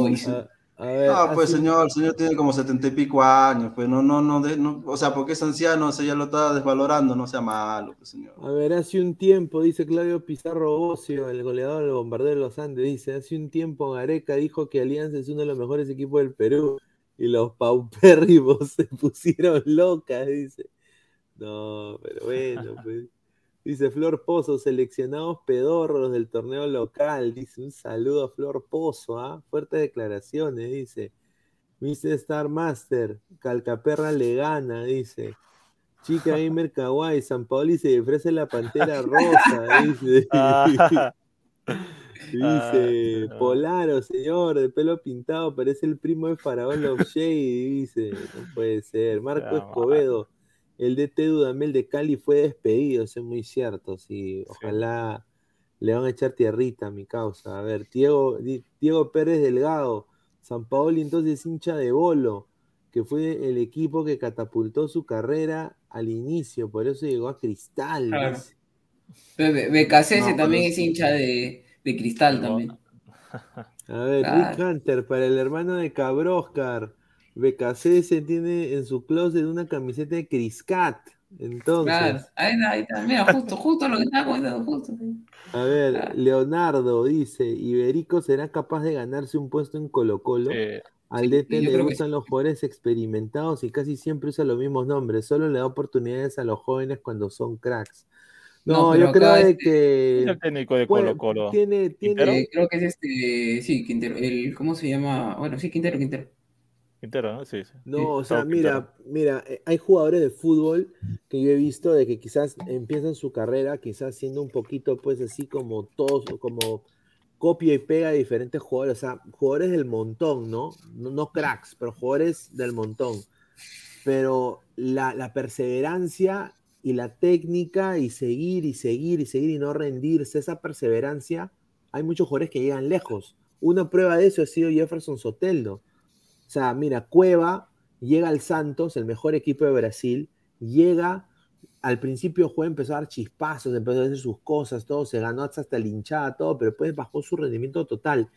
A, ver, Ah, pues señor, el señor tiene como setenta y pico años, pues no, no, no, de- no, o sea, porque es anciano, o sea, ya lo está desvalorando, no sea malo, pues señor. A ver, hace un tiempo, dice Claudio Pizarro Bocio, el goleador del bombardero de los Andes, dice, hace un tiempo Gareca dijo que Alianza es uno de los mejores equipos del Perú y los paupérrimos (laughs) se pusieron locas, dice. No, pero bueno, pues. Dice Flor Pozo, seleccionados pedorros del torneo local. Dice un saludo a Flor Pozo, ¿ah? Fuertes declaraciones, dice. Mr. Star Master, Calcaperra le gana, dice. Chica Gamer Kawaii, San Paoli se ofrece la pantera (laughs) rosa, dice. (laughs) Ah, (laughs) Dice, Ah, no. Polaro, señor, de pelo pintado, parece el primo de Faraón Love dice. No puede ser. Marco Escobedo, el DT Dudamel de Cali fue despedido, eso es muy cierto, sí. Ojalá le van a echar tierrita a mi causa. A ver, Diego, Di- Diego Pérez Delgado, San Paoli entonces hincha de Bolo, que fue el equipo que catapultó su carrera al inicio, por eso llegó a Cristal. Claro. Becasese No, también es hincha de, de cristal también. A ver, Claro. Rick Hunter, para el hermano de Cabroscar, BKC tiene en su closet una camiseta de Criscat. Entonces, Claro, ahí está, ahí está. Mira, justo, justo lo que estaba comentando, justo. a ver, Claro. Leonardo dice, ¿Iberico será capaz de ganarse un puesto en Colo Colo? eh, Al DT le que gustan los jugadores experimentados y casi siempre usa los mismos nombres, solo le da oportunidades a los jóvenes cuando son cracks. No, yo creo de este- que es el técnico de Colo Colo. tiene, Eh, creo que es este, sí, Quintero, el, ¿cómo se llama? Bueno, sí, Quintero, Quintero. Quintero, ¿no? Sí, sí. No, o sea, Quintero. mira, mira, eh, hay jugadores de fútbol que yo he visto de que quizás empiezan su carrera, quizás siendo un poquito, pues así como todos, como copia y pega de diferentes jugadores, o sea, jugadores del montón, ¿no? No, no cracks, pero jugadores del montón. Pero la, la perseverancia y la técnica y seguir y seguir y seguir y no rendirse, esa perseverancia, hay muchos jugadores que llegan lejos. Una prueba de eso ha sido Jefferson Soteldo. O sea, mira, Cueva llega al Santos, el mejor equipo de Brasil, llega, al principio juega, empezó a dar chispazos, empezó a hacer sus cosas, todo, se ganó hasta, la hinchada, todo, pero después bajó su rendimiento total.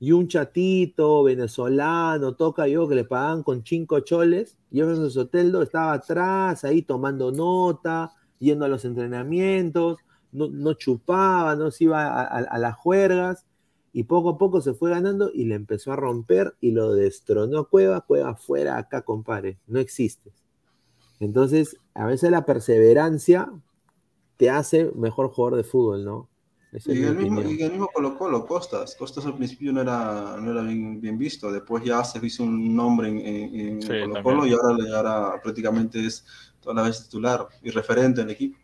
Y un chatito venezolano, toca yo, que le pagaban con cinco choles, Jefferson Soteldo estaba atrás, ahí tomando nota, yendo a los entrenamientos, no, no chupaba, no se iba a las juergas, y poco a poco se fue ganando y le empezó a romper y lo destronó a Cueva, Cueva fuera acá, compadre, no existes. Entonces, a veces la perseverancia te hace mejor jugador de fútbol, ¿no? Esa Y el mismo, y el mismo Colo Colo, Costas. Costas al principio no era, no era bien, bien visto, después ya se hizo un nombre en, en- en Sí, Colo también. Colo y ahora, y ahora prácticamente es toda la vez titular y referente en el equipo.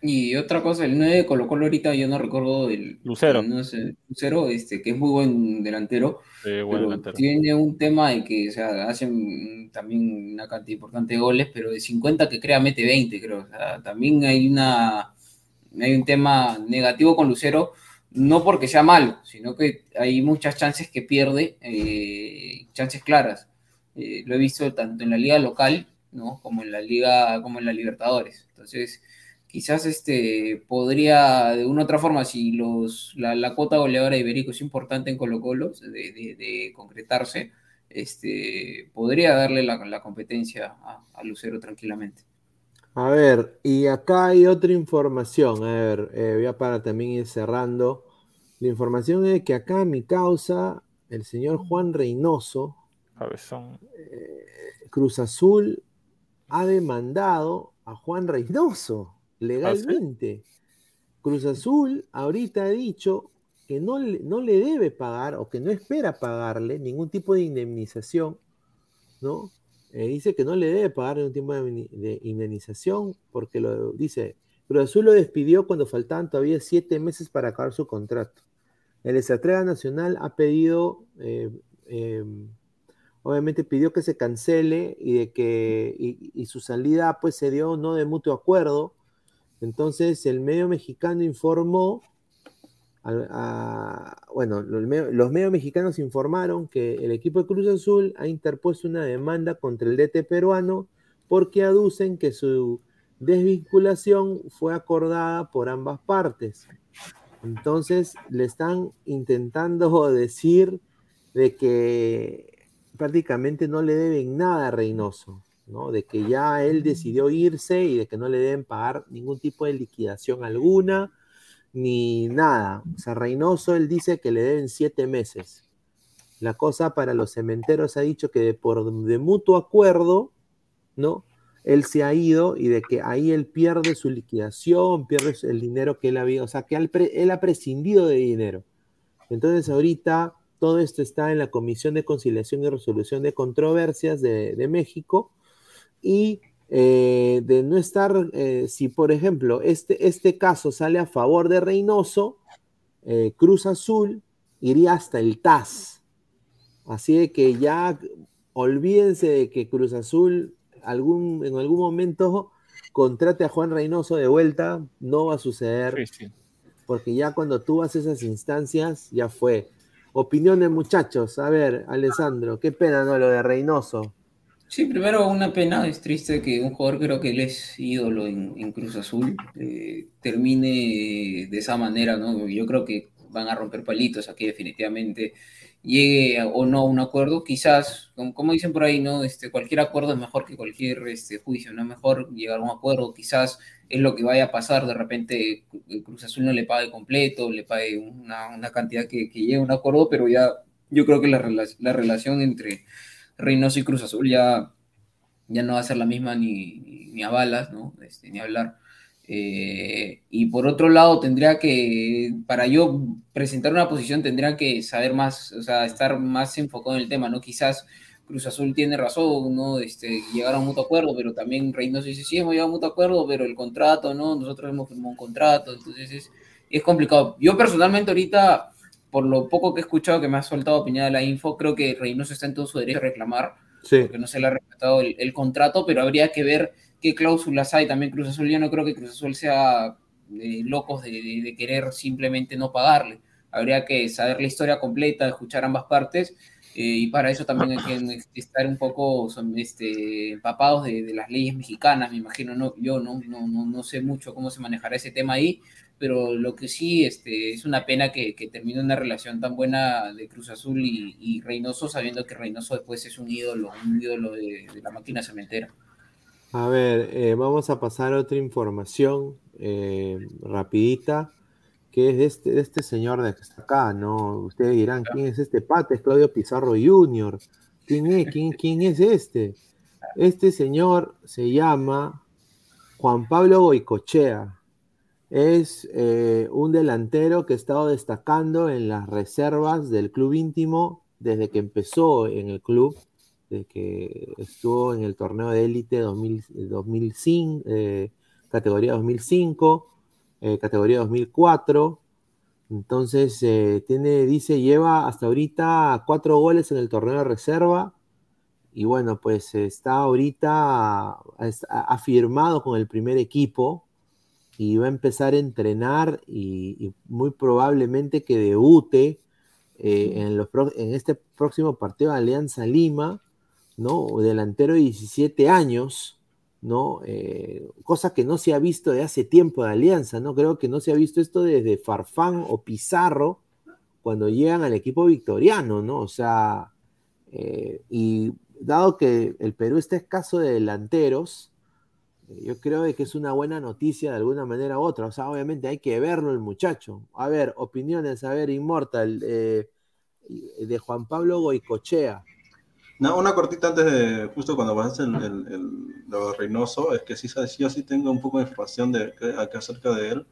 Y otra cosa, el 9 de Colo Colo ahorita yo no recuerdo el Lucero. No sé, Lucero, este, que es muy buen delantero, Sí, buen pero delantero. tiene un tema de que, o sea, hacen también una cantidad importante de goles, pero de 50 que crea mete 20, creo. O sea, también hay una hay un tema negativo con Lucero, no porque sea malo, sino que hay muchas chances que pierde, eh, chances claras. Eh, lo he visto tanto en la liga local, ¿no? como en la liga, como en la Libertadores. Entonces, quizás este podría de una u otra forma, si los, la, la cuota goleadora de Iberico es importante en Colo Colo, de, de- de concretarse, este, podría darle la, la competencia a, a Lucero tranquilamente. A ver, y acá hay otra información. A ver, eh, voy a para también ir cerrando. La información es que acá mi causa, el señor Juan Reynoso, Cabezón. Cruz Azul, ha demandado a Juan Reynoso legalmente. Cruz Azul ahorita ha dicho que no no le debe pagar o que no espera pagarle ningún tipo de indemnización, ¿no? Eh, dice que no le debe pagar ningún tipo de, indemni- de indemnización porque lo dice, Cruz Azul lo despidió cuando faltaban todavía siete meses para acabar su contrato. El estratega nacional ha pedido, eh, eh, obviamente pidió que se cancele y de que y su salida pues se dio no de mutuo acuerdo. Entonces el medio mexicano informó, a- bueno, los, los medios mexicanos informaron que el equipo de Cruz Azul ha interpuesto una demanda contra el DT peruano porque aducen que su desvinculación fue acordada por ambas partes. Entonces le están intentando (laughs) decir de que prácticamente no le deben nada a Reynoso, ¿no? De que ya él decidió irse y de que no le deben pagar ningún tipo de liquidación alguna, ni nada. O sea, Reynoso él dice que le deben siete meses. La cosa para los cementeros ha dicho que de, por de mutuo acuerdo, ¿no? Él se ha ido y de que ahí él pierde su liquidación, pierde el dinero que él había, o sea, que él, ha prescindido de dinero. Entonces ahorita todo esto está en la Comisión de Conciliación y Resolución de Controversias de México y eh, de no estar, eh, si por ejemplo este, este caso sale a favor de Reynoso, eh, Cruz Azul iría hasta el TAS. Así de que ya olvídense de que Cruz Azul algún, en algún momento contrate a Juan Reynoso de vuelta, no va a suceder porque ya cuando tú vas a esas instancias, ya fue. Opiniones, muchachos. A ver, Alessandro, qué pena, ¿no? Lo de Reynoso. Sí, primero una pena, es triste que un jugador creo que él es ídolo en, Cruz Azul eh, termine de esa manera, ¿no? Yo creo que van a romper palitos aquí definitivamente, llegue o no a un acuerdo, quizás, como, dicen por ahí, ¿no? Este, cualquier acuerdo es mejor que cualquier este, juicio, ¿no? Mejor llegar a un acuerdo, quizás es lo que vaya a pasar, de repente Cruz Azul no le pague completo, le pague una, una cantidad que, que llegue a un acuerdo, pero ya yo creo que la, la relación entre Reynoso y Cruz Azul ya, ya no va a ser la misma ni, ni, a balas, ¿no? Este, ni hablar. Eh, y por otro lado, tendría que, para yo presentar una posición, tendría que saber más, o sea, estar más enfocado en el tema, ¿no? Quizás Cruz Azul tiene razón, ¿no? Este, llegar a mutuo acuerdo, pero también Reynoso dice, sí, hemos llegado a mutuo acuerdo, pero el contrato, ¿no? Nosotros hemos firmado un contrato, entonces es, es complicado. Yo personalmente ahorita, por lo poco que he escuchado que me ha soltado de la info, creo que Reynoso está en todo su derecho a reclamar, Sí. porque no se le ha respetado el, el contrato, pero habría que ver qué cláusulas hay también Cruz Azul. Yo no creo que Cruz Azul sea eh, locos de, de- de querer simplemente no pagarle. Habría que saber la historia completa, escuchar ambas partes, eh, y para eso también hay que estar un poco son, este, empapados de, de las leyes mexicanas, me imagino. No, yo no, no, no, no sé mucho cómo se manejará ese tema ahí, pero lo que sí este, es una pena que, que termine una relación tan buena de Cruz Azul y, y Reynoso, sabiendo que Reynoso después es un ídolo, un ídolo de, de la máquina cementera. A ver, eh, vamos a pasar a otra información eh, rapidita, que es de este, de este señor de que está acá, ¿no? Ustedes dirán, ¿quién es este pata? Es Claudio Pizarro Jr. ¿Quién es? ¿Quién, quién es este? (laughs) Este señor se llama Juan Pablo Goicochea. Es eh, un delantero que ha estado destacando en las reservas del club íntimo desde que empezó en el club de que estuvo en el torneo de élite 2000 2005, eh, categoría 2005, eh, categoría 2004. Entonces, eh, tiene, dice, lleva hasta ahorita cuatro goles en el torneo de reserva. Y bueno, pues está ahorita, ha, ha firmado con el primer equipo y va a empezar a entrenar y, y muy probablemente que debute eh, en, los, en este próximo partido de Alianza Lima, ¿no? Delantero de 17 años, ¿no? Eh, cosa que no se ha visto de hace tiempo de Alianza, ¿no? Creo que no se ha visto esto desde Farfán o Pizarro cuando llegan al equipo victoriano, ¿no? O sea, eh, y dado que el Perú está escaso de delanteros, yo creo que es una buena noticia de alguna manera u otra. O sea, obviamente hay que verlo el muchacho. A ver, opiniones, a ver, Inmortal, eh, de Juan Pablo Goicochea. No, una cortita antes de, justo cuando pasaste el, el, lo Reynoso, es que sí, yo sí tengo un poco de información de, acerca de él.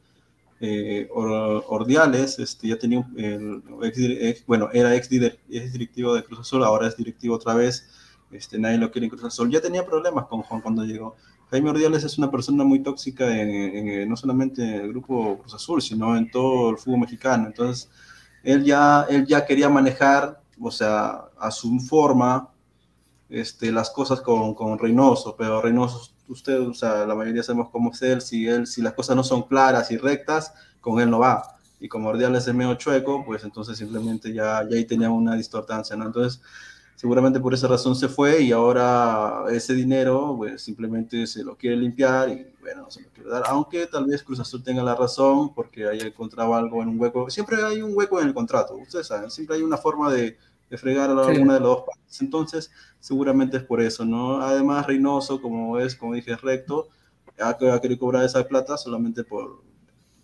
Eh, Or- Ordiales este, ya tenía, el, ex, bueno, era ex, ex directivo de Cruz Azul, ahora es directivo otra vez, este, nadie lo quiere en Cruz Azul. Ya tenía problemas con Juan cuando llegó. Jaime Ordiales es una persona muy tóxica, en, en- no solamente en el grupo Cruz Azul, sino en todo el fútbol mexicano. Entonces, él ya, él ya quería manejar, o sea, a su forma, este, las cosas con, con Reynoso, pero Reynoso, usted, o sea, la mayoría sabemos cómo es él, si él, si las cosas no son claras y rectas, con él no va. Y como Ordiales es medio chueco, pues entonces simplemente ya, ya ahí tenía una distortancia, ¿no? Entonces, seguramente por esa razón se fue y ahora ese dinero, pues simplemente se lo quiere limpiar y bueno, no se lo quiere dar, aunque tal vez Cruz Azul tenga la razón porque haya encontrado algo en un hueco, siempre hay un hueco en el contrato, ustedes saben, siempre hay una forma de, de fregar a Sí. alguna de las dos partes, entonces seguramente es por eso, ¿no? Además Reynoso, como es, como dije, es recto, ha, ha querido cobrar esa plata solamente por,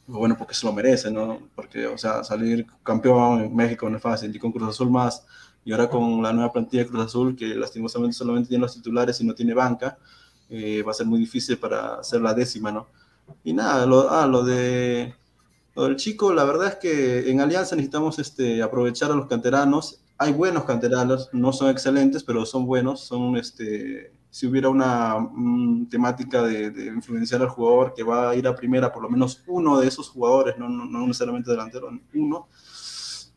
bueno, porque se lo merece, ¿no? Porque, o sea, salir campeón en México no es fácil, y con Cruz Azul más, y ahora con la nueva plantilla de Cruz Azul, que lastimosamente solamente tiene los titulares y no tiene banca, eh, va a ser muy difícil para hacer la décima, ¿no? Y nada, lo, ah, lo de lo del chico, la verdad es que en Alianza necesitamos este, aprovechar a los canteranos. Hay buenos canteranos, no son excelentes, pero son buenos. Son, este, si hubiera una mm, temática de, de influenciar al jugador que va a ir a primera, por lo menos uno de esos jugadores, no, no, no necesariamente delantero, uno,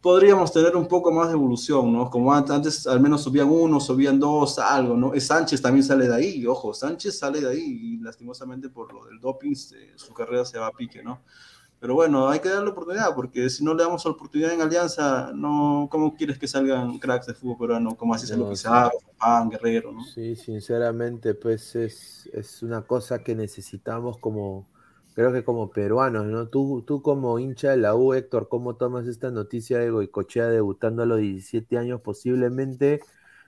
podríamos tener un poco más de evolución, ¿no? Como an- antes al menos subían uno, subían dos, algo, ¿no? Eh, Sánchez también sale de ahí, ojo, Sánchez sale de ahí y lastimosamente por lo del doping eh, su carrera se va a pique, ¿no? Pero bueno, hay que darle oportunidad, porque si no le damos oportunidad en Alianza, no, ¿cómo quieres que salgan cracks de fútbol peruano? Como así se lo Pizarro, Pan, Guerrero, ¿no? Sí, sinceramente, pues es, es una cosa que necesitamos como, creo que como peruanos, ¿no? Tú, tú como hincha de la U, Héctor, ¿cómo tomas esta noticia de Goicochea debutando a los 17 años posiblemente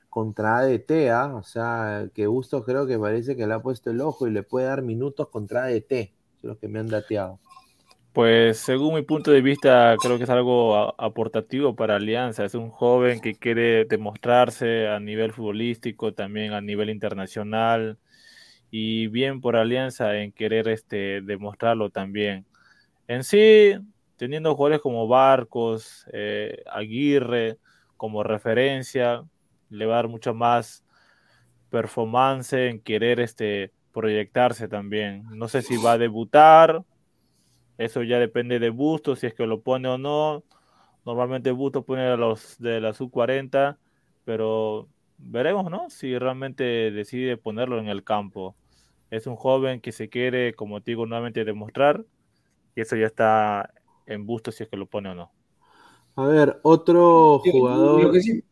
contra ADT, ¿ah? O sea, que Gusto creo que parece que le ha puesto el ojo y le puede dar minutos contra ADT, es lo que me han dateado. Pues según mi punto de vista, creo que es algo aportativo para Alianza. Es un joven que quiere demostrarse a nivel futbolístico, también a nivel internacional, y bien por Alianza en querer este, demostrarlo también. En sí, teniendo jugadores como Barcos, eh, Aguirre como referencia, le va a dar mucha más performance en querer este, proyectarse también. No sé si va a debutar, eso ya depende de Busto, si es que lo pone o no. Normalmente Busto pone a los de la sub-40, pero veremos, ¿no? Si realmente decide ponerlo en el campo. Es un joven que se quiere, como te digo, nuevamente demostrar, y eso ya está en Busto si es que lo pone o no. A ver, otro jugador. Lo que sí,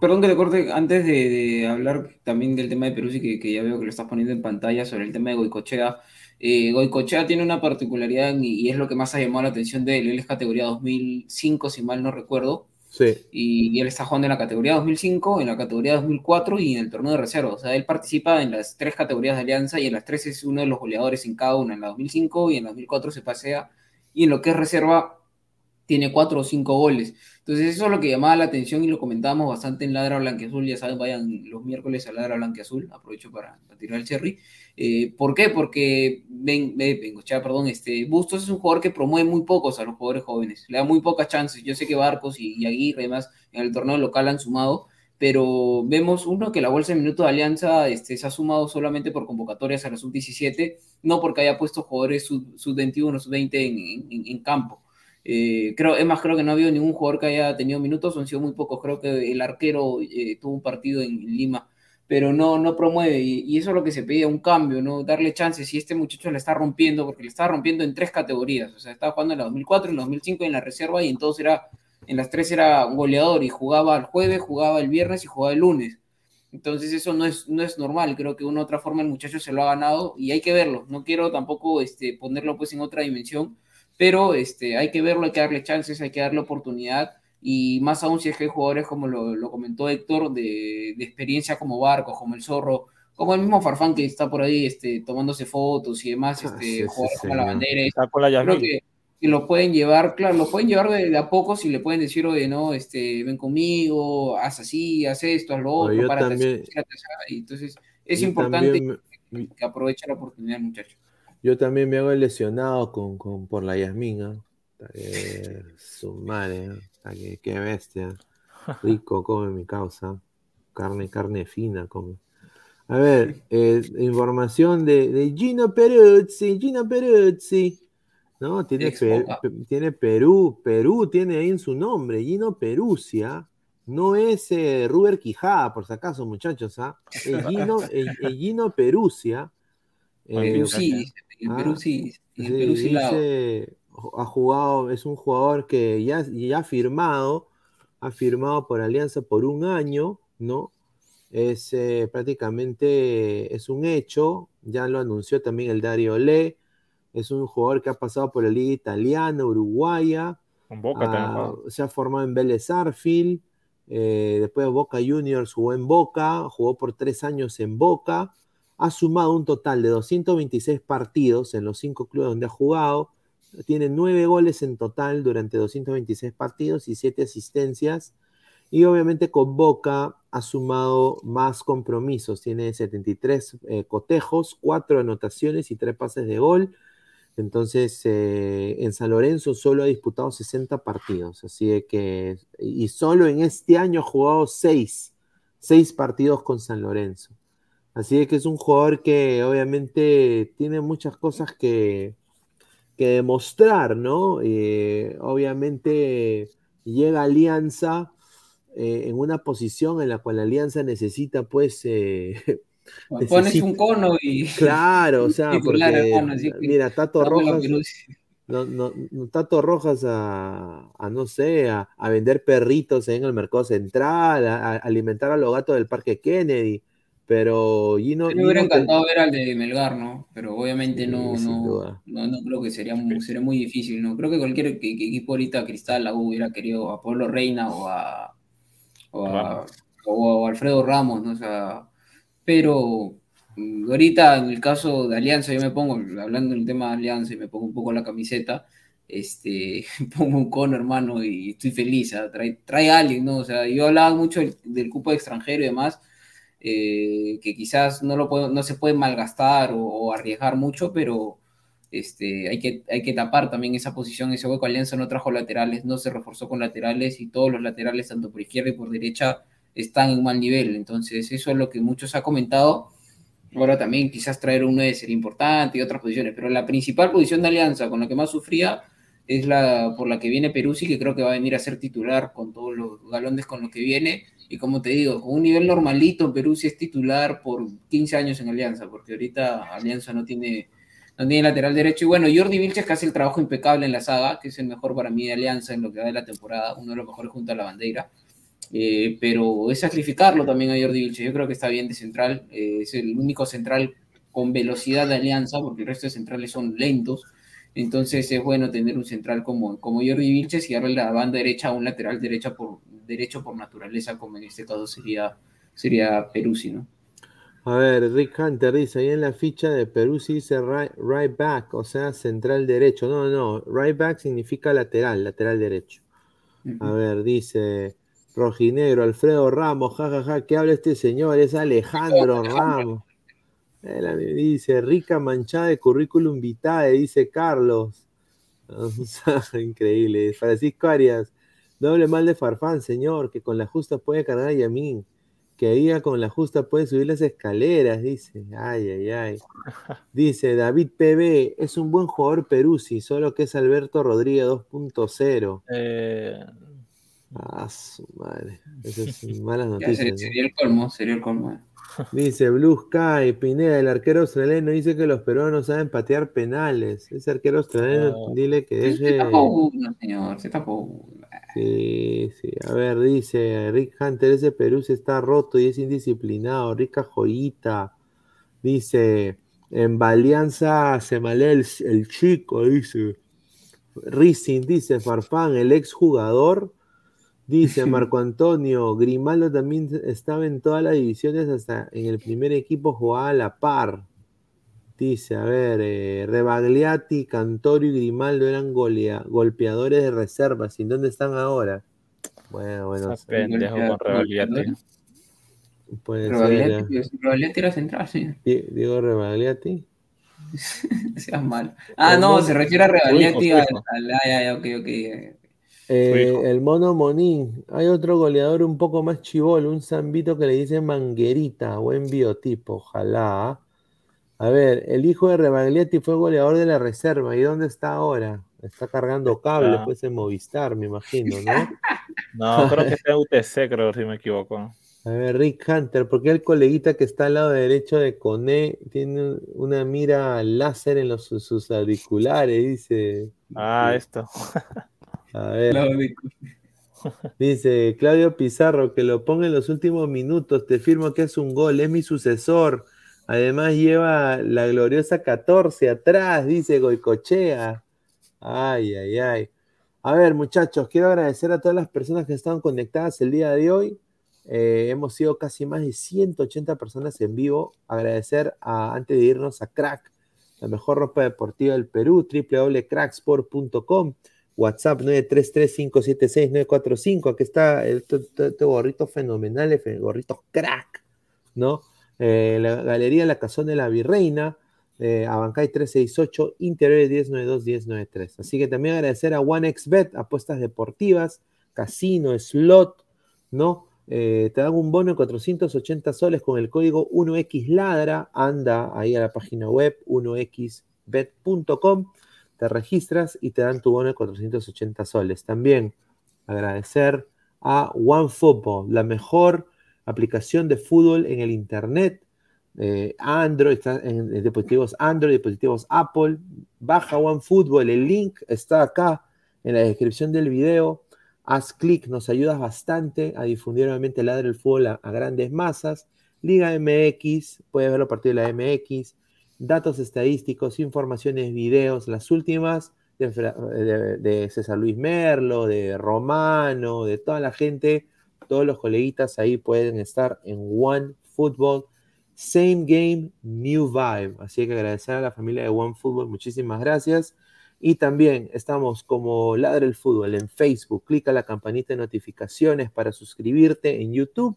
perdón que te corte, antes de, hablar también del tema de Perú, que, que ya veo que lo estás poniendo en pantalla sobre el tema de Goicochea. Eh, Goicochea tiene una particularidad y, es lo que más ha llamado la atención de él. Él es categoría 2005, si mal no recuerdo. Y, él está jugando en la categoría 2005, en la categoría 2004 y en el torneo de reserva. O sea, él participa en las tres categorías de alianza y en las tres es uno de los goleadores en cada una. En la 2005 y en la 2004 se pasea. Y en lo que es reserva tiene cuatro o cinco goles. Entonces eso es lo que llamaba la atención y lo comentábamos bastante en Ladra Blanqueazul, ya saben, vayan los miércoles a Ladra Blanqueazul, aprovecho para, tirar el cherry. Eh, ¿Por qué? Porque ven, vengo, perdón, este, Bustos es un jugador que promueve muy pocos a los jugadores jóvenes, le da muy pocas chances. Yo sé que Barcos y, y Aguirre además en el torneo local han sumado, pero vemos uno que la bolsa de minutos de Alianza este, se ha sumado solamente por convocatorias a la sub-17, no porque haya puesto jugadores sub-21, sub-20 en, en campo. Eh, creo, es más, creo que no ha habido ningún jugador que haya tenido minutos, han sido muy pocos. Creo que el arquero eh, tuvo un partido en, Lima, pero no, no promueve. Y, eso es lo que se pedía, un cambio, ¿no? Darle chances. Y este muchacho le está rompiendo, porque le está rompiendo en tres categorías. O sea, estaba jugando en la 2004, en la 2005 y en la reserva, y entonces era, en las tres era un goleador y jugaba el jueves, jugaba el viernes y jugaba el lunes. Entonces eso no es, no es normal, creo que de una otra forma el muchacho se lo ha ganado y hay que verlo. No quiero tampoco este, ponerlo pues en otra dimensión, pero este, hay que verlo, hay que darle chances, hay que darle oportunidad y más aún si es que hay jugadores como lo, comentó Héctor, de, experiencia como Barco, como el Zorro, como el mismo Farfán que está por ahí este, tomándose fotos y demás, ah, este, como la bandera. creo que, lo pueden llevar, claro, lo pueden llevar de, a poco si le pueden decir, oye, no, este, ven conmigo, haz así, haz esto, haz lo otro, para Entonces, es importante que, que aproveche la oportunidad, muchachos. Yo también me hago lesionado con, con, por la Yasmina. Eh, su madre, ¿eh? qué, bestia. Rico come mi causa. Carne, carne fina come. A ver, eh, información de, de, Gino Peruzzi. Gino Peruzzi. ¿No? Tiene, tiene Perú. Perú tiene ahí en su nombre. Gino Perusia. No es eh, Ruber Quijada, por si acaso, muchachos. ¿ah? Gino, (laughs) Gino Perusia. Sí, en Perú sí, ha jugado, es un jugador que ya, ya ha firmado, ha firmado por Alianza por un año, ¿no? Es eh, prácticamente, es un hecho, ya lo anunció también el Dario Le, es un jugador que ha pasado por la liga italiana, uruguaya, se ha formado en Vélez Arfield, eh, después de Boca Juniors jugó en Boca, jugó por tres años en Boca, ha sumado un total de 226 partidos en los cinco clubes donde ha jugado, tiene nueve goles en total durante 226 partidos y siete asistencias. Y obviamente con Boca ha sumado más compromisos, tiene 73 eh, cotejos, cuatro anotaciones y tres pases de gol. Entonces, eh, en San Lorenzo solo ha disputado 60 partidos, así que, y solo en este año ha jugado seis, seis partidos con San Lorenzo. Así que es un jugador que obviamente tiene muchas cosas que, que demostrar, ¿no? Eh, obviamente llega Alianza eh, en una posición en la cual Alianza necesita, pues... Eh, (laughs) Pones un cono y... Claro, o sea, (laughs) porque, mira, Tato Rojas... No, no, Tato Rojas a, no sé, a, vender perritos en el mercado central, a, a alimentar a los gatos del Parque Kennedy pero Gino. Me hubiera encantado ver al de Melgar, ¿no? Pero obviamente no, no, no, creo que sería muy, sería muy difícil, ¿no? Creo que cualquier equipo ahorita Cristal hubiera querido a Pablo Reina o a, o Alfredo Ramos, ¿no? O sea, pero mm, ahorita en el caso de Alianza, yo me pongo, hablando del tema de Alianza, y me pongo un poco la camiseta, este, (laughs) pongo un cono, hermano, y estoy feliz, ¿ah? trae, trae a alguien, ¿no? O sea, yo hablaba mucho del, del cupo de extranjero y demás, eh, que quizás no, lo no se puede malgastar o, arriesgar mucho, pero este, hay, que, hay que tapar también esa posición, ese hueco. Alianza no trajo laterales, no se reforzó con laterales y todos los laterales, tanto por izquierda y por derecha, están en mal nivel. Entonces, eso es lo que muchos ha comentado. Ahora también quizás traer un 9 sería importante y otras posiciones, pero la principal posición de Alianza con la que más sufría es la por la que viene Peruzzi, que creo que va a venir a ser titular con todos los galones con los que viene. Y como te digo, con un nivel normalito, Peruzzi es titular por 15 años en Alianza, porque ahorita Alianza no tiene, no tiene lateral derecho. Y bueno, Jordi Vilches que hace el trabajo impecable en la saga, que es el mejor para mí de Alianza en lo que va de la temporada, uno de los mejores junto a la bandera. Eh, pero es sacrificarlo también a Jordi Vilches. Yo creo que está bien de central, eh, es el único central con velocidad de Alianza, porque el resto de centrales son lentos entonces es bueno tener un central como, como Jordi Vilches y darle la banda derecha a un lateral derecha por, derecho por naturaleza, como en este caso sería, sería Peruzzi, ¿no? A ver, Rick Hunter dice, ahí en la ficha de Peruzzi dice right, back, o sea, central derecho. No, no, right back significa lateral, lateral derecho. A ver, dice Rojinegro, Alfredo Ramos, jajaja, ja, ja, ¿qué habla este señor? Es Alejandro Ramos dice, rica manchada de currículum vitae, dice Carlos. (laughs) Increíble. Francisco Arias, doble mal de Farfán, señor, que con la justa puede cargar a Yamin. Que ella con la justa puede subir las escaleras, dice. Ay, ay, ay. (laughs) Dice David PB, es un buen jugador Peruzzi, solo que es Alberto Rodríguez 2.0. Eh... Ah, su madre. Esas son (laughs) malas noticias. Sería, el colmo, sería el colmo. Dice Blue Sky, Pineda, el arquero australiano dice que los peruanos saben patear penales. Ese arquero australiano, dile que deje. Se tapó uno, señor, se tapó Sí, sí. A ver, dice Rick Hunter, ese Perú se está roto y es indisciplinado. Rica joyita. Dice, en Balianza se malea el, el chico, dice. Racing, dice Farfán, el ex jugador Dice (laughs) Marco Antonio, Grimaldo también estaba en todas las divisiones, hasta en el primer equipo jugaba a la par. Dice, a ver, eh, Rebagliati, Cantorio y Grimaldo eran golpeadores de reservas. ¿Y dónde están ahora? Bueno, bueno. Pendejo con Rebagliati. Puede Rebagliati, ser, Rebagliati era central, sí. Digo Rebagliati. (laughs) Seas mal. Ah, no, se refiere a Rebagliati al, al, ok, ok. Eh, el mono Monín. Hay otro goleador un poco más chivol, un zambito que le dice Manguerita, buen biotipo, ojalá. ¿Ah? A ver, el hijo de Rebagliati fue goleador de la reserva. ¿Y dónde está ahora? Está cargando cable, pues en Movistar, me imagino, ¿no? (laughs) no, creo que sea UTC, creo, si me equivoco. A ver, Rick Hunter, ¿por qué el coleguita que está al lado derecho de Cone tiene una mira láser en los, sus auriculares? Dice. Ah, esto. (laughs) A ver. (laughs) Dice Claudio Pizarro que lo ponga en los últimos minutos. Te firmo que es un gol, es mi sucesor. Además lleva la gloriosa 14 atrás, dice Goicochea. Ay, ay, ay. A ver, muchachos, quiero agradecer a todas las personas que están conectadas el día de hoy. Eh, hemos sido casi más de 180 personas en vivo. Agradecer a, antes de irnos a Crack, la mejor ropa deportiva del Perú, www.cracksport.com. WhatsApp 933-576-945. Aquí está este, gorrito fenomenal, el gorrito crack, ¿no? Eh, la Galería La Cazón de la Virreina, eh, Abancay 368, Interior 1092-1093. Así que también agradecer a OneXBet, apuestas deportivas, casino, slot, ¿no? Eh, te dan un bono de 480 soles con el código 1xladra. Anda ahí a la página web 1xbet.com te registras y te dan tu bono de 480 soles. También agradecer a OneFootball, la mejor aplicación de fútbol en el Internet. Eh, Android, está en, dispositivos Android, dispositivos Apple. Baja OneFootball, el link está acá en la descripción del video. Haz clic, nos ayudas bastante a difundir nuevamente el ladro del fútbol a, a, grandes masas. Liga MX, puedes verlo a partir de la MX datos estadísticos, informaciones, videos, las últimas de, César Luis Merlo, de Romano, de toda la gente, todos los coleguitas ahí pueden estar en One Football. Same game, new vibe. Así que agradecer a la familia de One Football, muchísimas gracias. Y también estamos como Ladre el Fútbol en Facebook. Clica la campanita de notificaciones para suscribirte en YouTube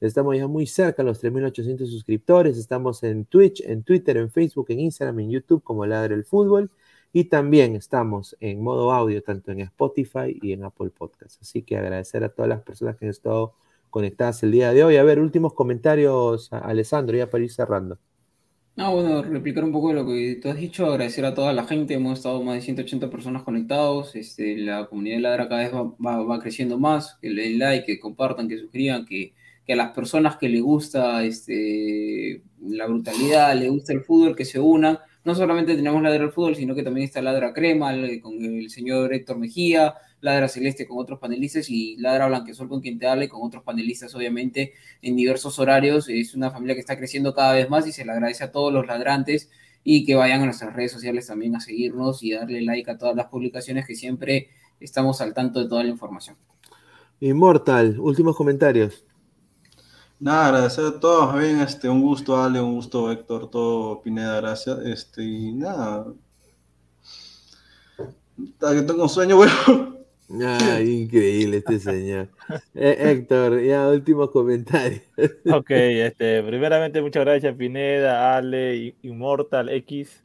Estamos ya muy cerca a los 3.800 suscriptores. Estamos en Twitch, en Twitter, en Facebook, en Instagram, en YouTube como Ladre el Fútbol. Y también estamos en modo audio, tanto en Spotify y en Apple Podcasts. Así que agradecer a todas las personas que han estado conectadas el día de hoy. A ver, últimos comentarios, Alessandro, ya para ir cerrando. Ah, bueno, replicar un poco lo que tú has dicho, agradecer a toda la gente, hemos estado más de 180 personas conectados, este, la comunidad de Ladra cada vez va, creciendo más, que le den like, que compartan, que suscriban, que, que a las personas que les gusta este, la brutalidad, les gusta el fútbol, que se unan, no solamente tenemos Ladra al fútbol, sino que también está Ladra Crema, con el señor Héctor Mejía, Ladra Celeste con otros panelistas y Ladra Blanquesol con quien te hable, con otros panelistas obviamente en diversos horarios. Es una familia que está creciendo cada vez más y se le agradece a todos los ladrantes y que vayan a nuestras redes sociales también a seguirnos y darle like a todas las publicaciones que siempre estamos al tanto de toda la información. Inmortal, últimos comentarios. Nada, agradecer a todos, bien, este, un gusto Ale, un gusto Héctor, todo Pineda, gracias. Este, y nada. Que tengo un sueño, (laughs) bueno. Ay, increíble este señor. Eh, Héctor, ya últimos comentarios. (laughs) Ok, este, primeramente muchas gracias Pineda, Ale, Immortal X.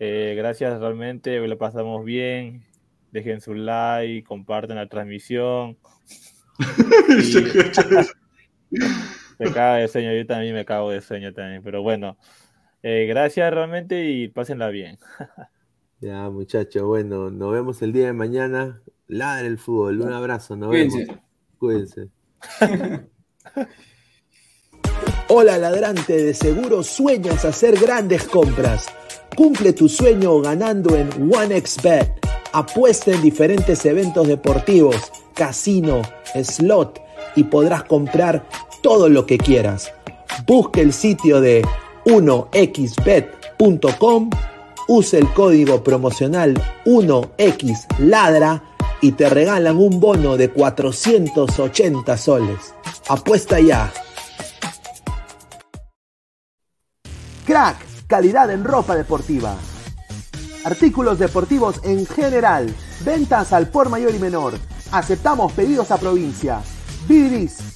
Eh, gracias realmente, lo pasamos bien. Dejen su like, comparten la transmisión. (laughs) (laughs) me cago de sueño, yo también me cago de sueño también, pero bueno, eh, gracias realmente y pásenla bien. (laughs) ya, muchachos, bueno, nos vemos el día de mañana Ladre el fútbol. Un abrazo, nos vemos. Cuídense. (laughs) Hola ladrante, de seguro sueñas hacer grandes compras. Cumple tu sueño ganando en OneXBet. Apuesta en diferentes eventos deportivos, casino, slot y podrás comprar todo lo que quieras. Busque el sitio de 1xbet.com, use el código promocional 1xladra y te regalan un bono de 480 soles. Apuesta ya. Crack, calidad en ropa deportiva. Artículos deportivos en general. Ventas al por mayor y menor. Aceptamos pedidos a provincia. Bidris,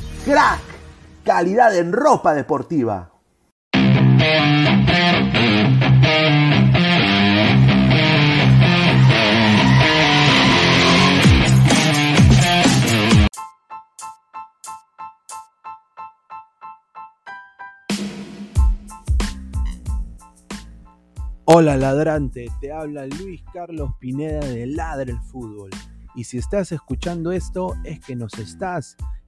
Crack, calidad en ropa deportiva. Hola ladrante, te habla Luis Carlos Pineda de Ladre el Fútbol. Y si estás escuchando esto es que nos estás